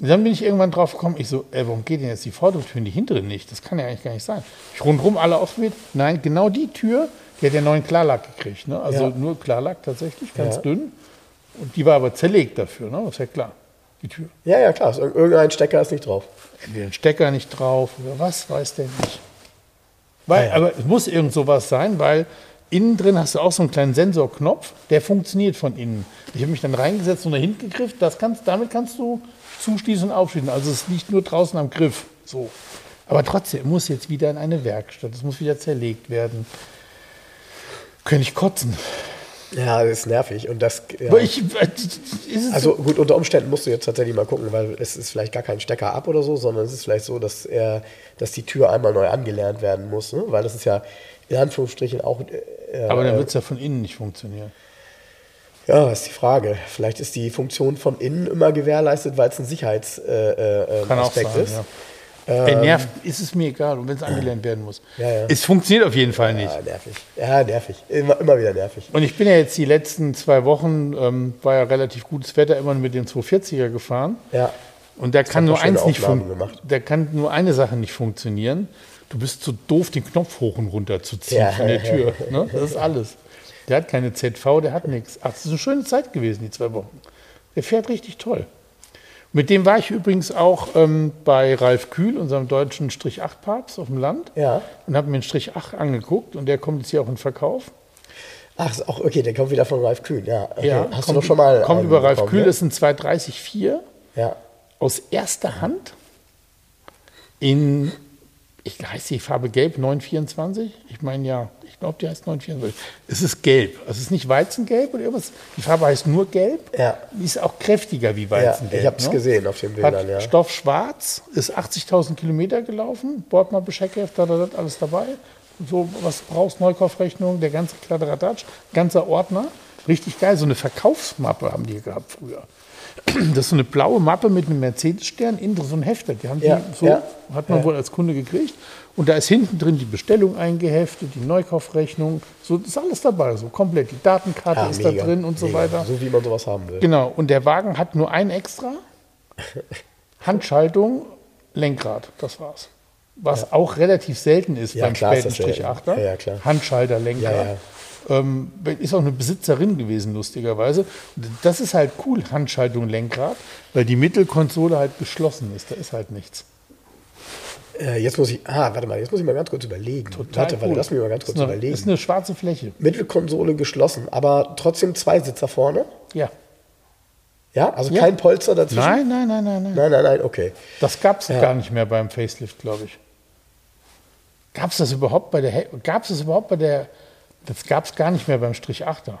Und dann bin ich irgendwann drauf gekommen, ich so, ey, warum geht denn jetzt die vordere Tür und die hintere nicht? Das kann ja eigentlich gar nicht sein. Ich rundherum alle ausprobiert. Nein, genau die Tür, die hat ja neuen Klarlack gekriegt. Ne? Also Ja. nur Klarlack tatsächlich, ganz Ja. dünn. Und die war aber zerlegt dafür, ne? das ist ja klar, die Tür. Ja, ja, klar. Ir- Irgendein Stecker ist nicht drauf. entweder ein Stecker nicht drauf oder was, weiß der nicht. Weil, Ja, ja. Aber es muss irgend sowas sein, weil innen drin hast du auch so einen kleinen Sensorknopf, der funktioniert von innen. Ich habe mich dann reingesetzt und dahin gegriffen, das kannst, damit kannst du zuschließen und aufschließen. Also es liegt nur draußen am Griff. So. Aber trotzdem muss jetzt wieder in eine Werkstatt, es muss wieder zerlegt werden. Könnte ich kotzen. Ja, das ist nervig. Und das, ja. Aber ich, äh, Also gut, unter Umständen musst du jetzt tatsächlich mal gucken, weil es ist vielleicht gar kein Stecker ab oder so, sondern es ist vielleicht so, dass er, dass die Tür einmal neu angelernt werden muss, ne? weil das ist ja in Anführungsstrichen auch. Äh, aber dann äh, wird es ja von innen nicht funktionieren. Ja, ist die Frage. Vielleicht ist die Funktion von innen immer gewährleistet, weil es ein Sicherheitsaspekt äh, äh, Kann auch Aspekt sein, ist. ja. Ey, nervt, ist es mir egal, und wenn es angelernt werden muss. Ja, ja. Es funktioniert auf jeden Fall nicht. Ja, nervig. Ja, nervig. Immer, immer wieder nervig. Und ich bin ja jetzt die letzten zwei Wochen, ähm, war ja relativ gutes Wetter, immer mit dem 240er gefahren. Ja. Und da kann nur eins nicht Aufnahmen fun- gemacht. Da kann nur eine Sache nicht funktionieren. Du bist zu doof, den Knopf hoch und runter zu ziehen Ja. von der Tür. Ne? Das ist alles. Der hat keine ZV, der hat nichts. Ach, das ist eine schöne Zeit gewesen, die zwei Wochen. Der fährt richtig toll. Mit dem war ich übrigens auch ähm, bei Ralf Kühl, unserem deutschen Strich 8 Papst auf dem Land. Ja. Und habe mir einen Strich 8 angeguckt und der kommt jetzt hier auch in Verkauf. Ach, ist auch okay, der kommt wieder von Ralf Kühn. Ja, okay. hast kommt, du doch schon mal. Kommt über Ralf bekommen, Kühl, ne? das sind 230,4 Ja. aus erster Hand in, ich heißt die Farbe Gelb 924? Ich meine ja, glaube, die heißt 924. Es ist gelb. Also es ist nicht Weizengelb oder irgendwas. Die Farbe heißt nur Gelb. Ja. Die ist auch kräftiger wie Ja, Weizengelb. ich habe es ne? gesehen auf den Bildern, Hat ja. Stoff schwarz, ist 80.000 Kilometer gelaufen, Bordmappe, Scheckheft, da, da, da, alles dabei. So, was du brauchst, Neukaufrechnung, der ganze Kladderadatsch, ganzer Ordner. Richtig geil, so eine Verkaufsmappe haben die gehabt früher. Das ist so eine blaue Mappe mit einem Mercedes-Stern, innen so ein Hefter. Die haben die Ja, so, ja, hat man ja. wohl als Kunde gekriegt. Und da ist hinten drin die Bestellung eingeheftet, die Neukaufrechnung, so das ist alles dabei, so komplett. Die Datenkarte Ah, ist mega, da drin und so mega. weiter. So wie man sowas haben will. Genau, und der Wagen hat nur ein Extra. Handschaltung, Lenkrad, das war's. Was auch relativ selten ist Ja, beim klar späten. Strich 8er. Ja, ja, klar. Handschalter, Lenkrad. Ja, ja. Ähm, ist auch eine Besitzerin gewesen, lustigerweise. Und das ist halt cool, Handschaltung, Lenkrad, weil die Mittelkonsole halt geschlossen ist. Da ist halt nichts. Äh, jetzt muss ich, ah, warte mal, jetzt muss ich mal ganz kurz überlegen. Total warte, warte, cool. lass mich mal ganz kurz ist eine, überlegen. Ist eine schwarze Fläche. Mittelkonsole geschlossen, aber trotzdem zwei Sitzer vorne. Ja. Ja, also Ja. kein Polster dazwischen. Nein, nein, nein, nein, nein. nein, nein, nein, okay. Das gab es Ja. gar nicht mehr beim Facelift, glaube ich. Gab es das überhaupt bei der gab es das überhaupt bei der das gab es gar nicht mehr beim Strich 8er.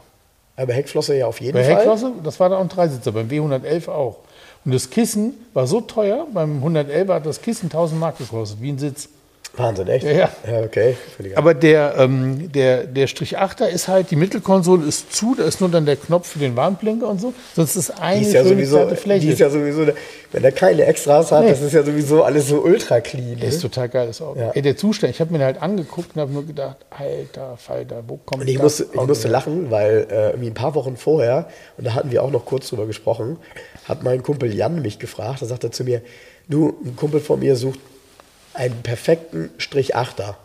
Aber Heckflosse ja auf jeden Bei Fall. Heckflosse, das war da auch ein Dreisitzer, beim W111 auch. Und das Kissen war so teuer, beim 111 hat das Kissen 1000 Mark gekostet, wie ein Sitz. Wahnsinn, echt? Ja, ja. Okay. Aber der, ähm, der, der Strich 8er ist halt, die Mittelkonsole ist zu, da ist nur dann der Knopf für den Warnblinker und so. Sonst ist eine die ist ja sowieso, Fläche. die ist ja sowieso, wenn er keine Extras hat, Nee. das ist ja sowieso alles so ultra clean. Der ist Ne? total geiles Auto. Ja. Ey, der Zustand, ich habe mir halt angeguckt und habe nur gedacht, alter Falter, wo kommt Und ich das musste, ich musste lachen, weil äh, irgendwie ein paar Wochen vorher, und da hatten wir auch noch kurz drüber gesprochen, hat mein Kumpel Jan mich gefragt, da sagt er zu mir, du, ein Kumpel von mir sucht einen perfekten Strich Achter.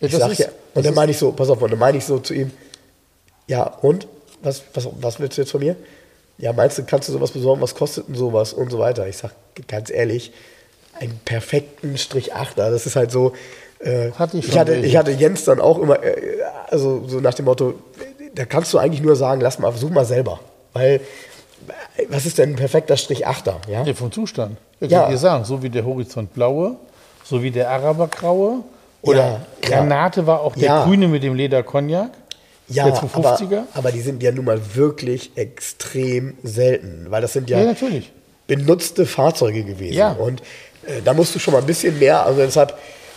Ja, Ich sag ist, ja, und dann meine ich so, pass auf, und dann meine ich so zu ihm, ja, und? Was, was, was willst du jetzt von mir? Ja, meinst du, kannst du sowas besorgen, was kostet denn sowas und so weiter? Ich sag ganz ehrlich, einen perfekten Strich Achter, das ist halt so, äh, Hatte ich ich, hatte, ich hatte Jens dann auch immer, äh, also so nach dem Motto, da kannst du eigentlich nur sagen, lass mal, versuch mal selber. Weil, äh, was ist denn ein perfekter Strich Achter? Ja? Ja, vom Zustand. Ja, Ja. ich dir sagen, so wie der Horizont blaue, so wie der Arabergraue oder Ja, ja. Granate war auch der Ja. grüne mit dem Leder Cognac. Ja, der aber, 250er. aber die sind ja nun mal wirklich extrem selten, weil das sind ja, Ja, benutzte Fahrzeuge gewesen. Ja. Und äh, da musst du schon mal ein bisschen mehr, also deshalb,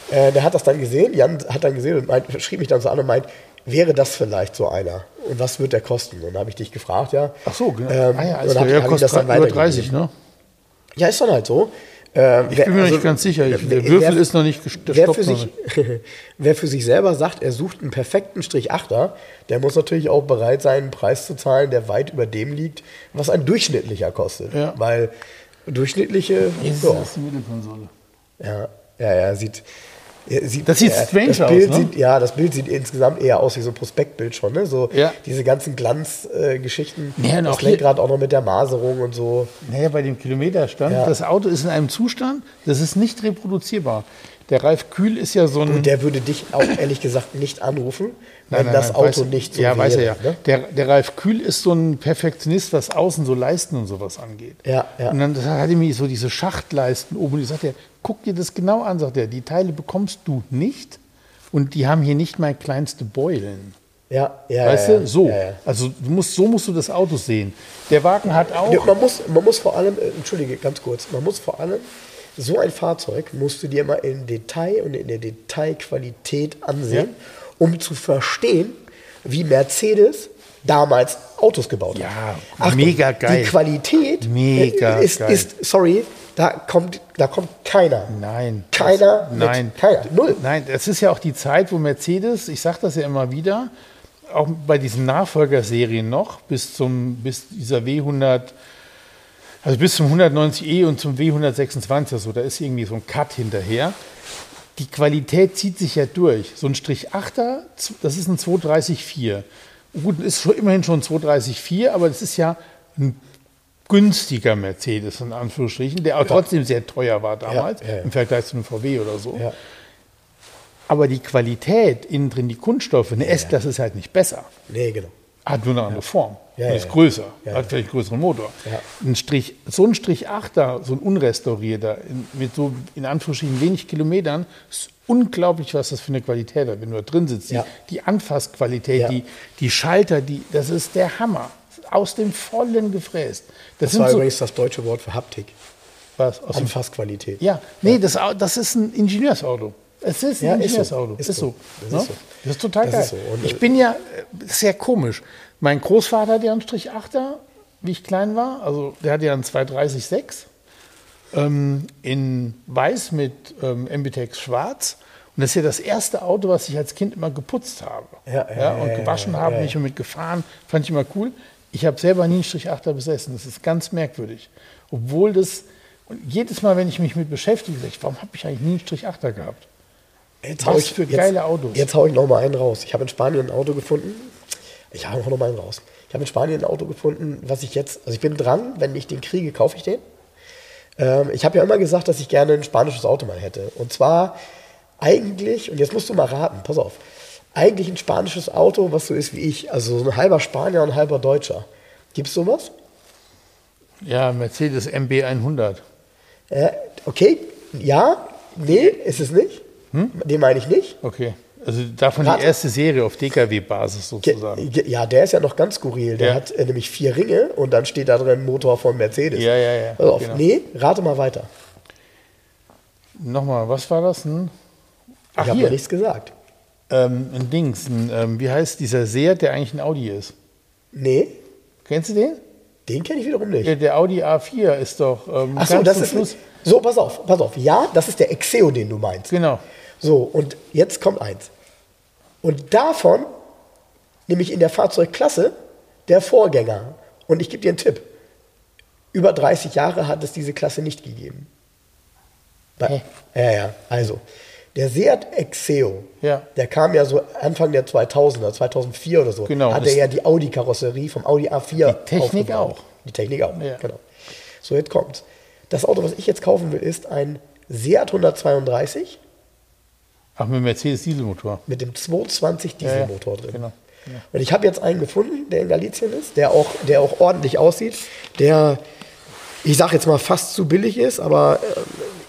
äh, der hat das dann gesehen, Jan hat dann gesehen und meint, schrieb mich dann so an und meint, wäre das vielleicht so einer? Und was wird der kosten? Und dann habe ich dich gefragt, ja. Ach so, genau. Ähm, ah ja, ja, ich das kostet dann über weitergegeben. 30, ne? Ja, ist dann halt so. Ähm, Ich bin mir nicht ganz sicher. Ich, der Würfel ist noch nicht gest- der wer für, sich, wer für sich selber sagt, er sucht einen perfekten Strich Achter, der muss natürlich auch bereit sein, einen Preis zu zahlen, der weit über dem liegt, was ein durchschnittlicher kostet. Ja. Weil durchschnittliche, ja, ist das die Mittelkonsole. ja, ja, ja, sieht, ja, sieht, Das sieht ja, strange das aus, Bild ne? Sieht, ja, das Bild sieht insgesamt eher aus wie so ein Prospektbild schon, ne? So Ja. diese ganzen Glanzgeschichten, äh. Ja, das Lenkrad auch noch mit der Maserung und so. Naja, bei dem Kilometerstand, Ja. das Auto ist in einem Zustand, das ist nicht reproduzierbar. Der Ralf Kühl ist ja so ein. Und der würde dich auch ehrlich gesagt nicht anrufen, Nein, nein, das nein, Auto weiß- nicht so Ja, wäre. weiß er ja. Ne? Der, der Ralf Kühl ist so ein Perfektionist, was außen so Leisten und sowas angeht. Ja, ja. Und dann hat er mir so diese Schachtleisten oben. Und ich sagte, guck dir das genau an, sagt er. Die Teile bekommst du nicht und die haben hier nicht mal kleinste Beulen. Ja, ja, Weißt ja, du? So. Ja, ja. Also du musst, so musst du das Auto sehen. Der Wagen hat auch. Ja, Man muss, man muss vor allem, äh, entschuldige, ganz kurz, man muss vor allem, so ein Fahrzeug musst du dir mal im Detail und in der Detailqualität ansehen, um zu verstehen, wie Mercedes damals Autos gebaut Ja, hat. mega geil. Die Qualität Mega ist, geil. ist, sorry, da kommt, da kommt keiner. Nein. Keiner Das, nein. keiner. Null. Nein, das ist ja auch die Zeit, wo Mercedes, ich sage das ja immer wieder, auch bei diesen Nachfolgerserien noch, bis zum, bis dieser W100, also bis zum 190e und zum W126, also da ist irgendwie so ein Cut hinterher. Die Qualität zieht sich ja durch. So ein Strich 8er, das ist ein 230-4. Gut, ist schon immerhin schon ein 230-4, aber das ist ja ein günstiger Mercedes, in Anführungsstrichen, der auch trotzdem sehr teuer war damals, Ja, ja, ja. im Vergleich zu einem VW oder so. Ja. Aber die Qualität, innen drin die Kunststoffe, eine S-Klasse ist halt nicht besser. Nee, genau. Hat nur eine andere Form. Ja, und ja, ist ja. größer. Ja, hat ja. vielleicht einen größeren Motor. Ja. Ein Strich, so ein Strich 8er, so ein unrestaurierter, in, mit so in Anführungsstrichen wenig Kilometern, ist unglaublich, was das für eine Qualität hat, wenn du da drin sitzt. Die, Ja. die Anfassqualität, Ja. die, die Schalter, die, das ist der Hammer. Aus dem Vollen gefräst. Das, Das war so, übrigens das deutsche Wort für Haptik. was, aus Anfassqualität. ja, nee, Das, Au- das ist ein Ingenieursauto. Es ist ein Ja, ist so. Ingenieursauto. Ist Ist, so. so. Das ne? ist so. Das ist total Das geil. Und, ich äh, bin ja, äh, sehr komisch. Mein Großvater hat ja einen Strich 8er, wie ich klein war. Also der hatte ja einen 230-6 ähm, in weiß mit ähm, Ambitex schwarz. Und das ist ja das erste Auto, was ich als Kind immer geputzt habe. Ja, ja, und gewaschen habe, mich mit gefahren. Fand ich immer cool. Ich habe selber nie einen Strich 8er besessen. Das ist ganz merkwürdig. Obwohl das, und jedes Mal, wenn ich mich mit beschäftige, sage ich, warum habe ich eigentlich nie einen Strich 8er gehabt? Jetzt hau Was ich, für jetzt, geile Autos. Jetzt hau ich noch mal einen raus. Ich habe in Spanien ein Auto gefunden. Ich hau noch mal einen raus. Ich habe in Spanien ein Auto gefunden, was ich jetzt, also ich bin dran, wenn ich den kriege, kaufe ich den. Ähm, ich habe ja immer gesagt, dass ich gerne ein spanisches Auto mal hätte. Und zwar eigentlich, und jetzt musst du mal raten, pass auf, eigentlich ein spanisches Auto, was so ist wie ich, also so ein halber Spanier und ein halber Deutscher. Gibt's sowas? Ja, Mercedes MB 100. Äh, okay, ja, nee, ist es nicht. Den meine ich nicht. Okay. Also davon Rate. die erste Serie auf DKW-Basis Ge- sozusagen. ge- Ja, der ist ja noch ganz skurril. Der Ja. hat äh, nämlich vier Ringe und dann steht da drin Motor von Mercedes. Ja, ja, ja, Pass auf, genau. nee, rate mal weiter. Nochmal, was war das? Ein, ach, ich habe nichts gesagt. ähm, ein Dings. Ein, ähm, wie heißt dieser Seat, der eigentlich ein Audi ist? Nee, Kennst du den? den kenne ich wiederum nicht. Der, der Audi A4 ist doch ähm, Ach so, das ist Schluss. So, pass auf, pass auf. Ja, das ist der Exeo, den du meinst. Genau. So, und jetzt kommt eins. Und davon, nämlich in der Fahrzeugklasse, der Vorgänger. Und ich gebe dir einen Tipp. Über 30 Jahre hat es diese Klasse nicht gegeben. Hä? Ja, ja, also. Der Seat Exeo, Ja. der kam ja so Anfang der 2000er, 2004 oder so, Genau, hatte das- ja die Audi-Karosserie vom Audi A4 Die Technik aufgebaut. auch. Die Technik auch, Ja. genau. So, jetzt kommt's. Das Auto, was ich jetzt kaufen will, ist ein Seat 132 Ach, mit Mercedes Dieselmotor. mit dem 220 Ja, ja, Dieselmotor drin. Genau. Und ich habe jetzt einen gefunden, der in Galicien ist, der auch, der auch ordentlich aussieht, der, ich sage jetzt mal, fast zu billig ist, aber äh,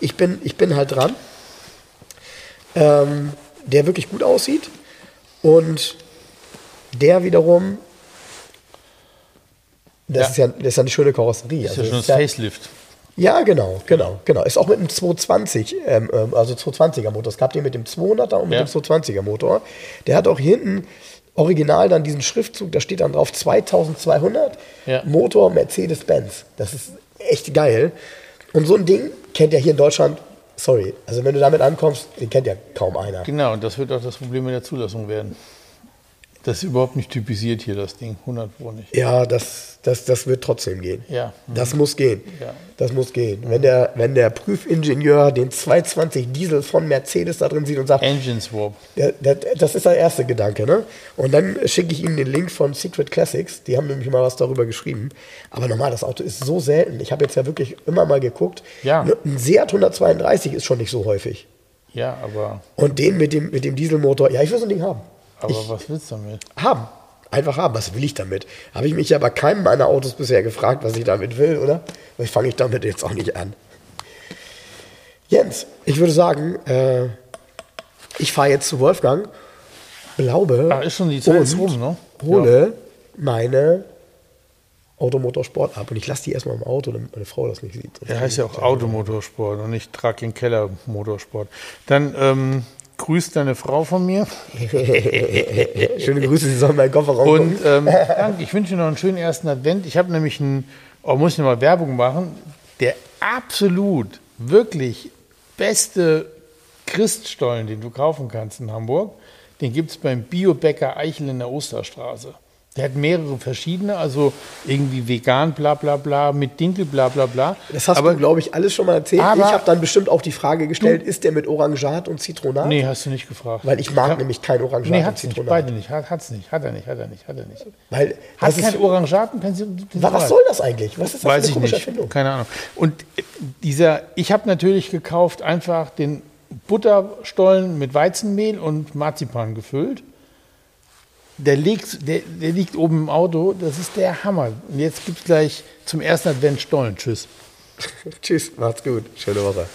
ich, bin, ich bin halt dran. Ähm, der wirklich gut aussieht und der wiederum, das, Ja. Ist, ja, das ist ja eine schöne Karosserie. Das ist ja Also schon es das ja- Facelift. Ja, genau, genau, genau. Ist auch mit einem 220, ähm, ähm, also 220er Motor. Es gab den mit dem 200er und mit Ja. dem 220er Motor. Der hat auch hier hinten original dann diesen Schriftzug, da steht dann drauf 2200 Ja. Motor Mercedes-Benz. Das ist echt geil. Und so ein Ding kennt ja hier in Deutschland, sorry, also wenn du damit ankommst, den kennt ja kaum einer. Genau, und das wird auch das Problem mit der Zulassung werden. Das ist überhaupt nicht typisiert hier, das Ding. 100 Pro nicht. Ja, das, das, das wird trotzdem gehen. Ja. Das muss gehen. Ja. Das muss gehen. Wenn der, wenn der Prüfingenieur den 220 Diesel von Mercedes da drin sieht und sagt, Engine Swap. Das, das ist der erste Gedanke, ne? Und dann schicke ich Ihnen den Link von Secret Classics. Die haben nämlich mal was darüber geschrieben. Aber normal, das Auto ist so selten. Ich habe jetzt ja wirklich immer mal geguckt. Ja. Ein Seat 132 ist schon nicht so häufig. Ja, aber, Und den mit dem, mit dem Dieselmotor, ja, ich will so ein Ding haben. Aber ich, was willst du damit? haben. Einfach haben. Was will ich damit? Habe ich mich ja bei keinem meiner Autos bisher gefragt, was ich damit will, oder? Vielleicht fange ich damit jetzt auch nicht an. Jens, ich würde sagen, äh, ich fahre jetzt zu Wolfgang, glaube Ach, ist schon die Zeit und rum, ne? hole meine Automotorsport ab. Und ich lasse die erstmal im Auto, damit meine Frau das nicht sieht. Der heißt ja auch Automotorsport und nicht Trag in Keller Motorsport. Dann ähm, grüßt deine Frau von mir Schöne Grüße, Sie sollen meinen Kofferraum und ähm, danke. Ich wünsche dir noch einen schönen ersten Advent. Ich habe nämlich einen, oh, muss ich noch mal Werbung machen, der absolut, wirklich beste Christstollen, den du kaufen kannst in Hamburg, den gibt es beim Biobäcker Eichel in der Osterstraße. Der hat mehrere verschiedene, also irgendwie vegan, bla bla bla, mit Dinkel, bla bla bla. Das hast Aber du, glaube ich, alles schon mal erzählt. Ich habe dann bestimmt auch die Frage gestellt, ist der mit Orangat und Zitronat? Nee, hast du nicht gefragt. Weil ich mag Ja. nämlich kein Orangat Nee, und hat's nicht. Zitronat. Beide nicht. Hat, hat's nicht. Hat er nicht. Hat er nicht. Hat er nicht. Weil Hat kein Orangaten Wa- was soll das eigentlich? Was ist das Weiß für ich eine komische nicht. Erfindung? Keine Ahnung. Und äh, dieser, ich habe natürlich gekauft einfach den Butterstollen mit Weizenmehl und Marzipan gefüllt. Der liegt, der, der liegt oben im Auto. Das ist der Hammer. Und jetzt gibt es gleich zum ersten Advent Stollen. Tschüss. Tschüss, macht's gut. Schöne Woche.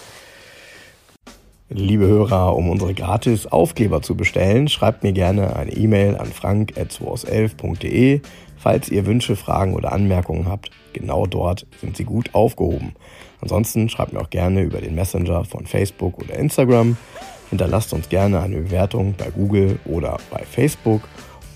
Liebe Hörer, um unsere gratis Aufkleber zu bestellen, schreibt mir gerne eine E-Mail an frank.211.de. Falls ihr Wünsche, Fragen oder Anmerkungen habt, genau dort sind sie gut aufgehoben. Ansonsten schreibt mir auch gerne über den Messenger von Facebook oder Instagram. Hinterlasst uns gerne eine Bewertung bei Google oder bei Facebook.